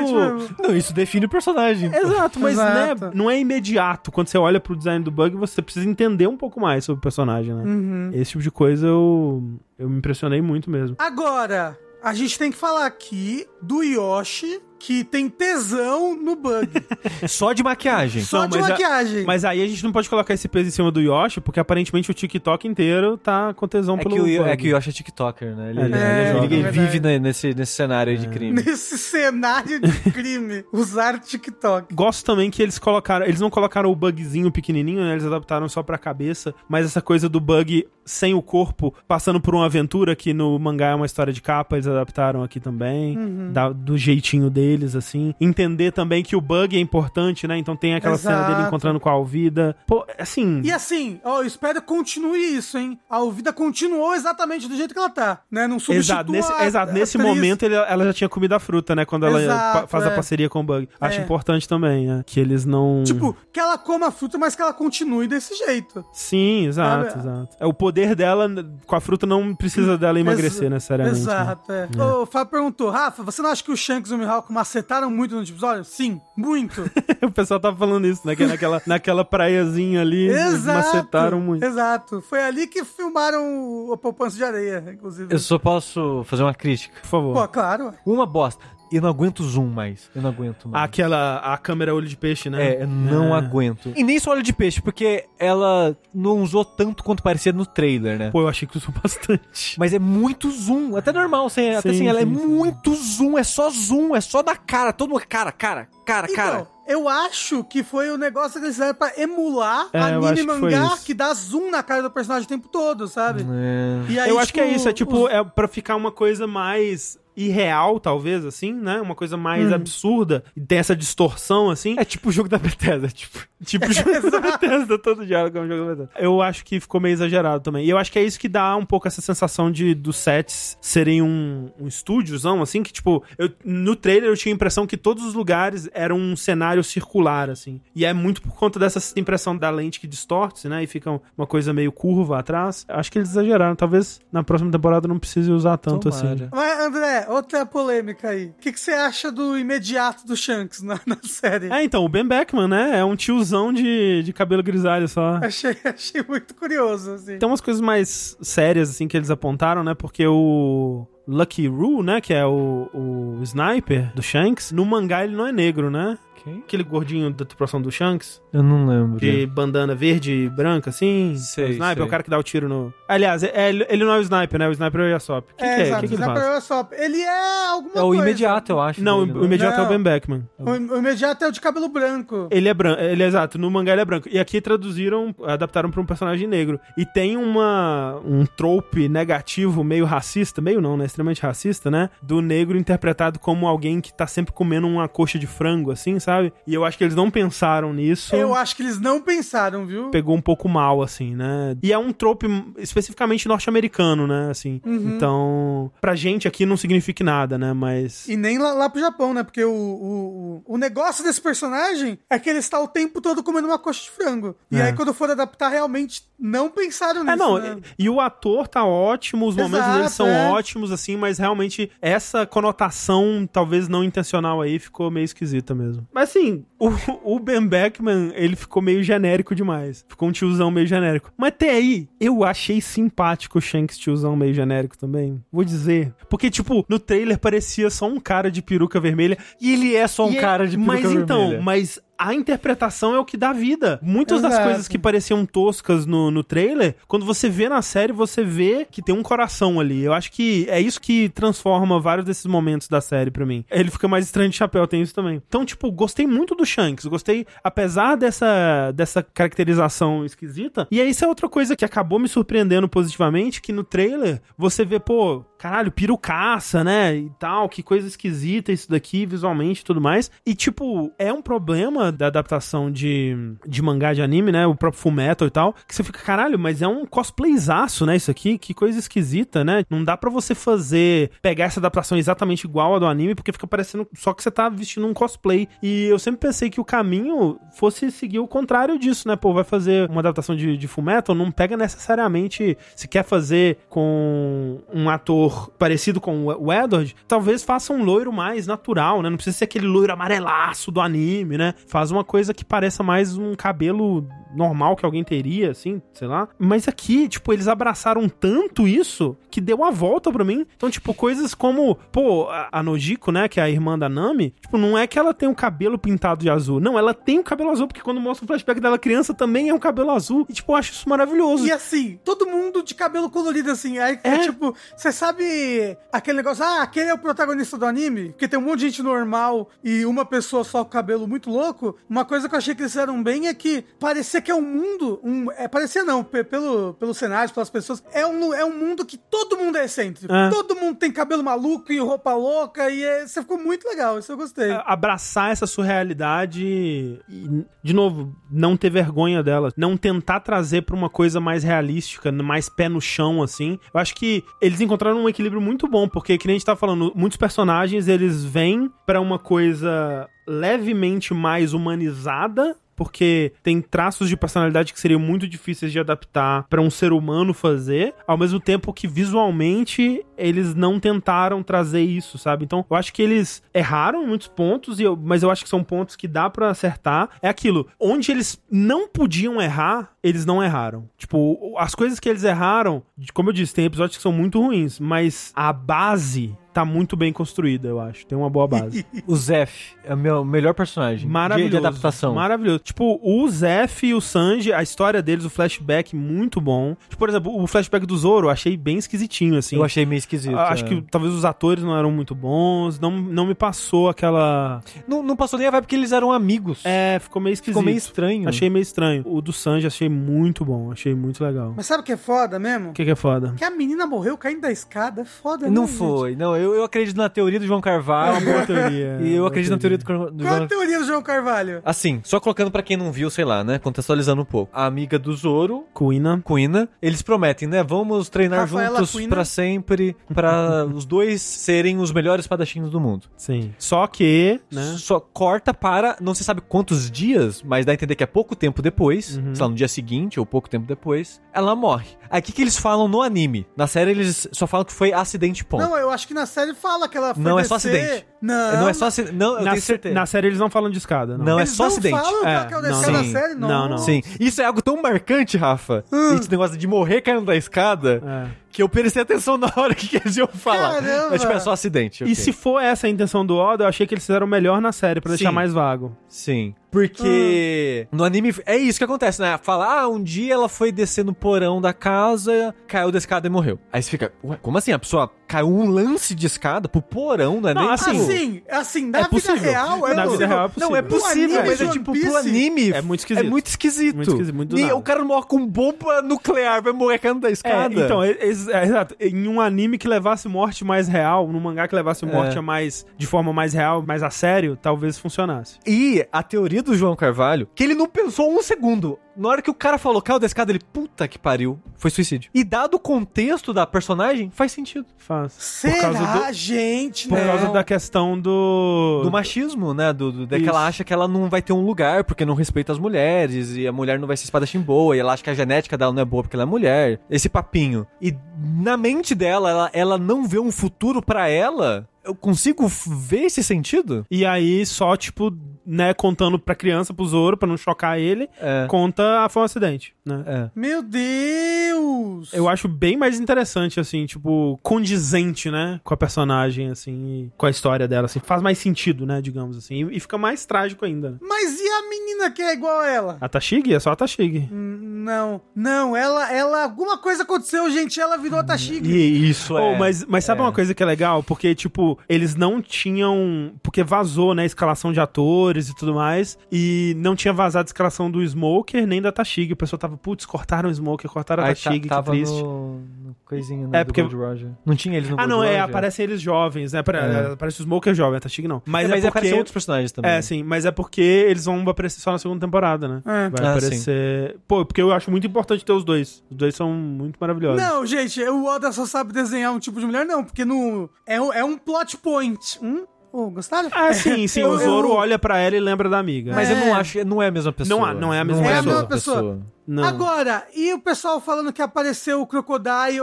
Não, isso define o personagem. Exato, mas Exato. Né, não é imediato. Quando você olha pro design do Bug, você precisa entender um pouco mais sobre o personagem, né? Uhum. Esse tipo de coisa eu, eu me impressionei muito mesmo. Agora, a gente tem que falar aqui do Yoshi, que tem tesão no bug. Só de maquiagem. Só Não, de mas a- maquiagem. Mas aí a gente não pode colocar esse peso em cima do Yoshi, porque aparentemente o TikTok inteiro tá com tesão É pelo que, o, Bug. é que o Yoshi é TikToker, né? Ele, É, ele- ele- ele joga. ele É vive ne- nesse, nesse cenário de crime. Nesse cenário de crime, usar TikTok. Gosto também que eles colocaram. Eles não colocaram o bugzinho pequenininho, né? Eles adaptaram só pra cabeça. Mas essa coisa do bug sem o corpo, passando por uma aventura, que no mangá é uma história de capa, eles adaptaram aqui também. Uhum. da- do jeitinho deles, assim. Entender também que o bug é importante, né? Então tem aquela cena dele Exato. encontrando com a Alvida. Pô, assim. E assim, ó, eu espero que continue isso, hein? A Alvida continuou exatamente do jeito que ela tá, né? Não substitua Exato, nesse, a- exato, a nesse momento ele- ela já tinha comido a fruta, né? Quando ela Exato, faz é. a parceria com o Bug. Acho É. importante também, né? Que eles não. Tipo, que ela coma a fruta, mas que ela continue desse jeito. Sim, exato, Sabe? exato. É, o poder dela com a fruta não precisa dela emagrecer Exa- necessariamente. né? Exato, é. O Fábio perguntou, Rafa, você não acha que o Shanks e o Mihawk macetaram muito no episódio? Sim, muito. o pessoal tava falando isso, né? Que naquela, naquela praiazinha ali, exato. macetaram muito. Exato. Foi ali que filmaram o, o Poupança de Areia, inclusive. Eu só posso fazer uma crítica. Por favor. Pô, claro. Uma bosta. Eu não aguento zoom mais. Eu não aguento mais. Aquela, a câmera olho de peixe, né? É, eu não É. aguento. E nem só olho de peixe, porque ela não usou tanto quanto parecia no trailer, né? Pô, eu achei que usou bastante. Mas é muito zoom, até normal, sem, até Sim, assim, ela é sim, sim. muito zoom, é só zoom, é só da cara, todo mundo, cara, cara, cara, cara. Então, eu acho que foi o negócio que eles fizeram pra emular É, anime que mangá isso. que dá zoom na cara do personagem o tempo todo, sabe? É. E aí, eu acho que é isso, é tipo, os- é pra ficar uma coisa mais irreal, talvez, assim, né? Uma coisa mais Hum. absurda, e tem essa distorção, assim. É tipo o jogo da Bethesda, tipo. Tipo o jogo da Bethesda, todo diálogo é um jogo da Bethesda. Eu acho que ficou meio exagerado também. E eu acho que é isso que dá um pouco essa sensação de dos sets serem um, um estúdiozão, assim, que tipo, eu, no trailer eu tinha a impressão que todos os lugares eram um cenário circular, assim. E é muito por conta dessa impressão da lente que distorce, né? E fica uma coisa meio curva atrás. Acho que eles exageraram. Talvez na próxima temporada não precise usar tanto assim. Tomara. Mas, André, outra polêmica aí. O que, que você acha do imediato do Shanks na, na série? É, então, o Ben Beckman, né? É um tiozão de, de cabelo grisalho só. Achei, achei muito curioso, assim. Tem umas coisas mais sérias, assim, que eles apontaram, né? Porque o Lucky Roo, né? Que é o, o sniper do Shanks, no mangá ele não é negro, né? Quem? Aquele gordinho da tripulação do Shanks, Eu não lembro. de bandana verde e branca, assim. Sei, o sniper, sei. é o cara que dá o tiro no. Aliás, é- ele, ele não é o sniper, né? O sniper é o Yasop. O que, que é? O exato. que, que ele faz? Usopp. Ele é alguma É o coisa. imediato, eu acho. Não, dele, o imediato é o Não. Ben Beckman. O, o imediato é o de cabelo branco. Ele é branco, ele é exato, no mangá ele é branco. E aqui traduziram, adaptaram pra um personagem negro. E tem uma um trope negativo, meio racista, meio não, né? Extremamente racista, né? Do negro interpretado como alguém que tá sempre comendo uma coxa de frango, assim, sabe? E eu acho que eles não pensaram nisso. Eu acho que eles não pensaram, viu? Pegou um pouco mal, assim, né? E é um trope especificamente norte-americano, né? Assim. Então, pra gente aqui não significa nada, né? Mas. E nem lá, lá pro Japão, né? Porque o, o, o, o negócio desse personagem é que ele está o tempo todo comendo uma coxa de frango. E É. aí, quando for adaptar, realmente não pensaram nisso. É, não, né? e, e o ator tá ótimo, os momentos Exato, dele são é. ótimos, assim, mas realmente essa conotação, talvez não intencional aí, ficou meio esquisita mesmo. Mas assim, o, o Ben Beckman, ele ficou meio genérico demais. Ficou um tiozão meio genérico. Mas até aí, eu achei simpático o Shanks tiozão meio genérico também. Vou dizer. Porque, tipo, no trailer parecia só um cara de peruca vermelha. E ele é só um E é- cara de peruca Mas então, vermelha. mas a interpretação é o que dá vida. Muitas das Exato. coisas que pareciam toscas no, no trailer, quando você vê na série, você vê que tem um coração ali. Eu acho que é isso que transforma vários desses momentos da série pra mim. Ele fica mais estranho de chapéu, tem isso também. Então, tipo, gostei muito do Shanks. Gostei, apesar dessa, dessa caracterização esquisita. E aí, isso é outra coisa que acabou me surpreendendo positivamente, que no trailer você vê, pô, caralho, pirucaça, né? E tal, que coisa esquisita isso daqui, visualmente e tudo mais. E, tipo, é um problema da adaptação de, de mangá de anime, né? O próprio Fullmetal e tal, que você fica, caralho, mas é um cosplayzaço, né? Isso aqui, que coisa esquisita, né? Não dá pra você fazer, pegar essa adaptação exatamente igual a do anime, porque fica parecendo só que você tá vestindo um cosplay. E eu sempre pensei que o caminho fosse seguir o contrário disso, né? Pô, vai fazer uma adaptação de, de Fullmetal, não pega necessariamente, se quer fazer com um ator parecido com o Edward, talvez faça um loiro mais natural, né? Não precisa ser aquele loiro amarelaço do anime, né? Faz uma coisa que pareça mais um cabelo normal que alguém teria, assim, sei lá. Mas aqui, tipo, eles abraçaram tanto isso que deu a volta pra mim. Então, tipo, coisas como, pô, a Nojiko, né, que é a irmã da Nami, tipo, não é que ela tem o cabelo pintado de azul. Não, ela tem o cabelo azul, porque quando mostra o flashback dela criança também é um cabelo azul. E, tipo, eu acho isso maravilhoso. E assim, todo mundo de cabelo colorido, assim. Aí, É. tipo, você sabe aquele negócio, ah, aquele é o protagonista do anime? Porque tem um monte de gente normal e uma pessoa só com cabelo muito louco. Uma coisa que eu achei que eles fizeram bem é que parecia que é um mundo. Um, é, parecia não, pe- pelo, pelo cenário, pelas pessoas. É um, é um mundo que todo mundo é excêntrico. É. Todo mundo tem cabelo maluco e roupa louca. E é, você ficou muito legal, isso eu gostei. Abraçar essa surrealidade e, de novo, não ter vergonha dela, não tentar trazer pra uma coisa mais realística, mais pé no chão, assim. Eu acho que eles encontraram um equilíbrio muito bom, porque, que nem a gente tá falando, muitos personagens, eles vêm pra uma coisa levemente mais humanizada, porque tem traços de personalidade que seriam muito difíceis de adaptar pra um ser humano fazer, ao mesmo tempo que visualmente eles não tentaram trazer isso, sabe? Então, eu acho que eles erraram em muitos pontos, eu- mas eu acho que são pontos que dá pra acertar. É aquilo, onde eles não podiam errar, eles não erraram. Tipo, as coisas que eles erraram, como eu disse, tem episódios que são muito ruins, mas a base tá muito bem construída, eu acho. Tem uma boa base. O Zef é o meu melhor personagem. de- Maravilhoso. De adaptação. Maravilhoso. Tipo, o Zef e o Sanji, a história deles, o flashback, muito bom. Tipo, por exemplo, o flashback do Zoro, eu achei bem esquisitinho, assim. Eu achei meio esquisito. Ah, Acho é. que talvez os atores não eram muito bons, não, não me passou aquela... Não, não passou nem a vibe porque eles eram amigos. É, ficou meio esquisito. Ficou meio estranho. Achei meio estranho. O do Sanji achei muito bom, achei muito legal. Mas sabe o que é foda mesmo? O que, que é foda? Que a menina morreu caindo da escada. É foda, Não né, gente? foi. Não, eu, eu acredito na teoria do João É Carvalho. uma boa teoria. E eu acredito na teoria do, do Qual é João a teoria do João Carvalho? Assim, só colocando pra quem não viu, sei lá, né? Contextualizando um pouco. A amiga do Zoro, Kuina. Kuina, eles prometem, né? Vamos treinar Rafaela juntos Kuina. pra sempre, pra os dois serem os melhores espadachins do mundo. Sim. Só que, né? Só corta para, não se sabe quantos dias, mas dá a entender que é pouco tempo depois, Uhum. sei lá, no dia seguinte ou pouco tempo depois, ela morre. Aí o que, que eles falam no anime? Na série eles só falam que foi acidente ponto. Não, eu acho que na série fala que ela foi Não é só descer- acidente. Não, Não é só acidente. Não, eu na, tenho certeza. na série eles não falam de escada. Não, Não, é Eles só acidente. falam É, que é o não, descer da série? Não, não. Sim, isso é algo tão marcante, Rafa. Hum. Esse negócio de morrer caindo da escada, É. que eu prestei atenção na hora que eles iam falar. Caramba. É tipo, é só acidente. E ok. se for essa a intenção do Oda, eu achei que eles fizeram melhor na série, pra deixar mais vago. Sim. Porque no anime é isso que acontece, né? Fala, ah, um dia ela foi descer no porão da casa, caiu da escada e morreu. Aí você fica, ué, como assim? A pessoa caiu um lance de escada pro porão, não é Não, nem assim, tipo- Assim, assim, na É vida possível. real é Na vida possível. real é Não, possível. é No possível, anime mas é tipo, pro anime. é muito esquisito. É muito esquisito. Muito esquisito, muito e nada. o cara morre com bomba nuclear, vai morrer caindo da É, escada. então, é, é, é, exato. Em um anime que levasse morte mais real, num mangá que levasse morte É. a mais de forma mais real, mais a sério, talvez funcionasse. E a teoria do João Carvalho, que ele não pensou um segundo. Na hora que o cara falou caiu da escada, ele, puta que pariu, foi suicídio. E dado o contexto da personagem, faz sentido. Faz. Será, Por causa do, gente? por não. causa da questão do. Do machismo, né? Do, do, de que Isso. ela acha que ela não vai ter um lugar porque não respeita as mulheres, e a mulher não vai ser espadachim boa, e ela acha que a genética dela não é boa porque ela é mulher. Esse papinho. E na mente dela, ela, ela não vê um futuro pra ela. Eu consigo ver esse sentido? E aí, só, tipo, né, contando pra criança, pro Zoro, pra não chocar ele, É. conta, ah, foi um acidente, né? É. Meu Deus! Eu acho bem mais interessante, assim, tipo, condizente, né? Com a personagem, assim, e com a história dela, assim. Faz mais sentido, né? Digamos assim. E, fica mais trágico ainda. né? Mas e a menina que é igual a ela? A Tashigi é só a Tashigi. Hum, Não, não, ela, ela, alguma coisa aconteceu, gente, ela virou a Tashigi. E isso Oh, mas, mas sabe é. uma coisa que é legal? Porque, tipo, eles não tinham. Porque vazou, né? Escalação de atores e tudo mais. E não tinha vazado a escalação do Smoker nem da Tashigi. O pessoal tava, putz, cortaram o Smoker, cortaram a Aí tá- Tashigi, que tava triste. no, no coisinho né, É, do porque- Gold Roger. Não tinha eles no Ah, Gold não, é, Roger? aparecem eles jovens, né? Apare- É. Aparece o Smoker jovem, a Tashigi não. Mas É, é, mas porque... aparecem outros personagens também. É, sim, mas é porque eles vão aparecer só na segunda temporada, né? É. Vai Ah, aparecer. Pô, porque eu acho muito importante ter os dois. Os dois são muito maravilhosos. Não, gente, o Oda só sabe desenhar um tipo de mulher, não, porque no, é, um- é um plot point. Hum? Oh, gostaram? Ah, sim, sim. Eu- o Zoro eu- olha pra ela e lembra da amiga. Mas É. eu não acho, não é a mesma pessoa. Não, não é a mesma pessoa. mesma É a mesma pessoa. Não. Agora, e o pessoal falando que apareceu o Crocodile,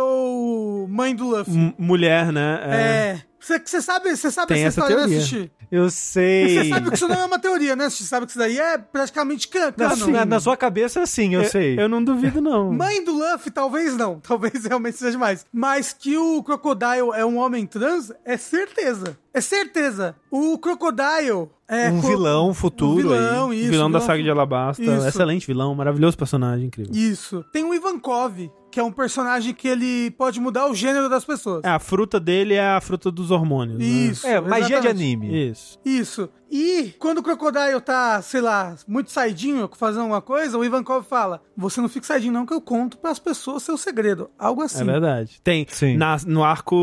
mãe do Luffy? M- mulher, né? É. Você sabe, você sabe Tem essa essa história, né, teoria. Eu sei. Você sabe que isso não é uma teoria, né? Você sabe que isso daí é praticamente can- Na, canon. na, na sua cabeça, sim, eu, sei. Eu não duvido, não. Mãe do Luffy, talvez não. Talvez realmente seja mais. Mas que o Crocodile é um homem trans, é certeza. É certeza. O Crocodile é... um vilão futuro um vilão, aí. isso. vilão da saga de Alabasta. Isso. Excelente vilão, maravilhoso personagem, incrível. Isso. Tem o Ivankov, que é um personagem que ele pode mudar o gênero das pessoas. É, a fruta dele é a fruta dos hormônios. né? Isso. É, magia de anime. Isso. Isso. E quando o Crocodile tá, sei lá, muito saidinho, fazendo alguma coisa, o Ivankov fala: Você não fica saidinho, não, que eu conto pras pessoas seu segredo. Algo assim. É verdade. Tem Sim. na- no arco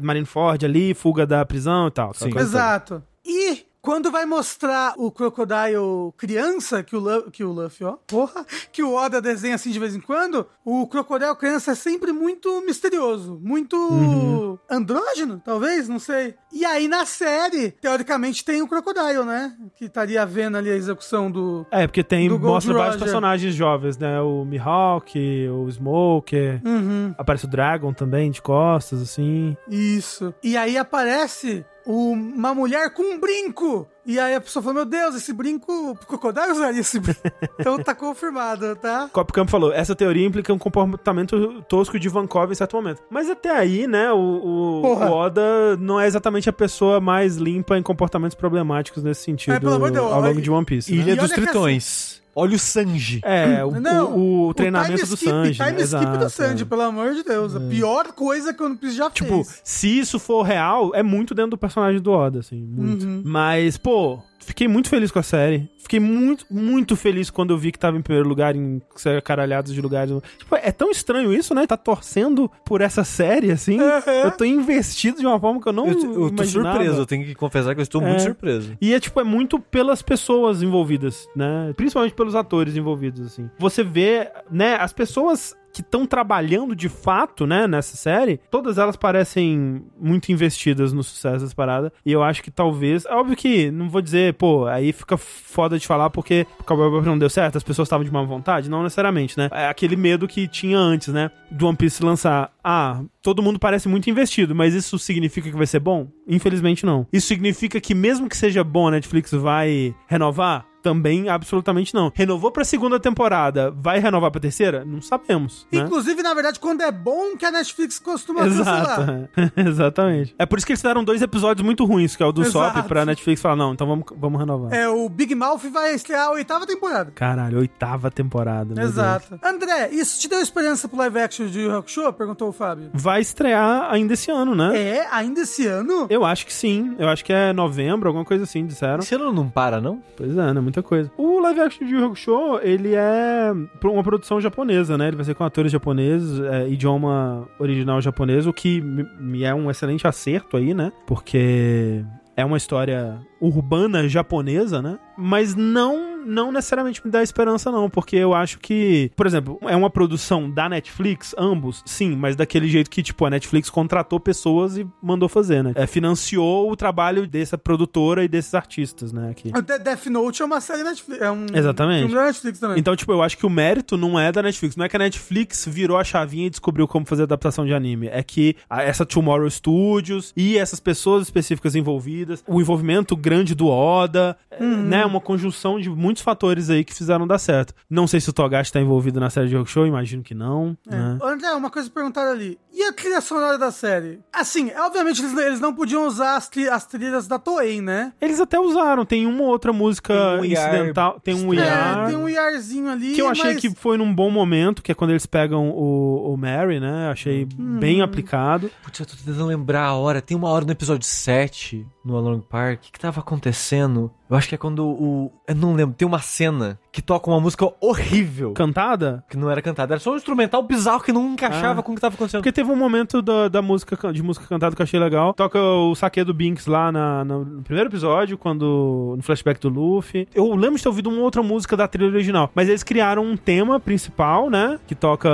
Marineford ali, fuga da prisão e tal. Sim. coisa toda. Exato. E quando vai mostrar o Crocodile criança, que o, Lu- que o Luffy, ó, porra, que o Oda desenha assim de vez em quando, o Crocodile criança é sempre muito misterioso, muito Uhum. andrógeno, talvez, não sei. E aí na série, teoricamente, tem o Crocodile, né? Que estaria vendo ali a execução do. É, porque tem, Do Gold mostra vários Roger. personagens jovens, né? O Mihawk, o Smoker. Uhum. Aparece o Dragon também, de costas, assim. Isso. E aí aparece uma mulher com um brinco. E aí a pessoa fala: Meu Deus, esse brinco. O Crocodile usaria esse brinco. então tá confirmado, tá? Copcamp falou, essa teoria implica um comportamento tosco de Vankov em certo momento. Mas até aí, né, o, o, o Oda não é exatamente a pessoa mais limpa em comportamentos problemáticos nesse sentido É, pelo amor de Deus, ao longo de One Piece. né? Ilha E dos que Tritões. Olha o Sanji. É, o, Não, o, o treinamento time do skip, Sanji. Time né? skip do Exato, Sanji, é. pelo amor de Deus. A pior coisa que o One Piece já Tipo, fez. se isso for real, é muito dentro do personagem do Oda, assim, muito. Uhum. Mas, pô, fiquei muito feliz com a série. Fiquei muito, muito feliz quando eu vi que tava em primeiro lugar em caralhados de lugares. Tipo, é tão estranho isso, né? Tá torcendo por essa série, assim. Eu tô investido de uma forma que eu não Eu, eu tô surpreso, eu tenho que confessar que eu estou É. muito surpreso. E é, tipo, é muito pelas pessoas envolvidas, né? Principalmente pelos atores envolvidos, assim. Você vê, né, as pessoas que estão trabalhando de fato, né, nessa série, todas elas parecem muito investidas no sucesso dessa parada. E eu acho que talvez. É óbvio que não vou dizer, pô, aí fica foda de falar porque o Cowboy não deu certo, as pessoas estavam de má vontade. Não necessariamente, né? É aquele medo que tinha antes, né? Do One Piece lançar. Ah, todo mundo parece muito investido, mas isso significa que vai ser bom? Infelizmente não. Isso significa que mesmo que seja bom, a Netflix vai renovar? Também, absolutamente não. Renovou pra segunda temporada, vai renovar pra terceira? Não sabemos. Né? Inclusive, na verdade, quando é bom que a Netflix costuma cancelar. Exato. Exatamente. É por isso que eles fizeram dois episódios muito ruins, que é o do Exato. Sop, pra Netflix falar, não, então vamos, vamos renovar. É, o Big Mouth vai estrear a oitava temporada. Caralho, oitava temporada. meu Deus. Exato. André, isso te deu esperança pro live action de Yu Yu Hakusho? Perguntou o Fábio. Vai estrear ainda esse ano, né? É, ainda esse ano? Eu acho que sim. Eu acho que é novembro, alguma coisa assim, disseram. Esse ano não para, não? Pois é, né? Muita coisa. O live action de Yu Hakusho, ele é uma produção japonesa, né? Ele vai ser com atores japoneses, é, idioma original japonês, o que me é um excelente acerto aí, né? Porque é uma história urbana japonesa, né? Mas não não necessariamente me dá esperança não, porque eu acho que, por exemplo, é uma produção da Netflix, ambos, sim, mas daquele jeito que tipo a Netflix contratou pessoas e mandou fazer, né? É, financiou o trabalho dessa produtora e desses artistas, né, aqui. De- Death Note é uma série Netflix. É um Exatamente. filme da Netflix também. Então, tipo, eu acho que o mérito não é da Netflix. Não é que a Netflix virou a chavinha e descobriu como fazer adaptação de anime. É que essa Tomorrow Studios e essas pessoas específicas envolvidas, o envolvimento grande do Oda, é, né? Uma conjunção de muitos fatores aí que fizeram dar certo. Não sei se o Togashi tá envolvido na série de Show, imagino que não. É. Né? André, uma coisa perguntada ali. E a trilha sonora da série? Assim, obviamente eles, eles não podiam usar as, tri- as trilhas da Toei, né? Eles até usaram, tem uma ou outra música Tem um IAR incidental, tem um É, IAR. tem um iarzinho ali. Que eu achei mas- que foi num bom momento, que é quando eles pegam o, o Mary, né? Achei bem aplicado. Putz, eu tô tentando lembrar a hora. Tem uma hora no episódio 7, no Along Park. Que tava acontecendo? Eu acho que é quando o. Eu não lembro. Tem uma cena que toca uma música horrível. Cantada? Que não era cantada. Era só um instrumental bizarro que não encaixava Ah. com o que tava acontecendo. Porque teve um momento da, da música, de música cantada que eu achei legal. Toca o saque do Binks lá na- na- no primeiro episódio, quando no flashback do Luffy. Eu lembro de ter ouvido uma outra música da trilha original. Mas eles criaram um tema principal, né? Que toca.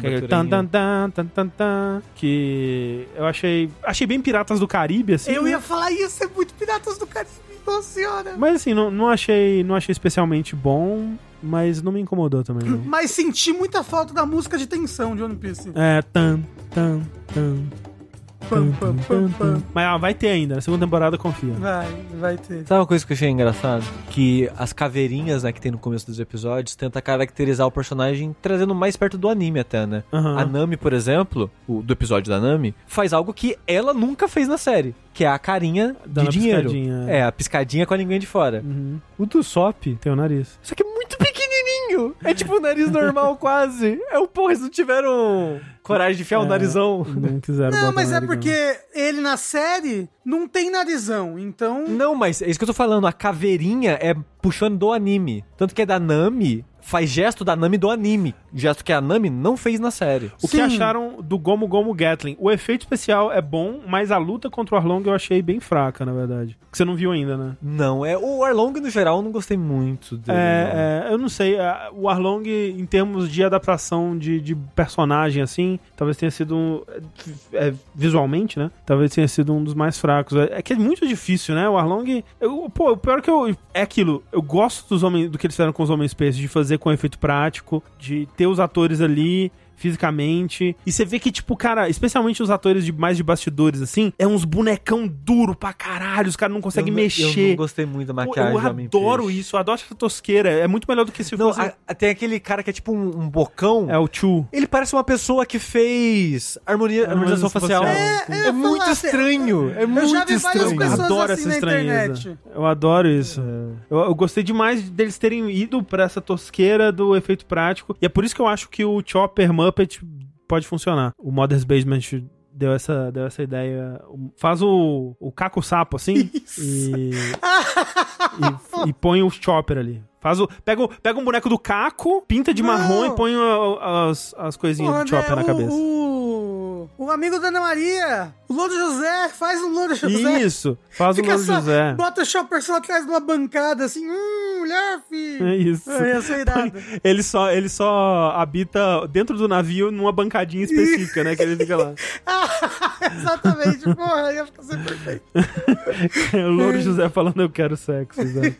Que, é tan, tan, tan, tan, tan, tan, que eu achei. Achei bem Piratas do Caribe, assim. Eu né? ia falar, ia ser muito Piratas do Caribe, nossa senhora. Mas assim, não, não achei, não achei especialmente bom, mas não me incomodou também, não. Mas senti muita falta da música de tensão de One Piece. É, tan, tan, tan. Pam, pam, pam. Mas ah, vai ter ainda, na segunda temporada confia. Vai, vai ter. Sabe uma coisa que eu achei engraçado? Que as caveirinhas, né, que tem no começo dos episódios, tenta caracterizar o personagem trazendo mais perto do anime até, né? Aham. A Nami, por exemplo, o, do episódio da Nami, faz algo que ela nunca fez na série, que é a carinha a de dinheiro. piscadinha. É, a piscadinha com a linguinha de fora. Uhum. O do Sop, Tem o nariz. só que é pequenininho. É tipo o nariz normal quase. É o porra, eles não tiveram coragem de enfiar o É. narizão. Não quiseram Não, botar mas é porque ele na série não tem narizão, então. Não, mas é isso que eu tô falando. A caveirinha é puxando do anime. Tanto que é da Nami, faz gesto da Nami do anime. Gesto que a Nami não fez na série. O que Sim. acharam do Gomu Gomu Gatling? O efeito especial é bom, mas a luta contra o Arlong eu achei bem fraca, na verdade. Que você não viu ainda, né? Não, é o Arlong no geral eu não gostei muito dele. É, é, eu não sei. é, O Arlong, em termos de adaptação de, de personagem, assim, talvez tenha sido. um- é, visualmente, né? Talvez tenha sido um dos mais fracos. É, é que é muito difícil, né? O Arlong. Eu, pô, o pior é que eu. É aquilo. Eu gosto dos homens, do que eles fizeram com os Homens Space, de fazer com efeito prático, de ter os atores ali fisicamente. E você vê que, tipo, cara, especialmente os atores de mais de bastidores, assim, é uns bonecão duro pra caralho, os caras não conseguem Eu não- mexer. Eu não gostei muito da Pô, maquiagem eu do Homem adoro Peixe. isso, eu adoro essa tosqueira. É muito melhor do que se Não, fosse. a- tem aquele cara que é tipo um, um bocão. É o Chu. Ele parece uma pessoa que fez harmonia, harmonização facial. facial. É, eu ia É muito assim, estranho. É eu muito já vi estranho. pessoas adoro assim essa na estranheza. internet. Eu adoro isso. Eu, eu gostei demais deles terem ido pra essa tosqueira do efeito prático. E é por isso que eu acho que o Chopper Muppet pode funcionar. O Mother's Basement deu essa, deu essa ideia. Faz o, o caco sapo assim e, e, e põe o Chopper ali. Faz o, pega, o, pega um boneco do caco, pinta de Não. marrom e põe as, as coisinhas Ô, do Chopper André, na cabeça. O, o amigo da Ana Maria, o Louro José, faz um Louro José. Isso, faz o Fica Louro só, José. bota o Chopper só atrás de uma bancada, assim, hum, mulher, filho. É isso. É, ia ser irado. Ele só, ele só habita dentro do navio numa bancadinha específica, né? Que ele fica lá. Exatamente, porra, ia ficar sempre perfeito. o Louro José falando eu quero sexo. Exato.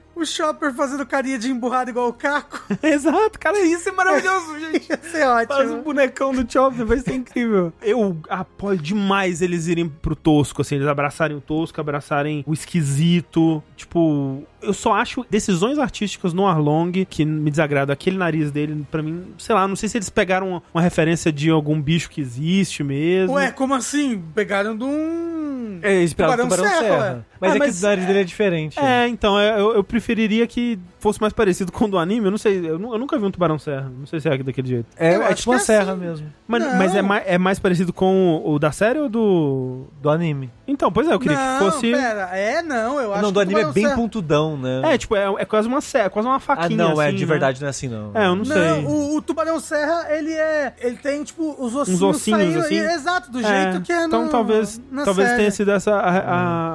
O Chopper fazendo carinha de emburrado igual o Caco. Exato, cara, isso é maravilhoso, gente. Ia ser Faz o ótimo. bonecão do Chopper, vai ser incrível. Eu apoio demais eles irem pro tosco, assim, eles abraçarem o tosco, abraçarem o esquisito. Tipo, eu só acho decisões artísticas no Arlong que me desagrada. Aquele nariz dele, pra mim, sei lá, não sei se eles pegaram uma referência de algum bicho que existe mesmo. Ué, como assim? Pegaram de um. É inspirado Tubarão Tubarão Serra, Serra. Mas Ah, é mas que o nariz é- dele é diferente. É, então, é, eu, eu preferiria que fosse mais parecido com o do anime. Eu não sei, eu, eu nunca vi um tubarão serra. Não sei se é daquele jeito. É, é tipo uma é serra assim. mesmo. Mas, mas é, mais, é mais parecido com o, o da série ou do. Do anime. Então, pois é, eu queria não, que fosse. pera. É, não, eu acho não, que do anime é bem Serra- pontudão, né? É, tipo, é, é quase uma serra, quase uma ah, faquinha. não, é assim, de né? verdade não é assim, não. É, eu não, sei. Não, o, o Tubarão Serra, ele é. Ele tem, tipo, os ossinhos, Uns ossinhos, saindo. assim? Exato, do É, jeito que é no, Então talvez, na talvez série. tenha sido essa a.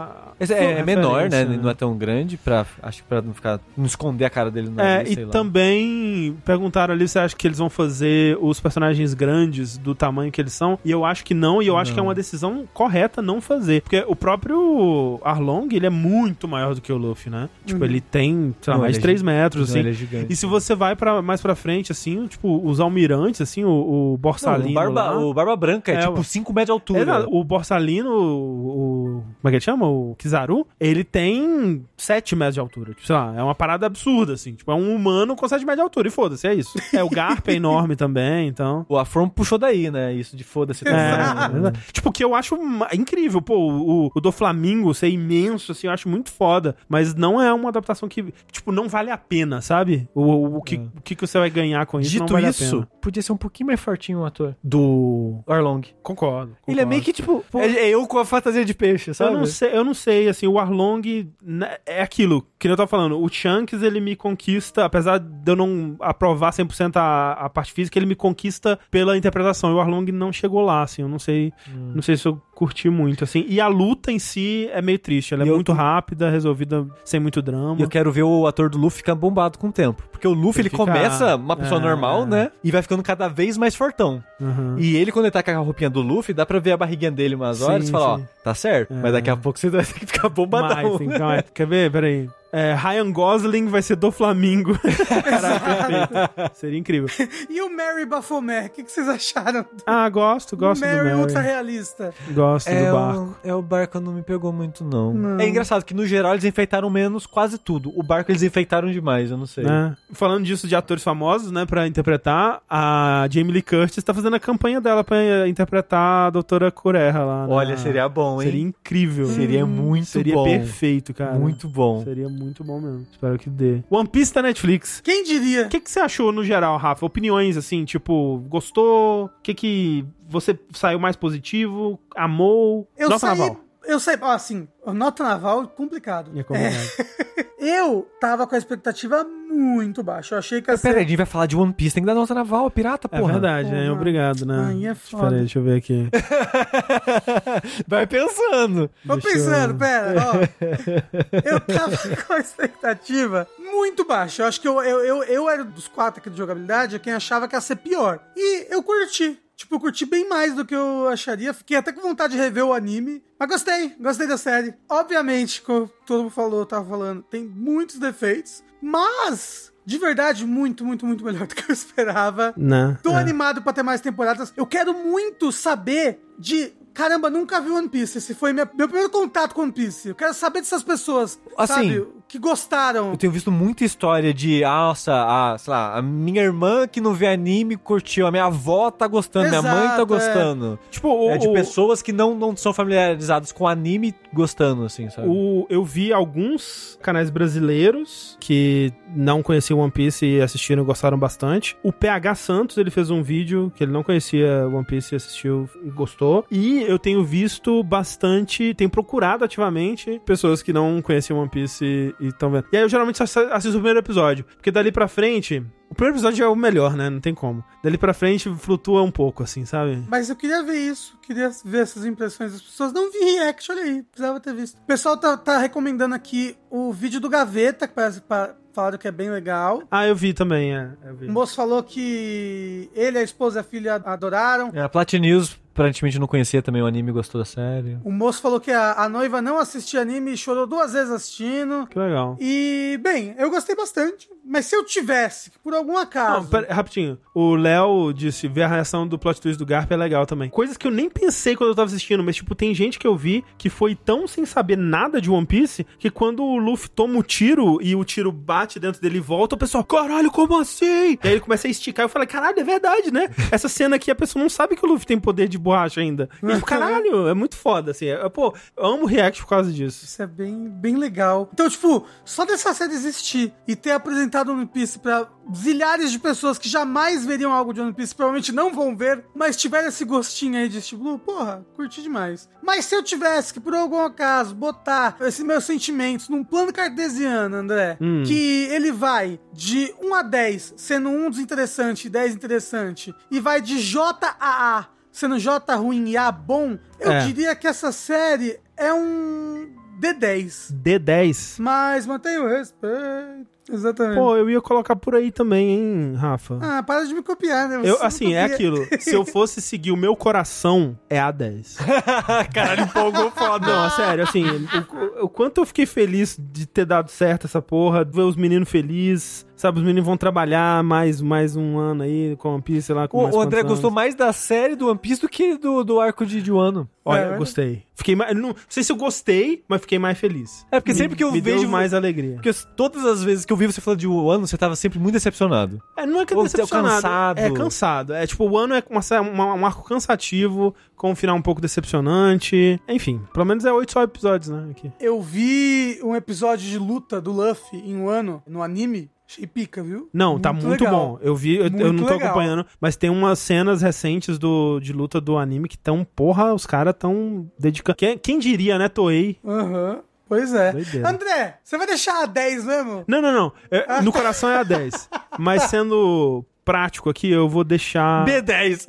a- Esse é, é menor, né? Não é tão grande, pra, acho que pra não ficar. Não esconder a cara dele no É, nariz, e lá. também perguntaram ali se acha que eles vão fazer os personagens grandes do tamanho que eles são. E eu acho que não, e eu acho que é uma decisão correta não fazer. Porque o próprio Arlong, ele é muito maior do que o Luffy, né? Tipo, ele tem, sei lá, Não, mais de é 3 gi- metros, Não, assim. ele é gigante. E se você vai para mais pra frente, assim, tipo, os almirantes, assim, o, o Não, Borsalino o, barba, lá... o Barba Branca é, É, tipo o- 5 metros de altura. O Borsalino, o, o- Como é que ele chama? O Kizaru, ele tem 7 metros de altura. Tipo, sei lá, é uma parada absurda, assim. Tipo, é um humano com 7 metros de altura. E foda-se, é isso. É, o Garp é enorme também, então. O Afron puxou daí, né? Isso de foda-se. É, também. exato. tipo, que eu acho incrível, pô, o, o do Flamingo ser imenso, assim, eu acho muito foda, mas não é uma adaptação que, tipo, não vale a pena, sabe? O, o, o que, o que que você vai ganhar com isso não Dito vale a isso, pena. podia ser um pouquinho mais fortinho o ator. Do... Arlong. Concordo. Ele é concordo. meio que, tipo, é, é eu com a fantasia de peixe, sabe? Eu não sei, eu não sei, assim, o Arlong né, é aquilo que eu tava falando. O Shanks, ele me conquista, apesar de eu não aprovar 100% a, a parte física, ele me conquista pela interpretação. E o Arlong não chegou lá, assim, eu não sei, Hum. não sei se eu curti muito, assim. E a luta em si é meio triste, ela é eu- muito rápida, resolvida sem muito drama. E eu quero ver o ator do Luffy ficar bombado com o tempo. Porque o Luffy, Ele ele, fica- começa uma pessoa é, normal, é. né? E vai ficando cada vez mais fortão. Uhum. E ele, quando ele tá com a roupinha do Luffy, dá pra ver a barriguinha dele umas Sim, horas e fala, sim. ó, tá certo. É. Mas daqui a pouco você vai ter que ficar bombadão. Mais, então, é. Quer ver? Peraí. É, Ryan Gosling vai ser do Flamengo. Caraca, perfeito. Seria incrível. E o Mary Baphomet, o que, que vocês acharam? Ah, gosto, gosto Mary do Mary. ultra realista. Gosto É, do barco. o, é, o barco não me pegou muito, não. Não. É engraçado que, no geral, eles enfeitaram menos quase tudo. O barco eles enfeitaram demais, eu não sei. né? Falando disso de atores famosos, né, pra interpretar, a Jamie Lee Curtis tá fazendo a campanha dela pra interpretar a doutora Cureha lá. né? Olha, seria bom, hein? Seria incrível. Seria muito Seria bom. perfeito, cara. Muito bom. Seria muito bom mesmo. Espero que dê. One Piece da Netflix. Quem diria? O que, que você achou no geral, Rafa? Opiniões, assim, tipo, gostou? O que que você saiu mais positivo? Amou? Eu Nota saí. naval. Eu sei, ó, assim, nota naval complicado. É complicado. Eu tava com a expectativa muito baixa. Eu achei que ia Peraí, a gente vai falar de One Piece, tem que dar nota naval, pirata, É porra. verdade, né? Porra. Obrigado, né? Aí é foda. Peraí, deixa eu ver aqui. vai pensando. Tô Deixa eu- pensando, pera, ó. Eu tava com a expectativa muito baixa. Eu acho que eu, eu, eu, eu era dos quatro aqui de jogabilidade quem achava que ia ser pior. E eu curti. Tipo, curti bem mais do que eu acharia. Fiquei até com vontade de rever o anime. Mas gostei, gostei da série. Obviamente, como todo mundo falou, tava falando, tem muitos defeitos. Mas, de verdade, muito, muito, muito melhor do que eu esperava. Né? Tô É. animado pra ter mais temporadas. Eu quero muito saber de. Caramba, nunca vi One Piece. Esse foi minha- meu primeiro contato com One Piece. Eu quero saber dessas pessoas, Assim, sabe? Que gostaram. Eu tenho visto muita história de, ah, nossa, a, sei lá, a minha irmã que não vê anime curtiu, a minha avó tá gostando, minha mãe tá Exato, gostando. Tipo, o, É de o- pessoas que não, não são familiarizadas com anime gostando, assim, sabe? O, eu vi alguns canais brasileiros que não conheciam One Piece e assistiram e gostaram bastante. O PH Santos, ele fez um vídeo que ele não conhecia One Piece e assistiu e gostou. E eu tenho visto bastante, tenho procurado ativamente pessoas que não conheciam One Piece e estão vendo. E aí eu geralmente só assisto o primeiro episódio, porque dali pra frente O primeiro episódio é o melhor, né? Não tem como. Dali pra frente flutua um pouco, assim, sabe? Mas eu queria ver isso, queria ver essas impressões das pessoas. Não vi react, olha aí, precisava ter visto. O pessoal tá, tá recomendando aqui o vídeo do Gaveta, que parece, pa- falaram que é bem legal. Ah, eu vi também, é. Eu vi. O moço falou que ele, a esposa e a filha adoraram. É, a Platinews aparentemente não conhecia também o anime e gostou da série. O moço falou que a, a noiva não assistia anime e chorou duas vezes assistindo. Que legal. E, bem, eu gostei bastante. Mas se eu tivesse, por algum Não, acaso. pera, rapidinho. O Léo disse, ver a reação do plot twist do Garp é legal também. Coisas que eu nem pensei quando eu tava assistindo, mas, tipo, tem gente que eu vi que foi tão sem saber nada de One Piece que quando o Luffy toma o tiro e o tiro bate dentro dele e volta, o pessoal, caralho, como assim? E aí ele começa a esticar eu falei, caralho, é verdade, né? Essa cena aqui a pessoa não sabe que o Luffy tem poder de borracha ainda. E, tipo, caralho, é muito foda, assim. É, pô, eu amo o react por causa disso. Isso é bem, bem legal. Então, tipo, só dessa série existir e ter apresentado One Piece pra zilhares de pessoas que jamais veriam algo de One Piece, provavelmente não vão ver, mas tiveram esse gostinho aí de East Blue, porra, curti demais. Mas se eu tivesse que, por algum acaso, botar esses meus sentimentos num plano cartesiano, André, Hum. que ele vai de 1 a 10, sendo 1 desinteressante e 10 interessante, e vai de J a A, sendo J ruim e A bom, eu É. diria que essa série é um D10. D10. Mas mantém o respeito. Exatamente. Pô, eu ia colocar por aí também, hein, Rafa? Ah, para de me copiar, né? Eu, Você assim, me é copia. aquilo. Se eu fosse seguir o meu coração, é A10. Caralho, empolgou foda. Não, é sério, assim, o, o quanto eu fiquei feliz de ter dado certo essa porra, ver os meninos felizes, sabe? Os meninos vão trabalhar mais, mais um ano aí com One Piece, sei lá, com O, mais o André quantos gostou anos. mais da série do One Piece do que do, do arco de, de Wano. Olha, É, eu gostei. Fiquei mais. Não sei se eu gostei, mas fiquei mais feliz. É, porque Me- sempre que eu me vejo- Deu mais alegria. Porque todas as vezes que eu vi você falando de Wano, você tava sempre muito decepcionado. É, não é que é Ou decepcionado. cansado. É cansado. É tipo, o ano é uma, uma- um arco cansativo, com um final um pouco decepcionante. Enfim, pelo menos é oito só episódios, né? Aqui. Eu vi um episódio de luta do Luffy em um ano, no anime. Achei pica, viu? Não, tá muito legal. bom. Eu vi, eu, eu Muito não tô legal. acompanhando, mas tem umas cenas recentes do, de luta do anime que tão, porra, os caras tão dedicando. Quem, quem diria, né, Toei? Aham. Pois é. Doideira. André, você vai deixar a 10 mesmo? Não, não, não. É, no coração é a 10. Mas sendo prático aqui, eu vou deixar. B10.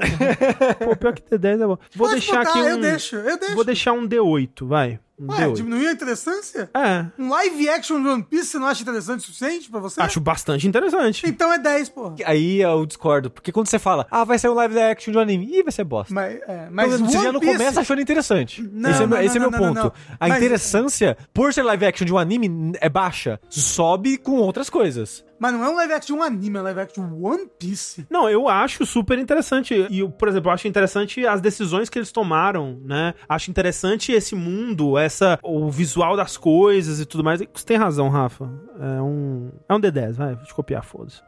Pô, pior que D10 é bom. Vou Pode deixar botar, aqui um. eu deixo, eu deixo. Vou deixar um D8, vai. Ué, D8. diminuiu a interessância? É. Um live action de One Piece você não acha interessante o suficiente pra você? Acho bastante interessante. Então é 10, porra. Aí eu discordo, porque quando você fala, ah, vai ser um live action de um anime, ih, vai ser bosta. Mas, é, mas Mas você One já não Piece- começa achando interessante. Não, esse é, meu- não, esse é não, meu não, ponto. não, não. A Mas- interessância, por ser live action de um anime, é baixa. Sobe com outras coisas. Mas não é um live action de um anime, é um live action de One Piece. Não, eu acho super interessante. E, eu, por exemplo, eu acho interessante as decisões que eles tomaram, né? Acho interessante esse mundo, essa o visual das coisas e tudo mais. Você tem razão, Rafa. É um, é um D10, vai. Vou te copiar, foda-se.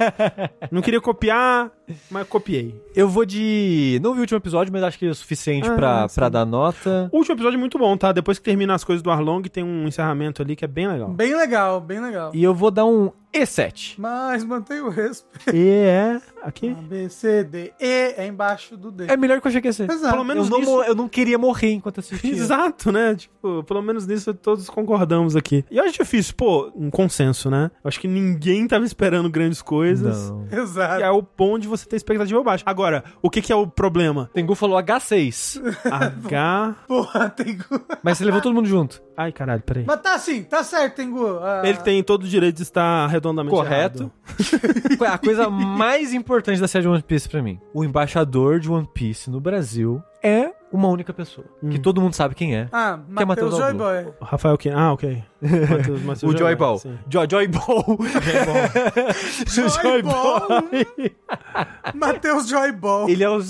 Não queria copiar, mas copiei. Eu vou de. Não vi o último episódio, mas acho que é o suficiente Ah, pra, sim. pra dar nota. O último episódio é muito bom, tá? Depois que termina as coisas do Arlong, tem um encerramento ali que é bem legal. Bem legal, bem legal. E eu vou dar um E7. Mas mantém o respeito. E é aqui. A, B, C, D, E é embaixo do D. É melhor que eu achei que ia ser. Exato. Pelo menos eu, não, nisso- mo- eu não queria morrer enquanto assistia. Exato, né? Tipo, pelo menos nisso todos concordamos aqui. E eu acho difícil, pô, um consenso, né? Eu acho que ninguém tava esperando grandes coisas. Não. Exato. E é o bom de você ter expectativa baixa. Agora, o que que é o problema? Tengu falou H6. H... Porra, Tengu. mas você levou todo mundo junto. Ai, caralho, peraí. Mas tá assim, tá certo, Tengu. Ah, Ele tem todo o direito de estar redondamente Correto. errado. A coisa mais importante da série de One Piece pra mim. O embaixador de One Piece no Brasil é uma única pessoa. Que todo mundo sabe quem é. Ah, Que é Matheus Matheus Joy. Boy. O Rafael Ken. Ah, ok. Matheus- Matheus O Joy Ball. sim. Jo Joy Ball. Joy Ball. Matheus Joy Ball. Ele é, o,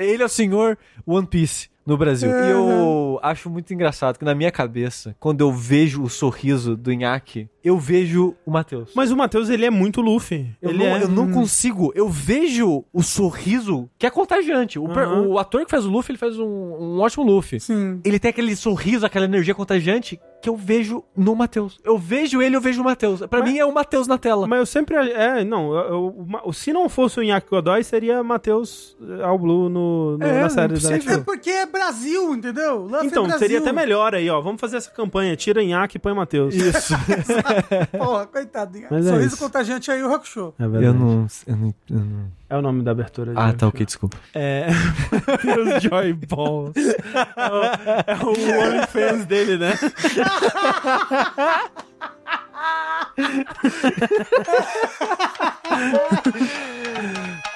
ele é o senhor One Piece no Brasil. E eu acho muito engraçado que na minha cabeça, quando eu vejo o sorriso do Inaki, eu vejo o Matheus. Mas o Matheus, ele é muito Luffy. Eu, ele não, é... eu não consigo. Eu vejo o sorriso que é contagiante. O, Aham. o ator que faz o Luffy, ele faz um, um ótimo Luffy. Sim. Ele tem aquele sorriso, aquela energia contagiante que eu vejo no Matheus. Eu vejo ele, eu vejo o Matheus. Pra mas, mim é o Matheus na tela. Mas eu sempre. É, não. Eu, eu, se não fosse o Inaki Godoy, seria Matheus eh, ao Blue no, no é, na é série da Netflix. É porque é Brasil, entendeu? Love é então, é seria até melhor aí, ó. Vamos fazer essa campanha. Tira Inaki e põe Matheus. Isso. Porra, coitado. Mas é Sorriso é isso. contagiante aí, o Rock Show. É verdade. Eu não. Eu não, eu não é o nome da abertura. Ah, tá, ok, desculpa. É. Os Joy Balls. É o, é OnlyFans dele, né?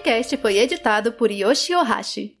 podcast foi editado por Yoshi Ohashi.